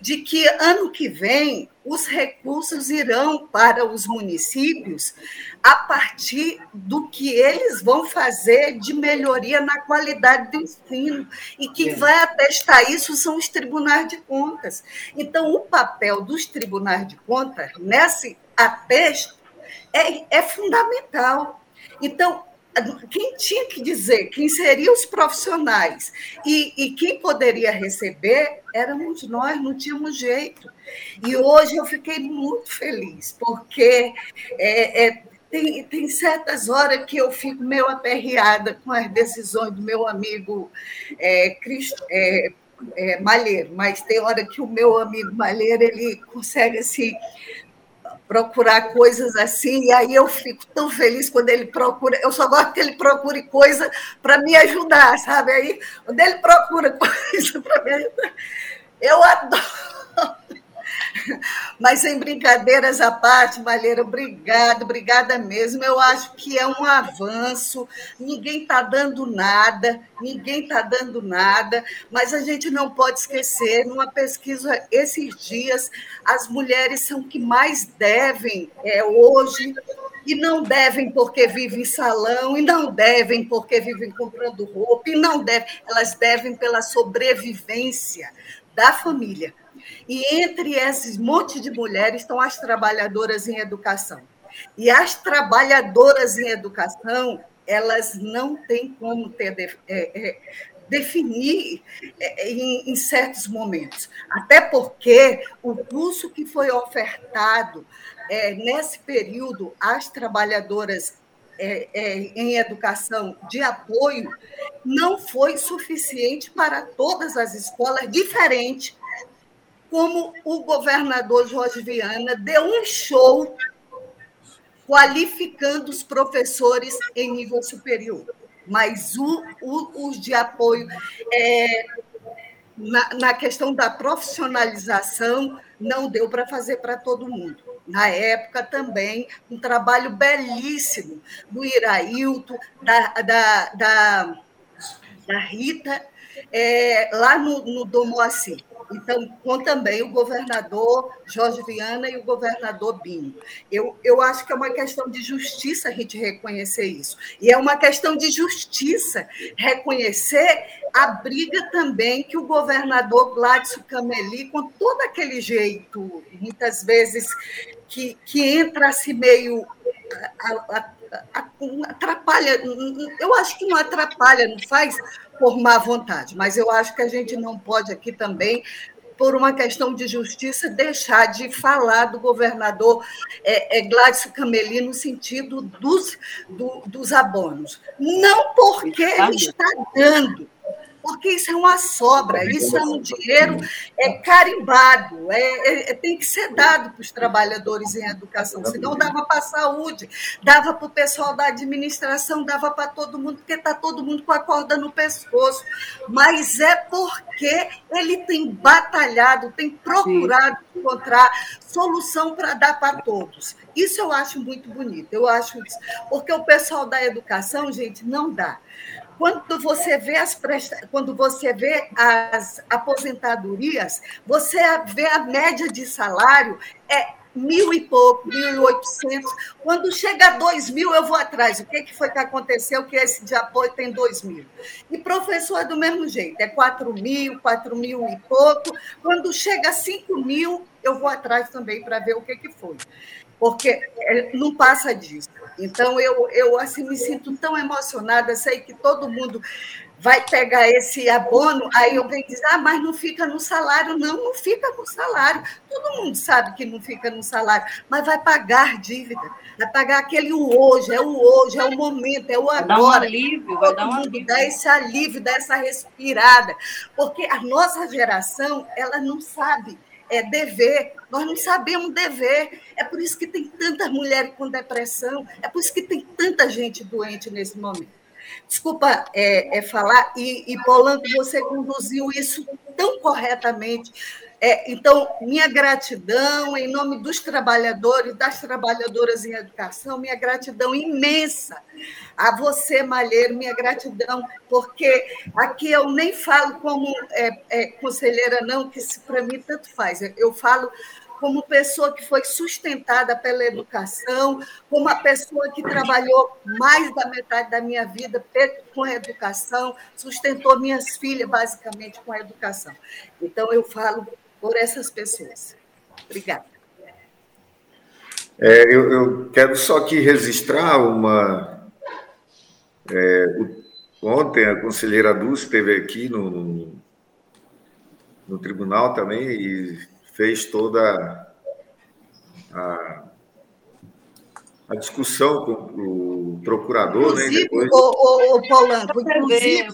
Speaker 7: de que ano que vem os recursos irão para os municípios a partir do que eles vão fazer de melhoria na qualidade do ensino. E quem vai atestar isso são os tribunais de contas. Então, o papel dos tribunais de contas nesse atesto é, é fundamental. Então, quem tinha que dizer, quem seriam os profissionais e, e quem poderia receber éramos nós, não tínhamos jeito. E hoje eu fiquei muito feliz, porque é, é, tem, tem certas horas que eu fico meio aperreada com as decisões do meu amigo é, Cristo, é, é, Malheiro, mas tem hora que o meu amigo Malheiro ele consegue assim procurar coisas assim, e aí eu fico tão feliz quando ele procura. Eu só gosto que ele procure coisa para me ajudar, sabe? Aí, quando ele procura coisa para me ajudar, eu adoro. Mas sem brincadeiras à parte, Malheira, obrigada, obrigada mesmo. Eu acho que é um avanço, ninguém está dando nada, ninguém está dando nada, mas a gente não pode esquecer, numa pesquisa esses dias, as mulheres são que mais devem é, hoje e não devem porque vivem em salão, e não devem porque vivem comprando roupa, e não devem, elas devem pela sobrevivência da família. E entre esses monte de mulheres estão as trabalhadoras em educação. E as trabalhadoras em educação, elas não têm como ter, é, é, definir é, em, em, certos momentos. Até porque o curso que foi ofertado é, nesse período às trabalhadoras é, é, em educação de apoio não foi suficiente para todas as escolas, diferente como o governador Jorge Viana deu um show qualificando os professores em nível superior. Mas o, o, os de apoio, é, na, na questão da profissionalização, não deu para fazer para todo mundo. Na época também, um trabalho belíssimo do Irailton, da, da, da, da Rita, é, lá no, no Dom Moacir. Então, com também o governador Jorge Viana e o governador Binho. Eu, eu acho que é uma questão de justiça a gente reconhecer isso. E é uma questão de justiça reconhecer a briga também que o governador Gladson Cameli, com todo aquele jeito, muitas vezes, que, que entra assim meio. A, a, a, atrapalha, eu acho que não atrapalha, não faz por má vontade, mas eu acho que a gente não pode aqui também por uma questão de justiça, deixar de falar do governador é, é, Gladys Cameli no sentido dos, do, dos abonos. Não porque ele está dando, porque isso é uma sobra, isso é um dinheiro é carimbado, é, é, é tem que ser dado para os trabalhadores em educação, senão dava para a saúde, dava para o pessoal da administração, dava para todo mundo, porque está todo mundo com a corda no pescoço. Mas é porque ele tem batalhado, tem procurado Sim. encontrar solução para dar para todos. Isso eu acho muito bonito, eu acho isso, porque o pessoal da educação, gente, não dá. Quando você vê as presta... quando você vê as aposentadorias, você vê a média de salário é mil e pouco, mil e oitocentos. Quando chega a dois mil, eu vou atrás. O que, que foi que aconteceu que esse de apoio tem dois mil? E professor é do mesmo jeito, é quatro mil, quatro mil e pouco. Quando chega a cinco mil, eu vou atrás também para ver o que, que foi. Porque é, não passa disso. Então, eu, eu assim, me sinto tão emocionada, sei que todo mundo vai pegar esse abono, aí alguém diz, ah, mas não fica no salário. Não, não fica no salário. Todo mundo sabe que não fica no salário, mas vai pagar dívida, vai pagar aquele hoje, é o hoje, é o momento, é o agora. Vai dar um
Speaker 6: alívio, vai dar um alívio.
Speaker 7: Dá esse alívio, dá essa respirada, porque a nossa geração, ela não sabe é dever. Nós não sabemos dever. É por isso que tem tantas mulheres com depressão, é por isso que tem tanta gente doente nesse momento. Desculpa é, é falar, e, e Polanco, você conduziu isso tão corretamente. É, então, minha gratidão em nome dos trabalhadores, das trabalhadoras em educação, minha gratidão imensa a você, Malheiro, minha gratidão, porque aqui eu nem falo como é, é, conselheira, não, que para mim tanto faz. Eu falo como pessoa que foi sustentada pela educação, como uma pessoa que trabalhou mais da metade da minha vida com a educação, sustentou minhas filhas basicamente com a educação. Então, eu falo por essas pessoas. Obrigada.
Speaker 1: É, eu, eu, quero só aqui registrar uma. É, o, ontem a conselheira Dulce esteve aqui no, no, no tribunal também e fez toda a, a discussão com o procurador,
Speaker 7: né,
Speaker 1: inclusive,
Speaker 7: né? Depois... O, o, o Polanco, inclusive,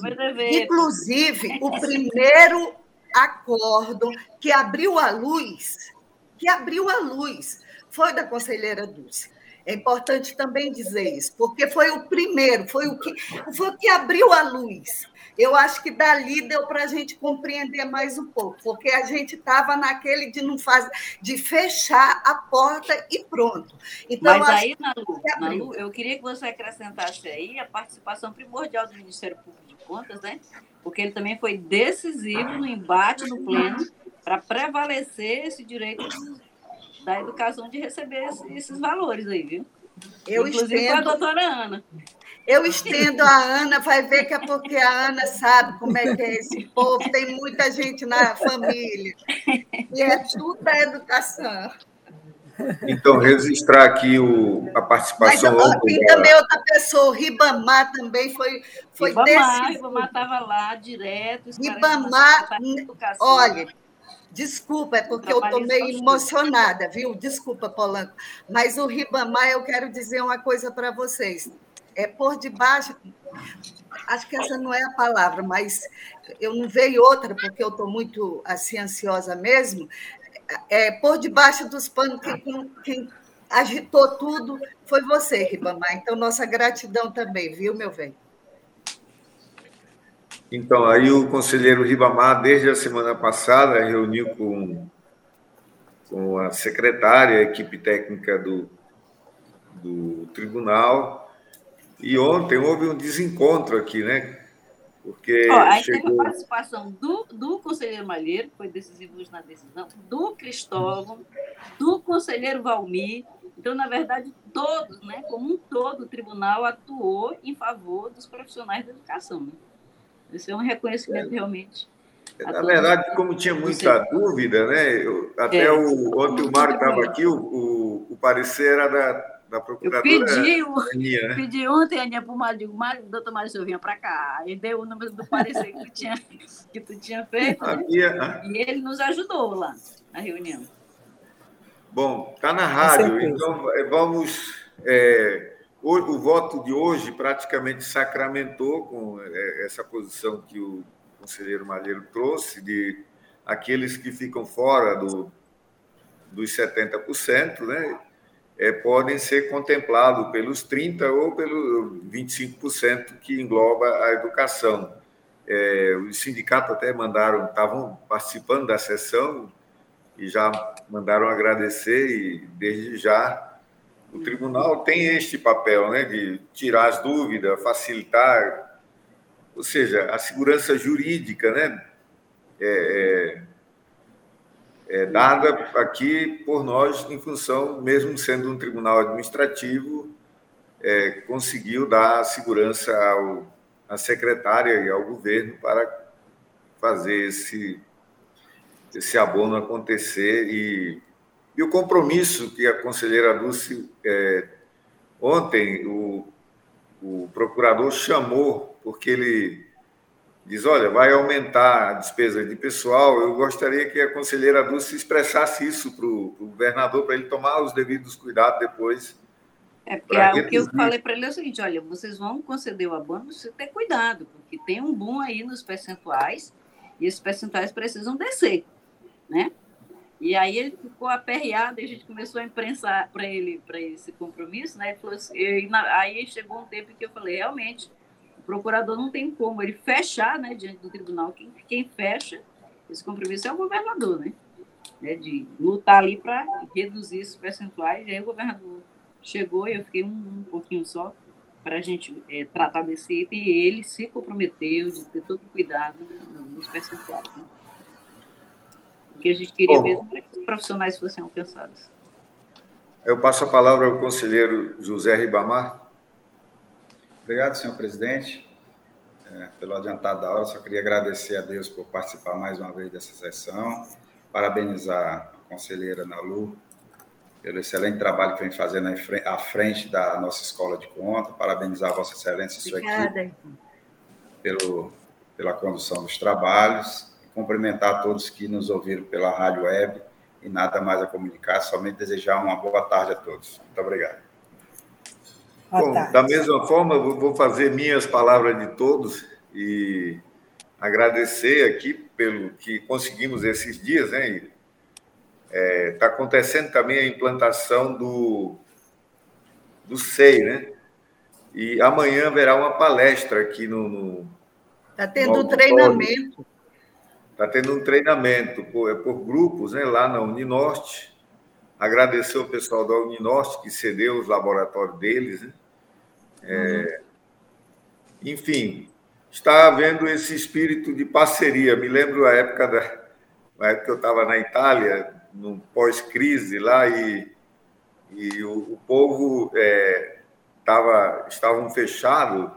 Speaker 7: inclusive o primeiro acordo que abriu a luz, que abriu a luz, foi da conselheira Dulce. É importante também dizer isso, porque foi o primeiro, foi o que, foi o que abriu a luz eu acho que dali deu para a gente compreender mais um pouco, porque a gente estava naquele de não fazer, de fechar a porta e pronto.
Speaker 6: Então, Mas aí, Nalu, Nalu, eu queria que você acrescentasse aí a participação primordial do Ministério Público Contas, né? Porque ele também foi decisivo no embate no pleno para prevalecer esse direito da educação de receber esses valores aí, viu? Eu Inclusive estendo... com a doutora Ana.
Speaker 7: Eu estendo a Ana, vai ver que é porque a Ana sabe como é que é esse povo, tem muita gente na família. E é tudo da educação.
Speaker 1: Então, registrar aqui o, a participação.
Speaker 7: Mas também outra pessoa, o Ribamar também foi, foi
Speaker 6: Ribamar, desse. Ribamar estava lá direto.
Speaker 7: Ribamar, olha, desculpa, é porque eu estou meio emocionada, viu? Desculpa, Polanco. Mas o Ribamar, eu quero dizer uma coisa para vocês é por debaixo. Acho que essa não é a palavra, mas eu não vejo outra, porque eu estou muito assim, ansiosa mesmo. É, por debaixo dos panos, quem, quem agitou tudo foi você, Ribamar. Então, nossa gratidão também, viu, meu velho?
Speaker 1: Então, aí o conselheiro Ribamar, desde a semana passada, reuniu com, com a secretária, a equipe técnica do, do tribunal, e ontem houve um desencontro aqui, né?
Speaker 6: Porque Ó, aí chegou... teve a participação do, do conselheiro Malheiro, que foi decisivo na decisão, do Cristóvão, do conselheiro Valmir. Então, na verdade, todos, né, como um todo, o tribunal atuou em favor dos profissionais da educação. Né? Esse é um reconhecimento é. realmente.
Speaker 1: Na verdade, como tinha muita dúvida, né? Eu, até é. o, ontem o Mário estava aqui, o, o, o parecer era da, da procuradora.
Speaker 6: Eu pedi, Aninha, né? pedi ontem, Aninha, para o Mário, digo, Mário, doutor Mário Silvinha, para cá. E deu o número do parecer que tu tinha, que tu tinha feito. Né? E ele nos ajudou lá na reunião.
Speaker 1: Bom, está na rádio, então é, vamos. É, o, o, voto de hoje praticamente sacramentou com é, essa posição que o conselheiro Malheiro trouxe, de aqueles que ficam fora do, dos 70%, né? É, podem ser contemplados pelos 30% ou pelos 25% que engloba a educação. É, os sindicatos até mandaram, estavam participando da sessão e já mandaram agradecer e desde já o tribunal tem este papel, né, de tirar as dúvidas, facilitar ou seja, a segurança jurídica, né? É, é, é dada aqui por nós em função, mesmo sendo um tribunal administrativo, é, conseguiu dar segurança ao, à secretária e ao governo para fazer esse, esse abono acontecer e, e o compromisso que a conselheira Dulce, é, ontem, o, o procurador chamou, porque ele diz, olha, vai aumentar a despesa de pessoal, eu gostaria que a conselheira Dulce expressasse isso para o governador, para ele tomar os devidos cuidados depois
Speaker 6: é, porque a, o que eu falei para ele é o seguinte: olha, vocês vão conceder o abono, você ter cuidado, porque tem um boom aí nos percentuais, e esses percentuais precisam descer, né? E aí ele ficou aperreado, e a gente começou a imprensar para ele para esse compromisso, né? Ele falou assim, eu, aí chegou um tempo que eu falei, realmente, procurador não tem como ele fechar, né, diante do tribunal, quem, quem fecha esse compromisso é o governador, né? né de lutar ali para reduzir esses percentuais, e aí o governador chegou e eu fiquei um, um pouquinho só para a gente é, tratar desse item e ele se comprometeu de ter todo cuidado nos percentuais. Né? O que a gente queria Bom, mesmo é que os profissionais fossem alcançados.
Speaker 1: Eu passo a palavra ao conselheiro José Ribamar.
Speaker 8: Obrigado, senhor presidente. É, pelo adiantado da hora, só queria agradecer a Deus por participar mais uma vez dessa sessão, parabenizar a conselheira Nalu pelo excelente trabalho que vem fazendo à frente da nossa escola de conta. Parabenizar a Vossa Excelência e sua Obrigada. equipe pelo, pela condução dos trabalhos. E cumprimentar todos que nos ouviram pela rádio web. E nada mais a comunicar, somente desejar uma boa tarde a todos. Muito obrigado.
Speaker 1: Bom, da mesma forma, vou fazer minhas palavras de todos e agradecer aqui pelo que conseguimos esses dias, né? Está é, tá acontecendo também a implantação do, do SEI, né? E amanhã haverá uma palestra aqui no.
Speaker 7: Está tendo um treinamento.
Speaker 1: Está tendo um treinamento por, é por grupos né, lá na Uninorte. Agradecer o pessoal da Uninorte que cedeu os laboratórios deles. Né? É, uhum. Enfim, está havendo esse espírito de parceria. Me lembro a época da, a época que eu estava na Itália, no pós-crise lá e, e o, o povo é, tava, estavam fechados,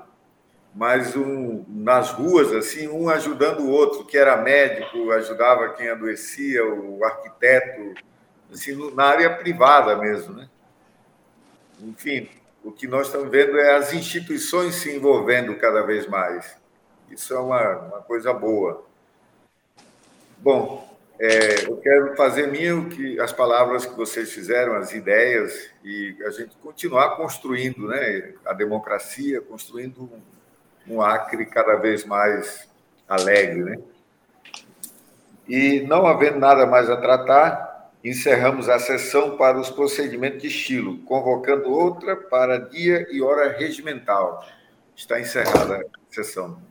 Speaker 1: mas um, nas ruas, assim, um ajudando o outro, que era médico, ajudava quem adoecia, o arquiteto, na área privada mesmo, né? Enfim, o que nós estamos vendo é as instituições se envolvendo cada vez mais. Isso é uma, uma coisa boa. Bom, é, eu quero fazer minha que as palavras que vocês fizeram, as ideias, e a gente continuar construindo né, a democracia, construindo um, um Acre cada vez mais alegre. Né? E não havendo nada mais a tratar, encerramos a sessão para os procedimentos de estilo, convocando outra para dia e hora regimental. Está encerrada a sessão.